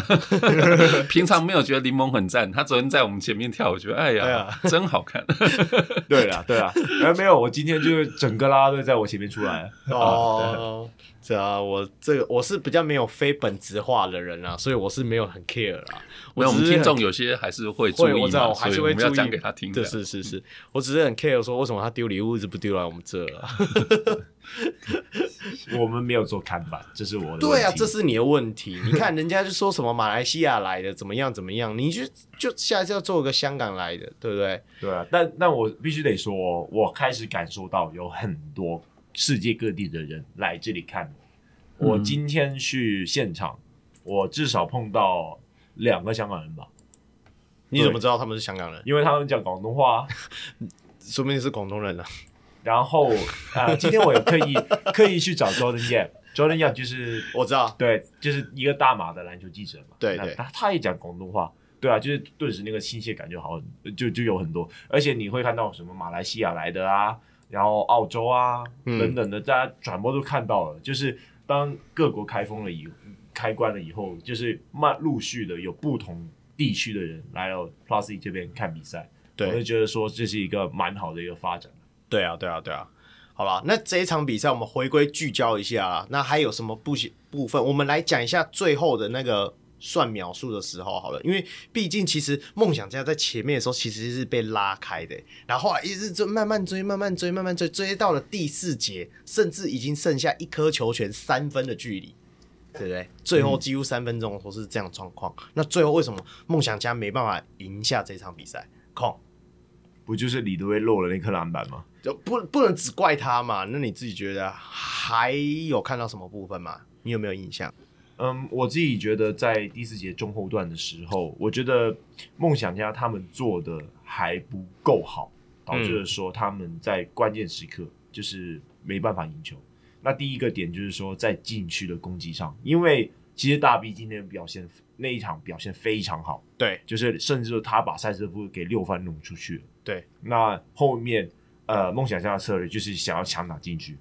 平常没有觉得柠檬很赞，他昨天在我们前面跳，我觉得哎呀，哎呀 真好看。对了对了，哎没有，我今天就是整个啦啦队在我前面出来。哦。是啊，我这个我是比较没有非本质化的人啊，所以我是没有很 care 啦。我，我们听众有些还是会注意，我知道，我还是会注意讲给他听对。是是是，我只是很 care 说为什么他丢礼物一直不丢来我们这啊？我们没有做看板，这是我的。对啊，这是你的问题。你看人家就说什么马来西亚来的怎么样怎么样，你就就下次要做一个香港来的，对不对？对啊，但但我必须得说，我开始感受到有很多。世界各地的人来这里看我。我今天去现场，嗯、我至少碰到两个香港人吧。你怎么知道他们是香港人？因为他们讲广东话，说明你是广东人啊。然后啊、呃，今天我也刻意 刻意去找 Jordan Yap，Jordan Yap 就是 我知道，对，就是一个大马的篮球记者嘛。对对，他他也讲广东话，对啊，就是顿时那个亲切感就好，就就有很多，而且你会看到什么马来西亚来的啊。然后澳洲啊等等的，大家转播都看到了。嗯、就是当各国开封了以开关了以后，就是慢陆续的有不同地区的人来到 Plus E 这边看比赛。对，我就觉得说这是一个蛮好的一个发展。对啊，对啊，对啊。好了，那这一场比赛我们回归聚焦一下啦。那还有什么部部分？我们来讲一下最后的那个。算秒数的时候好了，因为毕竟其实梦想家在前面的时候其实是被拉开的，然后后来一直追慢慢追，慢慢追，慢慢追，追到了第四节，甚至已经剩下一颗球权三分的距离，对不对？最后几乎三分钟都是这样状况。嗯、那最后为什么梦想家没办法赢下这场比赛？控，不就是李德威漏了那颗篮板吗？就不不能只怪他嘛？那你自己觉得还有看到什么部分吗？你有没有印象？嗯，我自己觉得在第四节中后段的时候，我觉得梦想家他们做的还不够好，导致了说他们在关键时刻就是没办法赢球。嗯、那第一个点就是说在禁区的攻击上，因为其实大 B 今天表现那一场表现非常好，对，就是甚至他把赛斯夫给六番弄出去了，对。那后面呃梦想家的策略就是想要强打进去，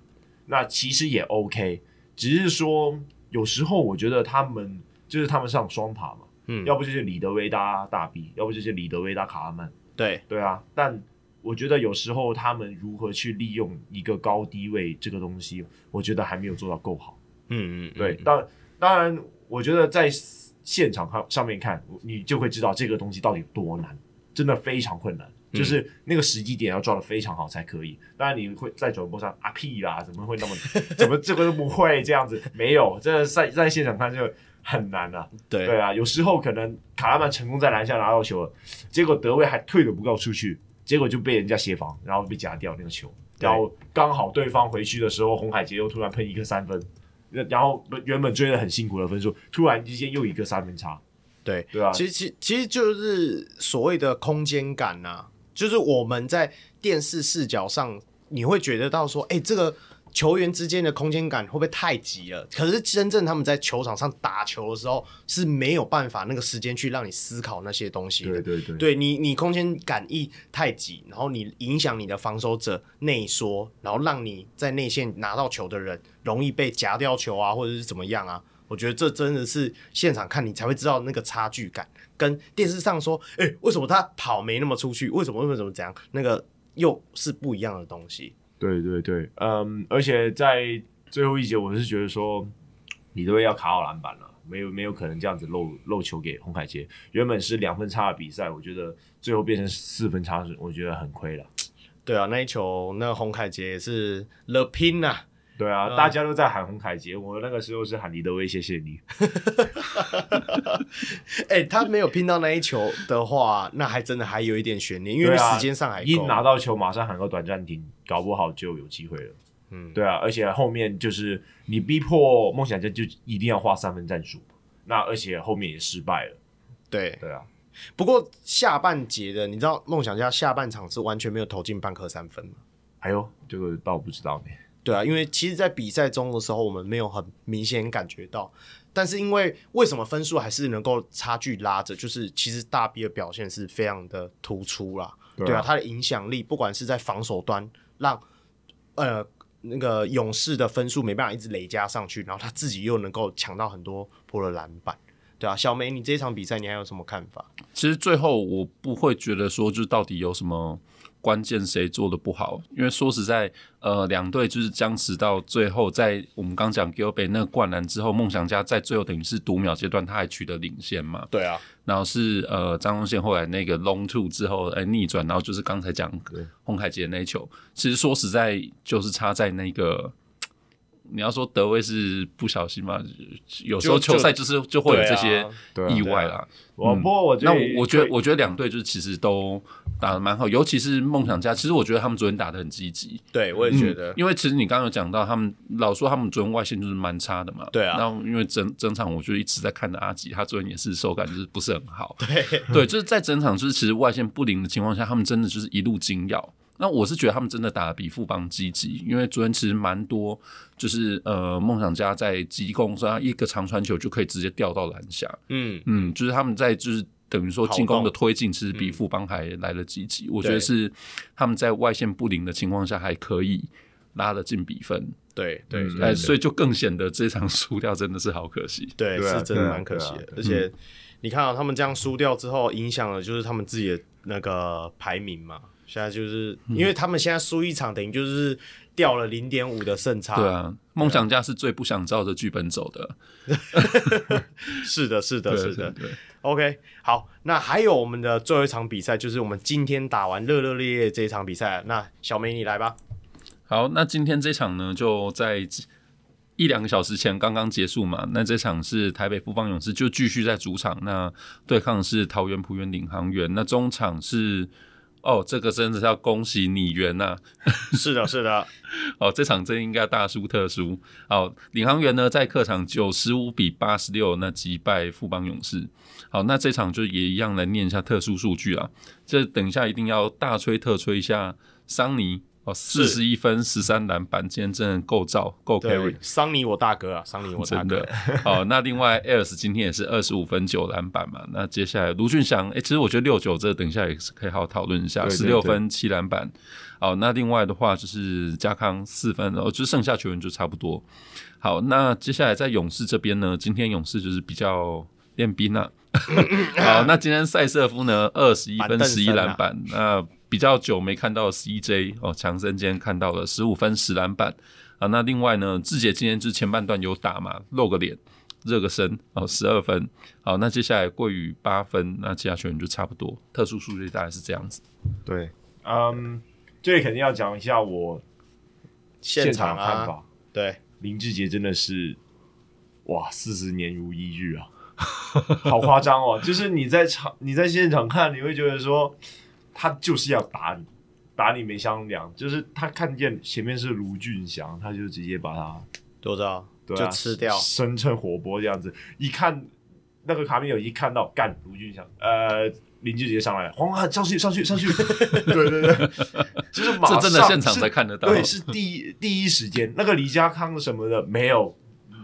那其实也 OK，只是说。有时候我觉得他们就是他们上双塔嘛，嗯，要不就是李德威搭大 B，要不就是李德威搭卡拉曼，对对啊。但我觉得有时候他们如何去利用一个高低位这个东西，我觉得还没有做到够好。嗯，嗯嗯，对。当当然，我觉得在现场看上面看，你就会知道这个东西到底有多难，真的非常困难。就是那个时机点要抓的非常好才可以。当然你会在转播上啊屁啦，怎么会那么 怎么这个都不会这样子？没有，真的在在现场看就很难啊。对对啊，有时候可能卡拉曼成功在篮下拿到球了，结果德威还退的不够出去，结果就被人家协防，然后被夹掉那个球。然后刚好对方回去的时候，洪海杰又突然喷一个三分，然后原本追的很辛苦的分数，突然之间又一个三分差。对对啊，其实其其实就是所谓的空间感呐、啊。就是我们在电视视角上，你会觉得到说，哎、欸，这个球员之间的空间感会不会太挤了？可是真正他们在球场上打球的时候，是没有办法那个时间去让你思考那些东西的。对对对，对你你空间感一太挤，然后你影响你的防守者内缩，然后让你在内线拿到球的人容易被夹掉球啊，或者是怎么样啊？我觉得这真的是现场看你才会知道那个差距感。跟电视上说，哎、欸，为什么他跑没那么出去？为什么？为什么？怎样？那个又是不一样的东西。对对对，嗯，而且在最后一节，我是觉得说，李德威要卡好篮板了，没有没有可能这样子漏漏球给洪凯杰。原本是两分差的比赛，我觉得最后变成四分差，我觉得很亏了。对啊，那一球，那洪凯杰也是了拼呐。对啊，嗯、大家都在喊洪凯杰，我那个时候是喊李德威，谢谢你。哎、欸，他没有拼到那一球的话，那还真的还有一点悬念，因为时间上还够。一拿到球马上喊个短暂停，搞不好就有机会了。嗯，对啊，而且后面就是你逼迫梦想家就一定要画三分战术，那而且后面也失败了。对对啊，不过下半节的，你知道梦想家下半场是完全没有投进半颗三分吗？哎呦，这个倒不知道呢。对啊，因为其实，在比赛中的时候，我们没有很明显感觉到，但是因为为什么分数还是能够差距拉着，就是其实大 B 的表现是非常的突出啦。对啊，他的影响力，不管是在防守端让呃那个勇士的分数没办法一直累加上去，然后他自己又能够抢到很多破的篮板，对啊，小梅，你这场比赛你还有什么看法？其实最后我不会觉得说，就到底有什么。关键谁做的不好？因为说实在，呃，两队就是僵持到最后，在我们刚讲 Gilbert 那个灌篮之后，梦想家在最后等于是读秒阶段，他还取得领先嘛？对啊。然后是呃张宗宪后来那个 long two 之后，哎、欸、逆转，然后就是刚才讲洪凯杰那一球，其实说实在就是差在那个。你要说德威是不小心嘛？有时候球赛就是就，就会有这些意外啦。我不过我觉得，那我觉得我觉得两队就是其实都打的蛮好，尤其是梦想家。其实我觉得他们昨天打的很积极。对，我也觉得，嗯、因为其实你刚刚有讲到，他们老说他们昨天外线就是蛮差的嘛。对啊。那因为整整场，我就一直在看着阿吉，他昨天也是手感就是不是很好。对对，就是在整场就是其实外线不灵的情况下，他们真的就是一路紧咬。那我是觉得他们真的打的比富邦积极，因为昨天其实蛮多，就是呃梦想家在急攻，所以他一个长传球就可以直接掉到篮下。嗯嗯，就是他们在就是等于说进攻的推进，其实比富邦还来得积极。我觉得是他们在外线不灵的情况下还可以拉得进比分。对对，哎、嗯，所以就更显得这场输掉真的是好可惜。对，是真的蛮可惜的。而且你看到他们这样输掉之后，影响了就是他们自己的那个排名嘛。现在就是因为他们现在输一场，等于就是掉了零点五的胜差。对啊，梦想家是最不想照着剧本走的。是的，是的，是的。，OK，好，那还有我们的最后一场比赛，就是我们今天打完热热烈烈这一场比赛。那小梅你来吧。好，那今天这场呢，就在一两个小时前刚刚结束嘛。那这场是台北富邦勇士就继续在主场，那对抗是桃园璞园领航员。那中场是。哦，这个真的是要恭喜你圆呐！是的，是的。哦，这场真应该大输特输。好，领航员呢在客场九十五比八十六那击败富邦勇士。好，那这场就也一样来念一下特殊数据啊。这等一下一定要大吹特吹一下桑尼。哦，四十一分，十三篮板，今天真的够造够 carry。桑尼我大哥啊，桑尼我大哥。哦，那另外 Ayers 今天也是二十五分九篮板嘛。那接下来卢俊祥，哎、欸，其实我觉得六九这等一下也是可以好好讨论一下，十六分七篮板。好，那另外的话就是加康四分，然后就剩下球员就差不多。好，那接下来在勇士这边呢，今天勇士就是比较练兵啊。好，那今天塞瑟夫呢，二十一分十一篮板，那。比较久没看到 CJ 哦，强森今天看到了十五分十篮板啊。那另外呢，志杰今天就是前半段有打嘛，露个脸，热个身哦，十二分。好，那接下来桂宇八分，那其他球员就差不多。特殊数据大概是这样子。对，嗯，这里肯定要讲一下我现场看法。对，林志杰真的是哇，四十年如一日啊，好夸张哦！就是你在场，你在现场看，你会觉得说。他就是要打你，打你没商量。就是他看见前面是卢俊祥，他就直接把他多少对、啊、就吃掉，生趁活剥这样子。一看那个卡米尔一看到干卢俊祥，呃，林就直接上来了，黄啊上去上去上去，上去 对对对，就是马上这真的现场才看得到，对，是第一第一时间那个李家康什么的没有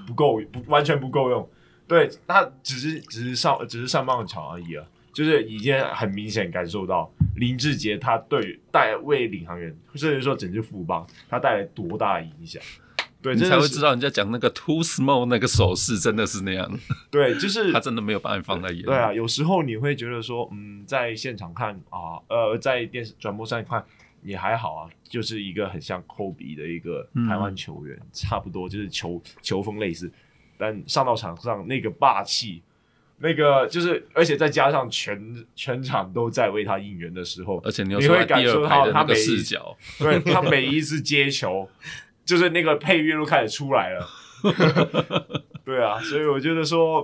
不够不完全不够用，对他只是只是上只是上半场而已啊。就是已经很明显感受到林志杰他对带为领航员，甚至说整支富邦，他带来多大的影响？对，你才会知道人家讲那个 too small 那个手势真的是那样。对，就是 他真的没有把你放在眼里。对啊，有时候你会觉得说，嗯，在现场看啊，呃，在电视转播上看也还好啊，就是一个很像科比的一个台湾球员，嗯，差不多就是球球风类似，但上到场上那个霸气。那个就是，而且再加上全全场都在为他应援的时候，而且你，你会感受到他每一视角，对他每一次接球，就是那个配乐都开始出来了。对啊，所以我觉得说，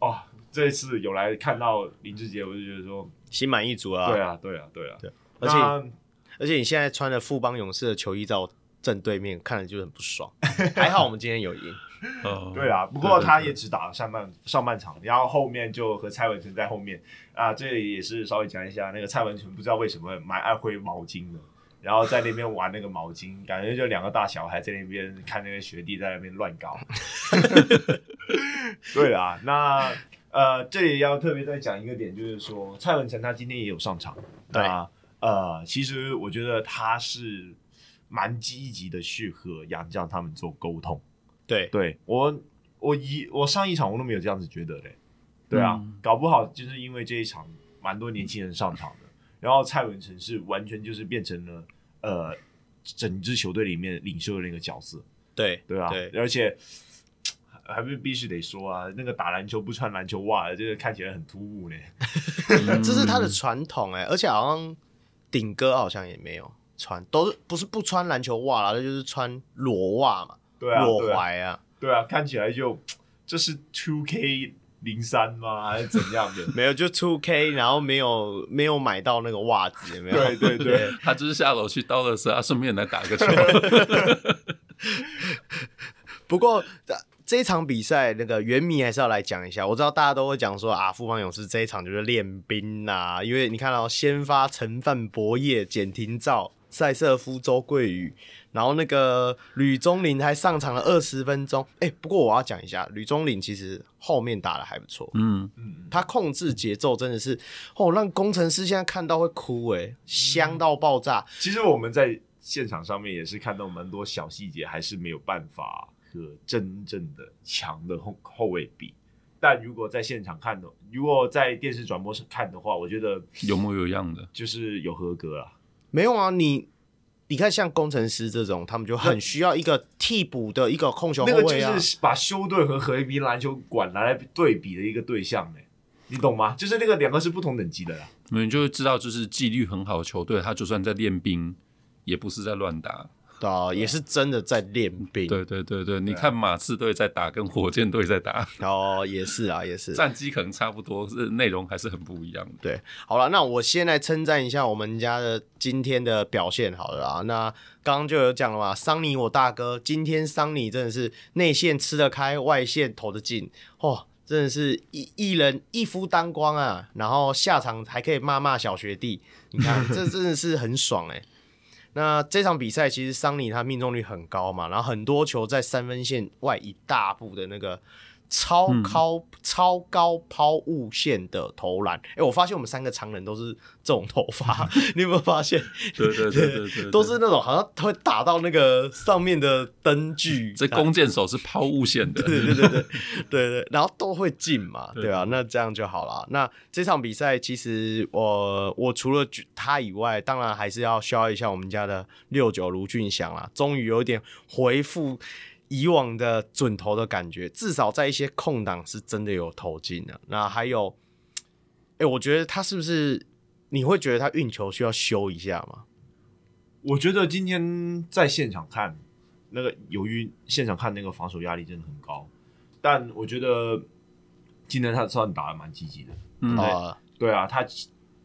哦，这一次有来看到林志杰，我就觉得说心满意足啊。对啊，对啊，对啊。对，而且而且你现在穿着富邦勇士的球衣在我正对面，看着就很不爽。还好我们今天有赢。嗯，对啊，不过他也只打了上半上半场，然后后面就和蔡文成在后面啊，这里也是稍微讲一下，那个蔡文成不知道为什么蛮爱挥毛巾的，然后在那边玩那个毛巾，感觉就两个大小孩在那边看那个学弟在那边乱搞。对啊，那呃，这里要特别再讲一个点，就是说蔡文成他今天也有上场，对啊，呃，其实我觉得他是。蛮积极的去和杨绛他们做沟通。对，对我，我一我上一场我都没有这样子觉得嘞。对啊，嗯搞不好就是因为这一场蛮多年轻人上场的，然后蔡文成是完全就是变成了呃整支球队里面领袖的那个角色。对，对啊，对，而且还不是必须得说啊，那个打篮球不穿篮球袜的，这个看起来很突兀呢。嗯这是他的传统哎，而且好像顶哥好像也没有穿，都是不是不穿篮球袜啦，那就是穿裸袜嘛，对啊，裸对啊，啊，对啊，看起来就 这是 Two K 零三吗？还是怎样的？没有就 Two K，然后没有没有买到那个袜子，也没有？对对对，他就是下楼去倒垃圾啊，顺便来打个球。不过这这一场比赛，那个原迷还是要来讲一下。我知道大家都会讲说啊，富邦勇士这一场就是练兵呐，因为你看到、哦、先发陈范博业、简廷照、赛瑟夫、周桂宇，然后那个吕宗林还上场了二十分钟。哎、欸，不过我要讲一下，吕宗林其实后面打的还不错，嗯，他控制节奏真的是哦，让工程师现在看到会哭哎，香到爆炸。其实我们在现场上面也是看到蛮多小细节，还是没有办法和真正的强的后后卫比。但如果在现场看的，如果在电视转播上看的话，我觉得有模有样的，就是有合格了。没有啊，你你看像工程师这种，他们就很需要一个替补的一个控球后卫啊。那个就是把休顿和和 A B 篮球馆拿来对比的一个对象呢，你懂吗？就是那个两个是不同等级的啦。你们就会知道，就是纪律很好的球队，他就算在练兵，也不是在乱打。对啊，也是真的在练兵。对对对对，你看马刺队在打，跟火箭队在打，哦，也是啊，也是。战绩可能差不多，是内容还是很不一样的。对，好了，那我先来称赞一下我们家的今天的表现好了啊。那刚刚就有讲了嘛，桑尼我大哥，今天桑尼真的是内线吃得开，外线投得进，哦，真的是一一人一夫当关啊。然后下场还可以骂骂小学弟，你看这真的是很爽哎、欸。那这场比赛其实桑尼他命中率很高嘛，然后很多球在三分线外一大步的那个超高、嗯、超高抛物线的投篮。哎、欸，我发现我们三个常人都是这种头发，你有没有发现？对对对对对，都是那种好像会打到那个上面的灯具。这弓箭手是抛物线的，对对对对对对对，然后都会进嘛，对啊，那这样就好了。那这场比赛其实我我除了他以外，当然还是要消一下我们家的六九卢俊祥啦，终于有点回复以往的准投的感觉，至少在一些空档是真的有投进的。那还有，哎，我觉得他是不是你会觉得他运球需要修一下吗？我觉得今天在现场看那个，由于现场看那个防守压力真的很高，但我觉得今天他算打的蛮积极的。嗯，对，对啊，他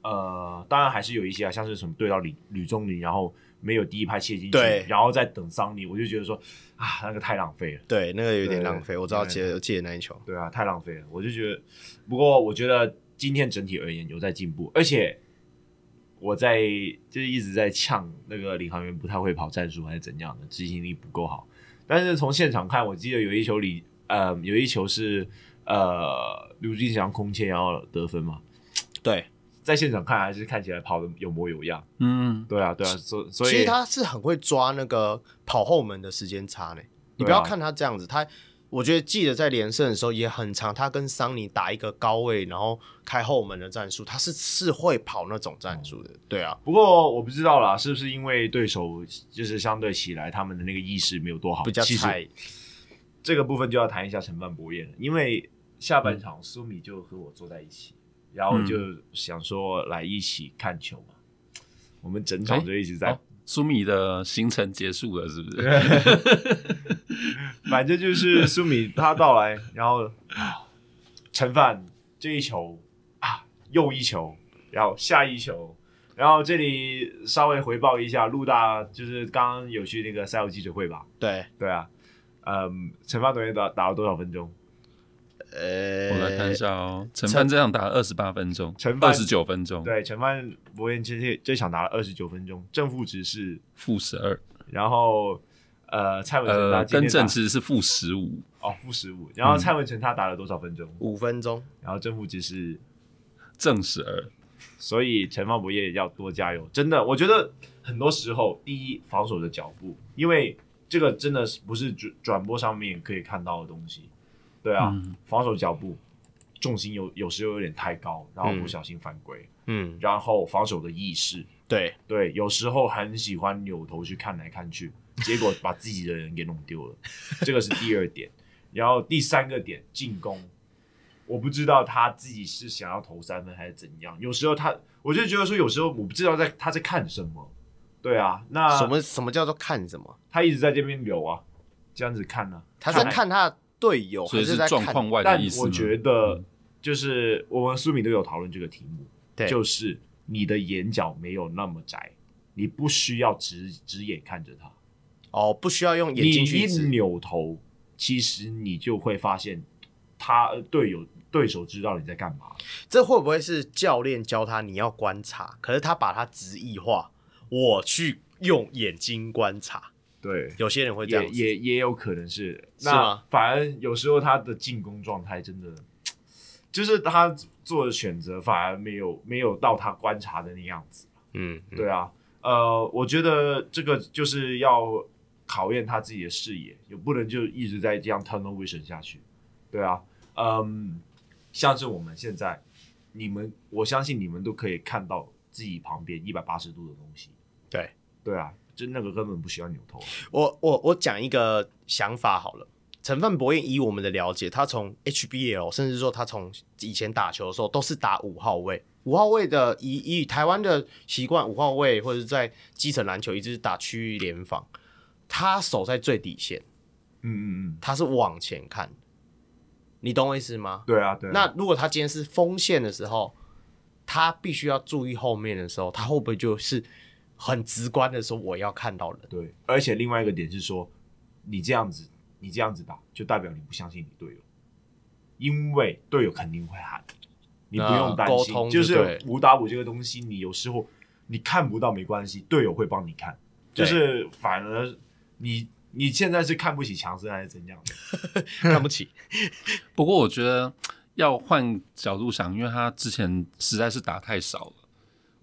呃，当然还是有一些啊，像是什么对到吕吕中林，然后。没有第一拍切进去，对，然后再等桑尼，我就觉得说啊，那个太浪费了。对，那个有点浪费。我知道借借那一球，对啊，太浪费了。我就觉得，不过我觉得今天整体而言有在进步，而且我在就是一直在呛那个领航员不太会跑战术还是怎样的，执行力不够好。但是从现场看，我记得有一球里，呃，有一球是呃刘俊祥空切然后得分嘛，对。在现场看还是看起来跑的有模有样，嗯，对啊，对啊，所所以其实他是很会抓那个跑后门的时间差呢。你不要看他这样子，他我觉得记得在连胜的时候也很长，他跟桑尼打一个高位，然后开后门的战术，他是是会跑那种战术的，对啊。不过我不知道啦，是不是因为对手就是相对起来他们的那个意识没有多好，比较菜。这个部分就要谈一下陈范博彦了，因为下半场苏米就和我坐在一起。然后就想说来一起看球嘛，嗯、我们整场就一直在。苏、哦、米的行程结束了，是不是？反正就是苏米他到来，然后陈范这一球啊，又一球，然后下一球，然后这里稍微回报一下，陆大就是刚刚有去那个赛后记者会吧？对对啊，嗯，陈范同学打打了多少分钟？呃，我来看一下哦。陈范这场打了二十八分钟，陈二十九分钟。对，陈范博彦这这场打了二十九分钟，正负值是负十二。然后呃，蔡文成他跟正值是负十五哦，负十五。然后蔡文成他打了多少分钟？五分钟。然后正负值是正十二。所以陈范博彦要多加油，真的，我觉得很多时候，第一防守的脚步，因为这个真的是不是转转播上面可以看到的东西，对啊，嗯、防守脚步重心有有时候有点太高，然后不小心犯规，嗯，然后防守的意识，对对，有时候很喜欢扭头去看来看去，结果把自己的人给弄丢了，这个是第二点，然后第三个点进攻。我不知道他自己是想要投三分还是怎样。有时候他，我就觉得说，有时候我不知道在他在看什么。对啊，那什么什么叫做看什么？他一直在这边留啊，这样子看呢、啊？他在看他的队友，还是在状况外的意思？但我觉得就是我们苏敏都有讨论这个题目，对，就是你的眼角没有那么窄，你不需要直直眼看着他。哦，不需要用眼睛去。你一扭头，其实你就会发现他队友。对手知道你在干嘛，这会不会是教练教他你要观察？可是他把他直译化，我去用眼睛观察。对，有些人会这样也也也有可能是。是吗？那反而有时候他的进攻状态真的，就是他做的选择反而没有没有到他观察的那样子。嗯，嗯，对啊。呃，我觉得这个就是要考验他自己的视野，也不能就一直在这样 tunnel vision 下去。对啊，嗯。像是我们现在，你们我相信你们都可以看到自己旁边一百八十度的东西。对对啊，就那个根本不需要扭头。我我我讲一个想法好了，陈范博彦以我们的了解，他从 HBL 甚至说他从以前打球的时候都是打五号位，五号位的以以台湾的习惯，五号位或者是在基层篮球一直是打区域联防，他守在最底线。嗯嗯嗯，他是往前看。你懂我意思吗？对啊，对啊。那如果他今天是锋线的时候，他必须要注意后面的时候，他会不会就是很直观的说我要看到人？对。而且另外一个点是说，你这样子，你这样子打，就代表你不相信你队友，因为队友肯定会喊，你不用担心。沟通就，就是五打五这个东西，你有时候你看不到没关系，队友会帮你看，就是反而你。你现在是看不起强森还是怎样的？看不起。不过我觉得要换角度想，因为他之前实在是打太少了。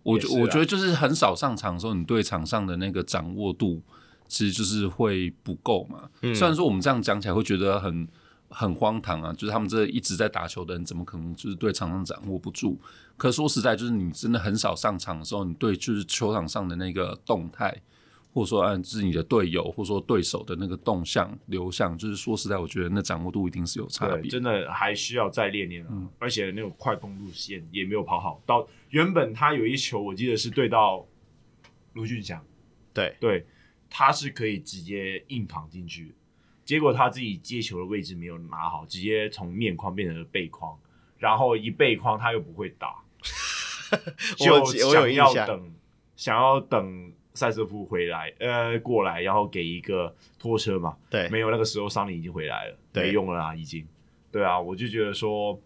我觉我觉得就是很少上场的时候，你对场上的那个掌握度其实就是会不够嘛。嗯。虽然说我们这样讲起来会觉得很很荒唐啊，就是他们这一直在打球的人，怎么可能就是对场上掌握不住？可说实在，就是你真的很少上场的时候，你对就是球场上的那个动态。或者说，按自己的队友，或者说对手的那个动向、流向，就是说实在，我觉得那掌握度一定是有差别，真的还需要再练练、嗯、而且那种快攻路线也没有跑好。到原本他有一球，我记得是对到卢俊祥，对对，他是可以直接硬扛进去，结果他自己接球的位置没有拿好，直接从面框变成了背框，然后一背框他又不会打，就想要等，想要等。塞瑟夫回来，呃，过来，然后给一个拖车嘛。对，没有那个时候，桑尼已经回来了，没用了啊，已经。对啊，我就觉得说，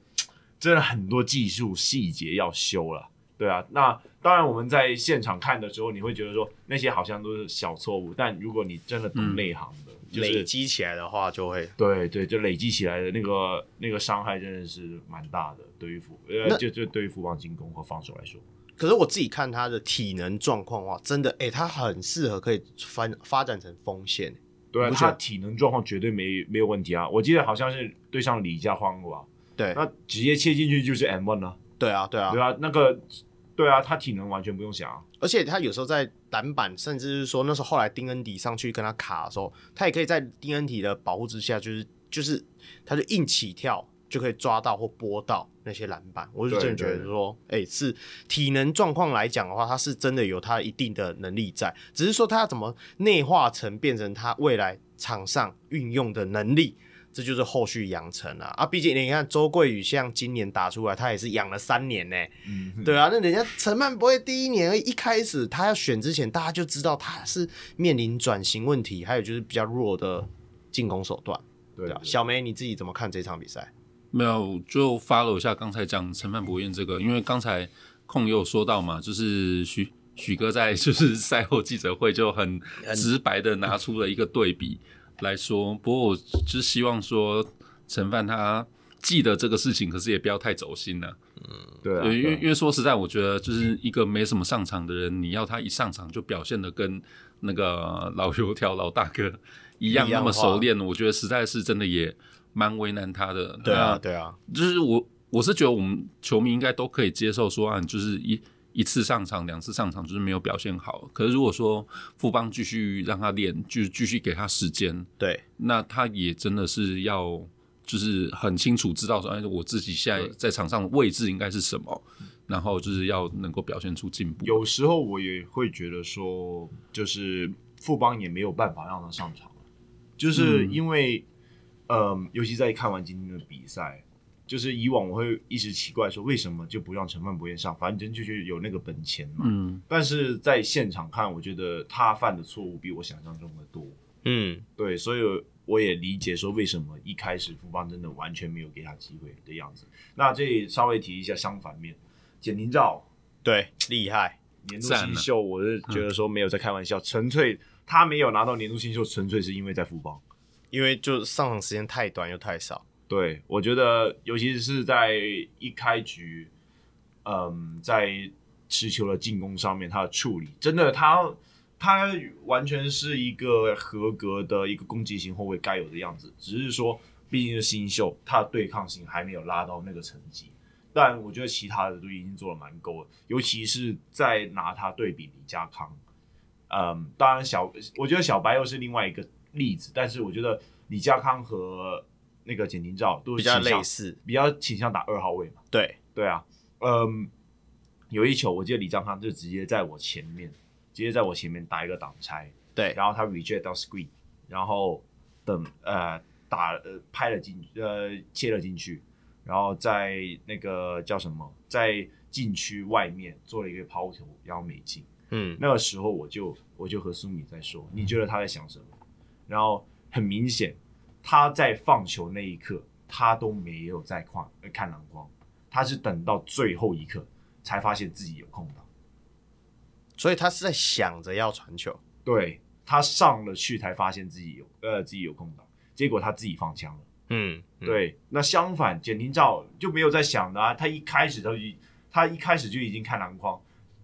真的很多技术细节要修了。对啊，那当然我们在现场看的时候，你会觉得说那些好像都是小错误，但如果你真的懂内行的，嗯就是、累积起来的话，就会对对，就累积起来的那个那个伤害真的是蛮大的，对于富呃，就就对于富邦进攻和防守来说。可是我自己看他的体能状况的话，真的，哎、欸，他很适合可以发发展成锋线。对啊，他体能状况绝对没没有问题啊！我记得好像是对上李佳欢吧？对，那直接切进去就是 M one 了。对啊，对啊，对啊，那个，对啊，他体能完全不用想啊。而且他有时候在篮板，甚至是说那时候后来丁恩迪上去跟他卡的时候，他也可以在丁恩迪的保护之下，就是就是他就硬起跳。就可以抓到或拨到那些篮板，我就真的觉得说，哎、欸，是体能状况来讲的话，他是真的有他一定的能力在，只是说他要怎么内化成变成他未来场上运用的能力，这就是后续养成啊。啊，毕竟你看周桂宇像今年打出来，他也是养了三年呢、欸，嗯，对啊，那人家陈曼不会第一年一开始他要选之前，大家就知道他是面临转型问题，还有就是比较弱的进攻手段，对啊。小梅你自己怎么看这场比赛？没有，就 follow 一下刚才讲陈范博彦这个，因为刚才控也有说到嘛，就是许许哥在 就是赛后记者会就很直白的拿出了一个对比来说，不过我就是希望说陈范他记得这个事情，可是也不要太走心了，对啊，对，因为因为说实在，我觉得就是一个没什么上场的人，你要他一上场就表现的跟那个老油条老大哥一样那么熟练，我觉得实在是真的也蛮为难他的。对啊，对啊，就是我我是觉得我们球迷应该都可以接受说啊，就是一一次上场、两次上场就是没有表现好。可是如果说富邦继续让他练，就继续给他时间，对，那他也真的是要就是很清楚知道说，哎，我自己现在在场上的位置应该是什么，然后就是要能够表现出进步。有时候我也会觉得说，就是富邦也没有办法让他上场，就是因为，嗯、呃，尤其在看完今天的比赛。就是以往我会一直奇怪说，为什么就不让陈范博彦上？反正就是有那个本钱嘛。嗯。但是在现场看，我觉得他犯的错误比我想象中的多。嗯，对，所以我也理解说为什么一开始富邦真的完全没有给他机会的样子。那这里稍微提一下相反面，简廷照，对，厉害，年度新秀，我是觉得说没有在开玩笑，纯粹他没有拿到年度新秀，纯粹是因为在富邦，因为就上场时间太短又太少。对，我觉得尤其是在一开局，嗯，在持球的进攻上面，他的处理真的他，他完全是一个合格的一个攻击型后卫该有的样子。只是说，毕竟是新秀，他的对抗性还没有拉到那个层级。但我觉得其他的都已经做的蛮够了，尤其是在拿他对比李家康，嗯，当然小，我觉得小白又是另外一个例子。但是我觉得李家康和那个简廷照都是比较类似，比较倾向打二号位嘛。对对啊，嗯，有一球我记得李章康就直接在我前面，直接在我前面打一个挡拆，对，然后他 reject 到 screen，然后等呃打呃拍了进呃切了进去，然后在那个叫什么，在禁区外面做了一个抛投，然后没进。嗯，那个时候我就我就和苏米在说，你觉得他在想什么？然后很明显。他在放球那一刻，他都没有在看看篮筐，他是等到最后一刻才发现自己有空档，所以他是在想着要传球。对，他上了去才发现自己有呃自己有空档，结果他自己放枪了。嗯，嗯对。那相反，简廷照就没有在想的啊，他一开始就他一开始就已经看篮筐，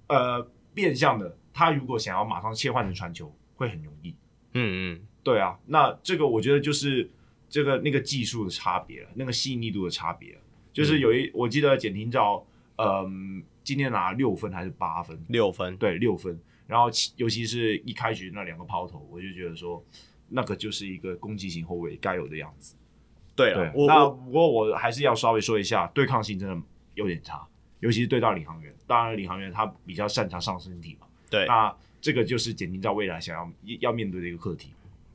呃，变相的，他如果想要马上切换成传球，会很容易。嗯嗯。对啊，那这个我觉得就是这个那个技术的差别了，那个细腻度的差别了。就是有一，嗯、我记得简廷照，嗯，今天拿六分还是八分？六分，对，六分。然后尤其是一开局那两个抛投，我就觉得说，那个就是一个攻击型后卫该有的样子。对对，我那不过我还是要稍微说一下，对抗性真的有点差，尤其是对到领航员。当然，领航员他比较擅长上身体嘛。对，那这个就是简廷照未来想要要面对的一个课题。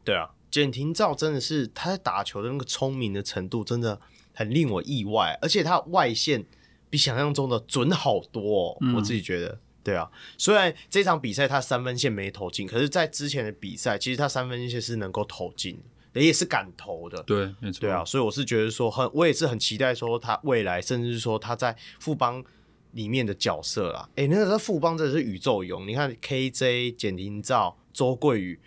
对啊，简廷照真的是他在打球的那个聪明的程度真的很令我意外，而且他外线比想象中的准好多哦，嗯、我自己觉得。对啊，虽然这场比赛他三分线没投进，可是，在之前的比赛，其实他三分线是能够投进的，也是敢投的。对，没错。对啊，所以我是觉得说很，我也是很期待说他未来，甚至是说他在富邦里面的角色啦。哎，那个时候富邦真的是宇宙勇，你看 KJ 简廷照、周桂宇。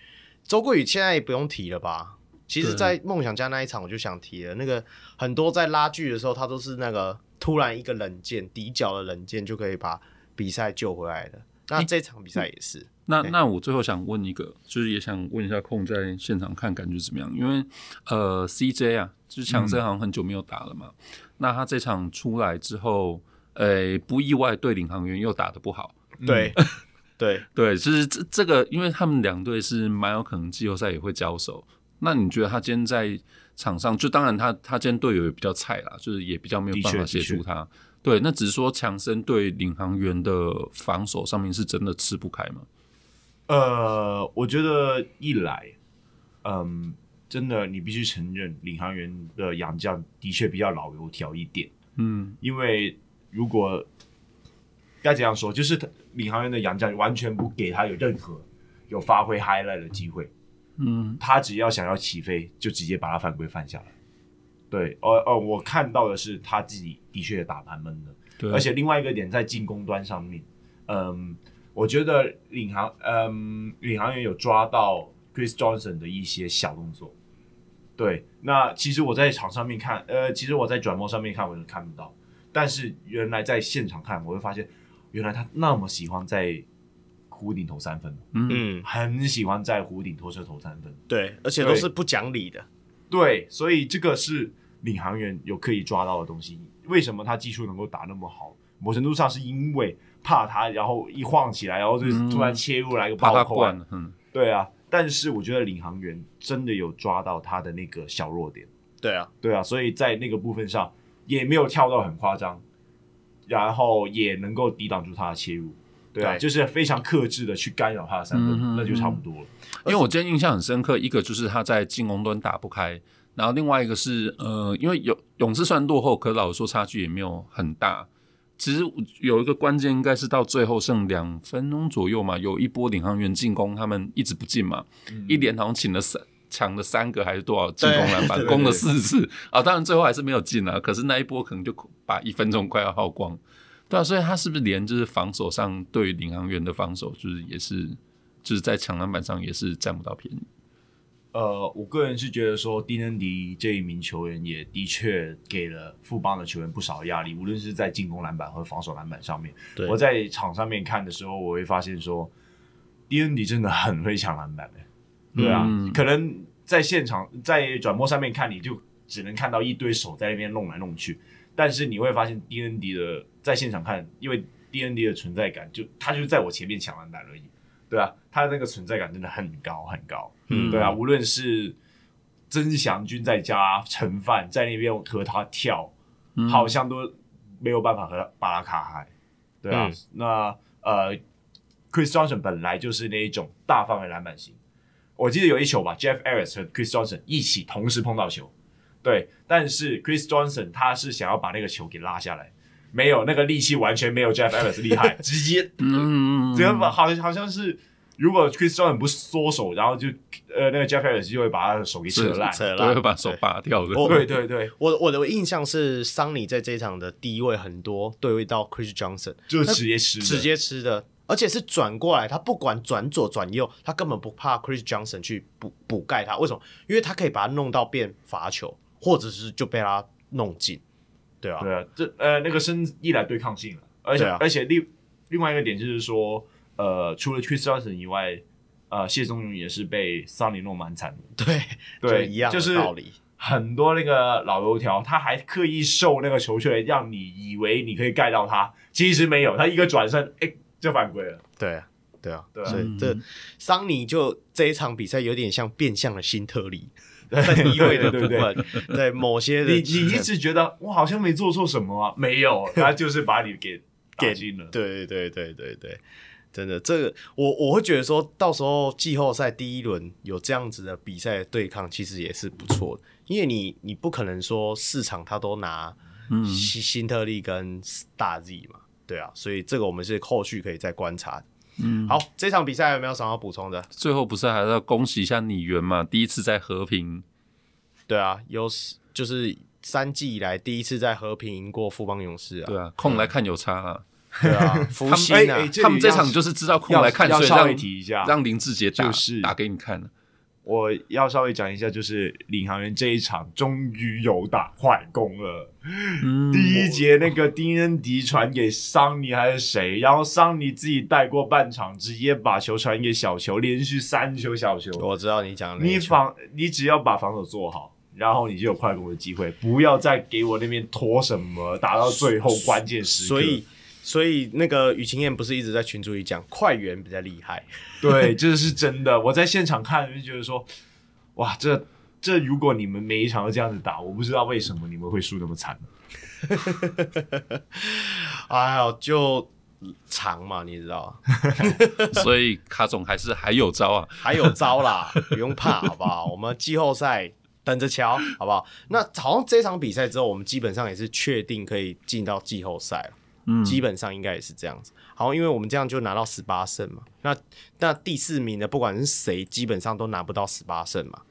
周桂宇现在也不用提了吧？其实，在梦想家那一场，我就想提了。那个很多在拉锯的时候，他都是那个突然一个冷箭，底角的冷箭就可以把比赛救回来的。那这场比赛也是。欸、那那我最后想问一个，就是也想问一下控在现场看感觉怎么样？因为呃，CJ 啊，就是强森好像很久没有打了嘛。嗯、那他这场出来之后，呃、欸，不意外对领航员又打得不好。对。对对，就是这这个，因为他们两队是蛮有可能季后赛也会交手。那你觉得他今天在场上，就当然他他今天队友也比较菜啦，就是也比较没有办法协助他。对，那只是说强森对领航员的防守上面是真的吃不开吗？呃，我觉得一来，嗯，真的你必须承认领航员的洋将的确比较老油条一点。嗯，因为如果该怎样说，就是领航员的杨将完全不给他有任何有发挥 highlight 的机会，嗯，他只要想要起飞，就直接把他犯规犯下来。对，呃呃，我看到的是他自己的确打蛮闷的，对，而且另外一个点在进攻端上面，嗯，我觉得领航，嗯，领航员有抓到 Chris Johnson 的一些小动作，对，那其实我在场上面看，呃，其实我在转播上面看，我是看不到。但是原来在现场看，我会发现，原来他那么喜欢在弧顶投三分，嗯，嗯，很喜欢在弧顶拖车投三分。对，而且都是不讲理的。对，所以这个是领航员有可以抓到的东西。为什么他技术能够打那么好？某程度上是因为怕他，然后一晃起来，然后就突然切入来一个暴扣。嗯，对啊。但是我觉得领航员真的有抓到他的那个小弱点。对啊，对啊，所以在那个部分上也没有跳到很夸张，然后也能够抵挡住他的切入。对啊，对就是非常克制的去干扰他的三分，嗯、那就差不多了。因为我今天印象很深刻，一个就是他在进攻端打不开，然后另外一个是呃，因为有勇士虽然落后，可老实说差距也没有很大。其实有一个关键应该是到最后剩两分钟左右嘛，有一波领航员进攻，他们一直不进嘛，嗯、一连好像请了三抢了三个还是多少进攻篮板，攻了四次啊，当然最后还是没有进啊。可是那一波可能就把一分钟快要耗光。对啊，所以他是不是连就是防守上对领航员的防守，就是也是就是在抢篮板上也是占不到便宜。呃，我个人是觉得说，丁恩迪这一名球员也的确给了富邦的球员不少压力，无论是在进攻篮板和防守篮板上面。我在场上面看的时候，我会发现说，丁恩迪真的很会抢篮板的。对啊，嗯、可能在现场在转播上面看，你就只能看到一堆手在那边弄来弄去。但是你会发现，D N D 的在现场看，因为 D N D 的存在感，就他就是在我前面抢篮板而已，对啊，他的那个存在感真的很高很高，嗯，对啊，无论是曾祥军在家盛饭在那边和他跳，嗯、好像都没有办法和他把他卡嗨，对啊，嗯、那呃，Chris Johnson 本来就是那一种大范围篮板型，我记得有一球吧，Jeff Harris 和 Chris Johnson 一起同时碰到球。对，但是 Chris Johnson 他是想要把那个球给拉下来，没有那个力气，完全没有 Jeff Harris 厉害，直接，嗯，这样吧，好像好像是，如果 Chris Johnson 不缩手，然后就呃那个 Jeff Harris 就会把他的手给扯烂，扯烂，会把手拔掉的。对对对，我我的印象是桑尼在这一场的第一位很多对位到 Chris Johnson，就直接吃，直接吃的，而且是转过来，他不管转左转右，他根本不怕 Chris Johnson 去补补盖他，为什么？因为他可以把他弄到变罚球。或者是就被他弄进，对啊，对啊，这呃那个是一来对抗性了，而且、啊、而且另另外一个点就是说，呃，除了 Chris Johnson 以外，呃，谢宗勇也是被桑尼弄蛮惨的，对 对，一样的道理，就是很多那个老油条，他还刻意受那个球权，让你以为你可以盖到他，其实没有，他一个转身，哎，就犯规了，对啊，对啊，对啊，所以这桑尼就这一场比赛有点像变相的新特利。在低位的部分，在某些你你一直觉得我好像没做错什么啊，没有，他就是把你给给进了。对对对对对，真的，这个我我会觉得说到时候季后赛第一轮有这样子的比赛对抗，其实也是不错的，因为你你不可能说市场他都拿新新特利跟大 Z 嘛，对啊，所以这个我们是后续可以再观察。嗯，好，这场比赛有没有什么要补充的？最后不是还是要恭喜一下拟猿嘛？第一次在和平，对啊，有就是三季以来第一次在和平赢过富邦勇士啊。对啊，空来看有差啊。对啊，福星啊，他们这场就是知道空来看，所以稍微提一下，让林志杰打就是打给你看。我要稍微讲一下，就是领航员这一场终于有打快攻了。嗯、第一节那个丁恩迪传给桑尼还是谁，然后桑尼自己带过半场，直接把球传给小球，连续三球小球。我知道你讲的，你防你只要把防守做好，然后你就有快攻的机会，不要再给我那边拖什么，打到最后关键时刻。所以。所以那个雨晴燕不是一直在群组里讲快员比较厉害，对，这是真的。我在现场看就觉得说，哇，这这如果你们每一场都这样子打，我不知道为什么你们会输那么惨。哎呦，就长嘛，你知道，所以卡总还是还有招啊，还有招啦，不用怕，好不好？我们季后赛等着瞧，好不好？那好像这场比赛之后，我们基本上也是确定可以进到季后赛了。嗯，基本上应该也是这样子。好，因为我们这样就拿到十八胜嘛。那那第四名的不管是谁，基本上都拿不到十八胜嘛。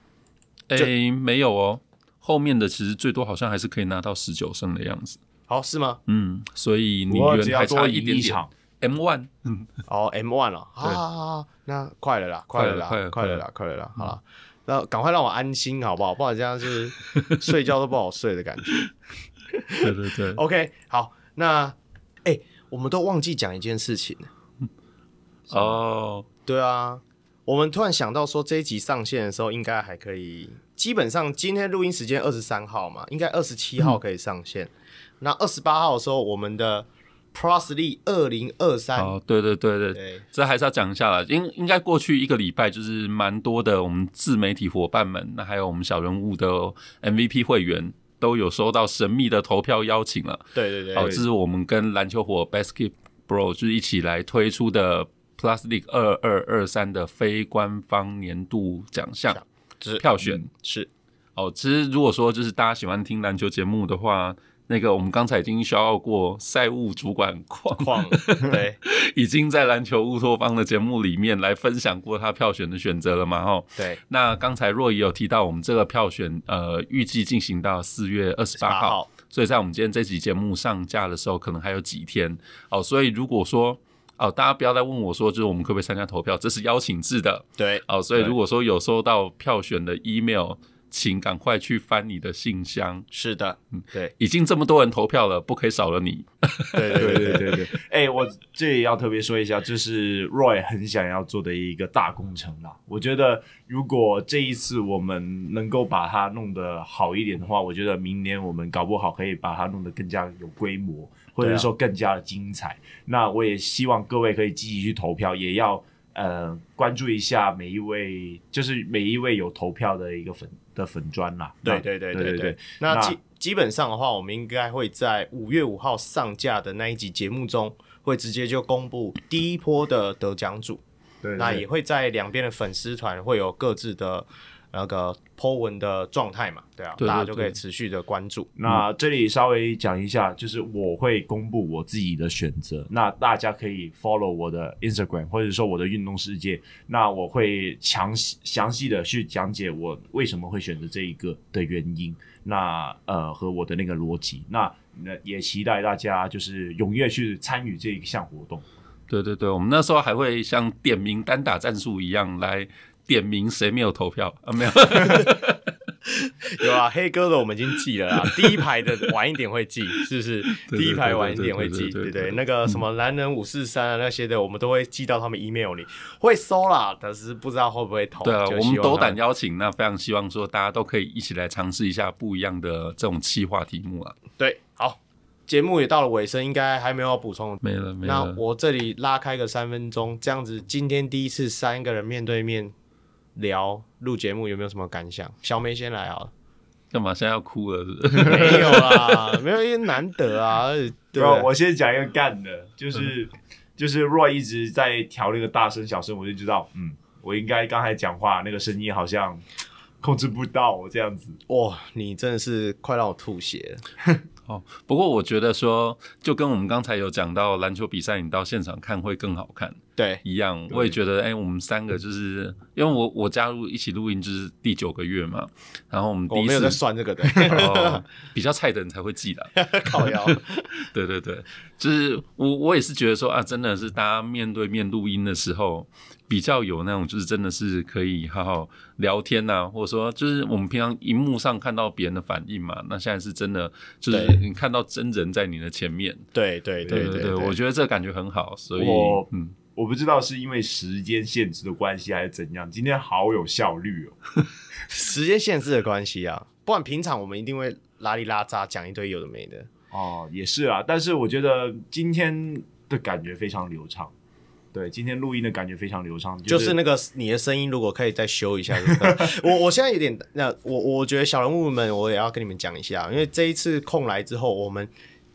诶、欸，没有哦，后面的其实最多好像还是可以拿到十九胜的样子。好，是吗？嗯，所以你原还差一点点。M one，嗯，哦，M one 了。好好好，那快了啦，快了啦，快了，快了啦，快了啦。好了，那赶快让我安心好不好？不然这样是睡觉都不好睡的感觉。对对对。OK，好，那我们都忘记讲一件事情。哦，对啊，我们突然想到说，这一集上线的时候应该还可以。基本上今天录音时间二十三号嘛，应该二十七号可以上线。嗯、那二十八号的时候，我们的 League 二零二三，哦，对对对对，对这还是要讲一下啦。应应该过去一个礼拜就是蛮多的，我们自媒体伙伴们，那还有我们小人物的 MVP 会员都有收到神秘的投票邀请了。对对对，好，这是我们跟篮球火 Basket Bro 就是一起来推出的 Plus League 二二二三的非官方年度奖项，就是票选、嗯、是。哦，其实如果说就是大家喜欢听篮球节目的话。那个我们刚才已经消耗过赛务主管矿矿，对，已经在篮球乌托邦的节目里面来分享过他票选的选择了嘛？哈，对。那刚才若仪有提到，我们这个票选呃预计进行到四月二十八号，所以在我们今天这期节目上架的时候，可能还有几天哦。所以如果说哦，大家不要再问我说，就是我们可不可以参加投票？这是邀请制的，对。哦，所以如果说有收到票选的 email。请赶快去翻你的信箱。是的，嗯，对，已经这么多人投票了，不可以少了你。对对对对对。哎、欸，我这里要特别说一下，这是 Roy 很想要做的一个大工程啦。我觉得，如果这一次我们能够把它弄得好一点的话，我觉得明年我们搞不好可以把它弄得更加有规模，或者说更加的精彩。啊、那我也希望各位可以积极去投票，也要呃关注一下每一位，就是每一位有投票的一个粉。的粉砖啦，对对对对对，对，对，那基基本上的话，我们应该会在五月五号上架的那一集节目中，会直接就公布第一波的得奖组。对，对，那也会在两边的粉丝团会有各自的。那个 po 文的状态嘛，对啊，对对对，大家就可以持续的关注。那这里稍微讲一下，就是我会公布我自己的选择，那大家可以 follow 我的 Instagram 或者说我的运动世界，那我会详细详细的去讲解我为什么会选择这一个的原因，那呃和我的那个逻辑，那那也期待大家就是踊跃去参与这一项活动。对对对，我们那时候还会像点名单打战术一样来。点名谁没有投票啊？没有，有啊，黑哥的我们已经记了啊。第一排的晚一点会记，是不是？第一排晚一点会记，对对。那个什么男人五四三啊那些的，我们都会寄到他们 email 里，会收啦，但是不知道会不会投。对啊，我们斗胆邀请，那非常希望说大家都可以一起来尝试一下不一样的这种企划题目啊。对，好，节目也到了尾声，应该还没有要补充。没了，没了。那我这里拉开个三分钟，这样子，今天第一次三个人面对面。聊录节目有没有什么感想？小梅先来啊！干嘛现在要哭了是不是？没有啦，没有，因为难得啊。对，我先讲一个干的，就是、嗯、就是 Roy 一直在调那个大声小声，我就知道，嗯，我应该刚才讲话那个声音好像控制不到我这样子。哇，你真的是快让我吐血了。哦，不过我觉得说，就跟我们刚才有讲到篮球比赛，你到现场看会更好看，对，一样。我也觉得，哎、欸，我们三个就是，因为我我加入一起录音就是第九个月嘛，然后我们第一次我没有在算这个的，哦、比较菜的人才会记得，靠腰，对对对，就是我我也是觉得说啊，真的是大家面对面录音的时候。比较有那种，就是真的是可以好好聊天呐、啊，或者说就是我们平常荧幕上看到别人的反应嘛，那现在是真的，就是你看到真人在你的前面。对对对对对，我觉得这个感觉很好。所以，我嗯，我不知道是因为时间限制的关系还是怎样，今天好有效率哦。时间限制的关系啊，不然平常我们一定会拉里拉扎讲一堆有的没的。哦，也是啊，但是我觉得今天的感觉非常流畅。对，今天录音的感觉非常流畅，就是、就是、那个你的声音，如果可以再修一下，我我现在有点那我我觉得小人物们，我也要跟你们讲一下，因为这一次空来之后，我们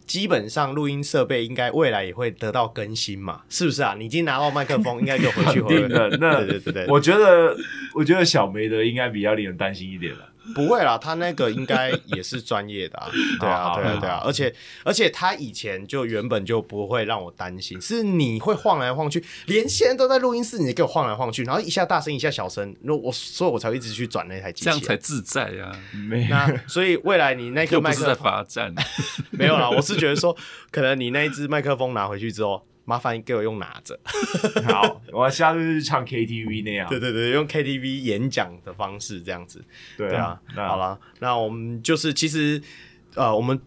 基本上录音设备应该未来也会得到更新嘛，是不是啊？你已经拿到麦克风，应该就回去回了。那对对对对，我觉得我觉得小梅的应该比较令人担心一点了。不会啦，他那个应该也是专业的啊，对 啊，对啊，对啊，而且而且他以前就原本就不会让我担心，是你会晃来晃去，连现在都在录音室，你给我晃来晃去，然后一下大声一下小声，那我所以我才会一直去转那台机器，这样才自在呀、啊。那所以未来你那个麦克风不是在罚站，没有啦，我是觉得说，可能你那一支麦克风拿回去之后。麻烦你给我用拿着，好，我下次去唱 KTV 那样。对对对，用 KTV 演讲的方式这样子。对啊，对啊，好了，那我们就是其实呃，我们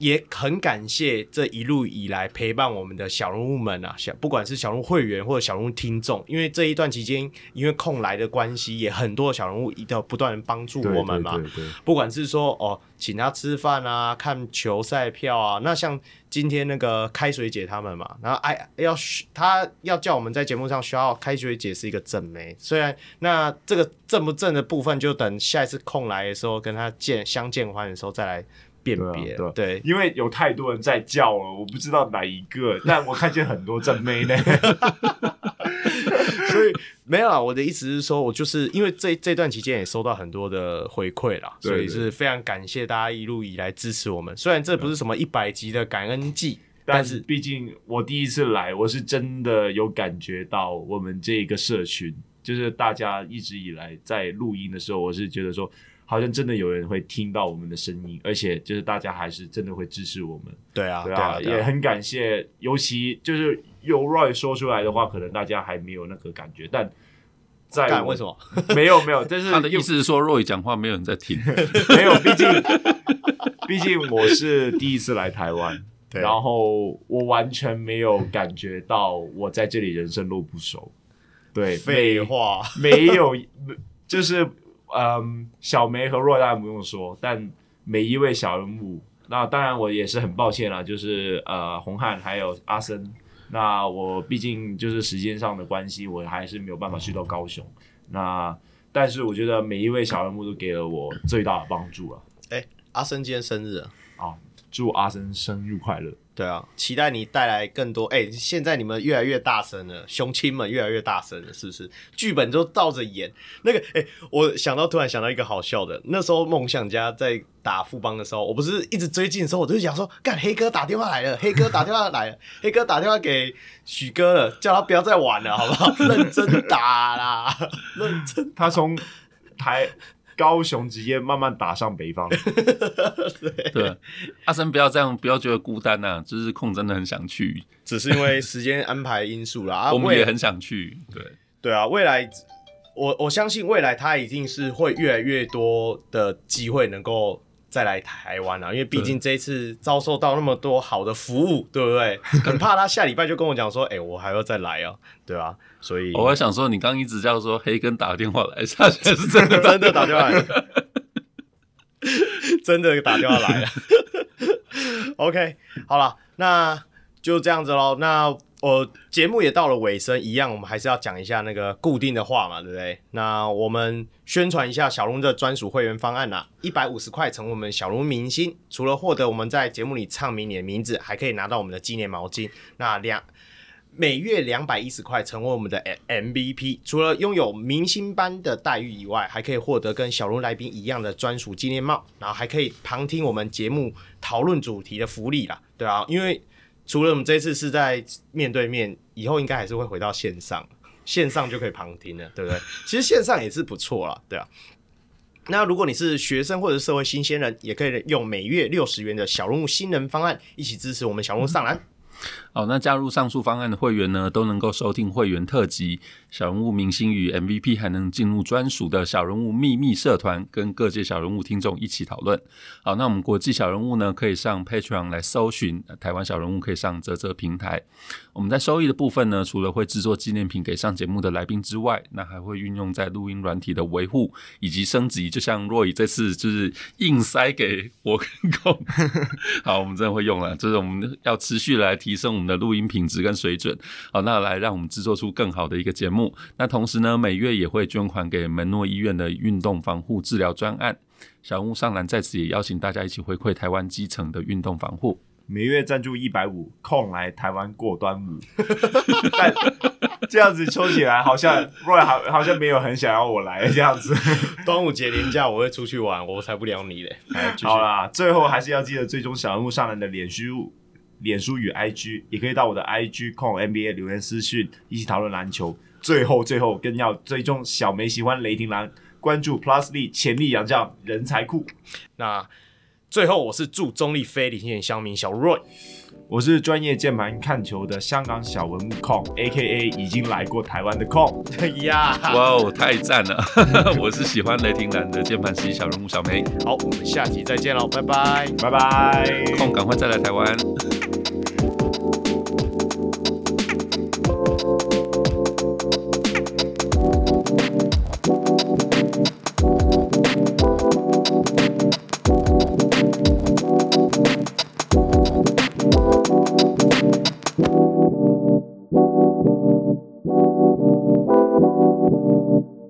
也很感谢这一路以来陪伴我们的小人物们啊，小不管是小人物会员或者小人物听众，因为这一段期间因为空来的关系，也很多小人物一直不断帮助我们嘛。对对对对，不管是说哦，请他吃饭啊，看球赛票啊，那像今天那个开水姐他们嘛，然后哎要他要叫我们在节目上需要开水姐是一个正妹，虽然那这个正不正的部分，就等下一次空来的时候跟他见相见欢的时候再来。辨别对，对，因为有太多人在叫了，我不知道哪一个，但我看见很多正妹呢，所以没有啊。我的意思是说，我就是因为这这段期间也收到很多的回馈啦，所以是非常感谢大家一路以来支持我们。虽然这不是什么一百集的感恩季，但是毕竟我第一次来，我是真的有感觉到我们这个社群，就是大家一直以来在录音的时候，我是觉得说。好像真的有人会听到我们的声音，而且就是大家还是真的会支持我们。对啊，对啊，对啊，也很感谢。尤其就是由 Roy 说出来的话，可能大家还没有那个感觉，但在为什么？没有没有，但是 他的意思是说，Roy 讲话没有人在听。没有，毕竟毕竟我是第一次来台湾，然后我完全没有感觉到我在这里人生路不熟。对，废话，没有，就是。嗯，小梅和若旦不用说，但每一位小人物，那当然我也是很抱歉啦，就是呃，红汉还有阿森，那我毕竟就是时间上的关系，我还是没有办法去到高雄。那但是我觉得每一位小人物都给了我最大的帮助了。哎、阿森今天生日，啊，祝阿森生日快乐。对啊，期待你带来更多。哎、欸，现在你们越来越大声了，雄亲们越来越大声了，是不是？剧本都照着演。那个，哎、欸，我想到突然想到一个好笑的，那时候梦想家在打富邦的时候，我不是一直追进的时候，我就想说，干黑哥打电话来了，黑哥打电话来了，黑哥打电话给许哥了，叫他不要再玩了，好不好？认真打啦，认真。他从台。高雄直接慢慢打上北方，对，对，阿森不要这样，不要觉得孤单呐、啊，就是空真的很想去，只是因为时间安排因素啦。啊，我们也很想去，对，对啊，未来我我相信未来他一定是会越来越多的机会能够再来台湾啊，因为毕竟这一次遭受到那么多好的服务，对不对？很怕他下礼拜就跟我讲说，哎、欸，我还要再来啊，对吧、啊？所以，我还想说，你刚一直叫说黑根打电话来，他现在是真的真的打电话来，真的打电话来了。OK，好了，那就这样子喽。那我节目也到了尾声，一样，我们还是要讲一下那个固定的话嘛，对不对？那我们宣传一下小龙的专属会员方案啦，一百五十块成为我们小龙明星，除了获得我们在节目里唱名你的名字，还可以拿到我们的纪念毛巾。那两。每月两百一十块，成为我们的 MVP。除了拥有明星般的待遇以外，还可以获得跟小龙来宾一样的专属纪念帽，然后还可以旁听我们节目讨论主题的福利啦，对啊，因为除了我们这次是在面对面，以后应该还是会回到线上，线上就可以旁听了，对不对？其实线上也是不错啦，对啊。那如果你是学生或者是社会新鲜人，也可以用每月六十元的小人物新人方案，一起支持我们小人物上篮。好，那加入上述方案的会员呢，都能够收听会员特辑、小人物明星与 MVP，还能进入专属的小人物秘密社团，跟各界小人物听众一起讨论。好，那我们国际小人物呢，可以上 Patreon 来搜寻；台湾小人物可以上啧啧平台。我们在收益的部分呢，除了会制作纪念品给上节目的来宾之外，那还会运用在录音软体的维护以及升级。就像若以这次就是硬塞给我跟 贡，好，我们真的会用了，就是我们要持续来提。升们的录音品质跟水准，好，那来让我们制作出更好的一个节目。那同时呢，每月也会捐款给门诺医院的运动防护治疗专案。小木上篮在此也邀请大家一起回馈台湾基层的运动防护。每月赞助一百五，空来台湾过端午。但这样子抽起来，好像 Roy 好好像没有很想要我来这样子。端午节连假我会出去玩，我才不聊你嘞。好啦，最后还是要记得追踪小人物上篮的脸书。脸书与 IG 也可以到我的 IG 控 NBA 留言私讯，一起讨论篮球。最后，最后更要追踪小梅喜欢雷霆篮，关注 Plus Lee 潜力洋将人才库。那最后，我是祝中立非领先乡民小 Roy。我是专业键盘看球的香港小文物控，A.K.A. 已经来过台湾的控。哎 呀，哇哦，太赞了！我是喜欢雷霆蓝的键盘师小人物小梅。好，我们下集再见喽，拜拜，拜拜，控赶快再来台湾。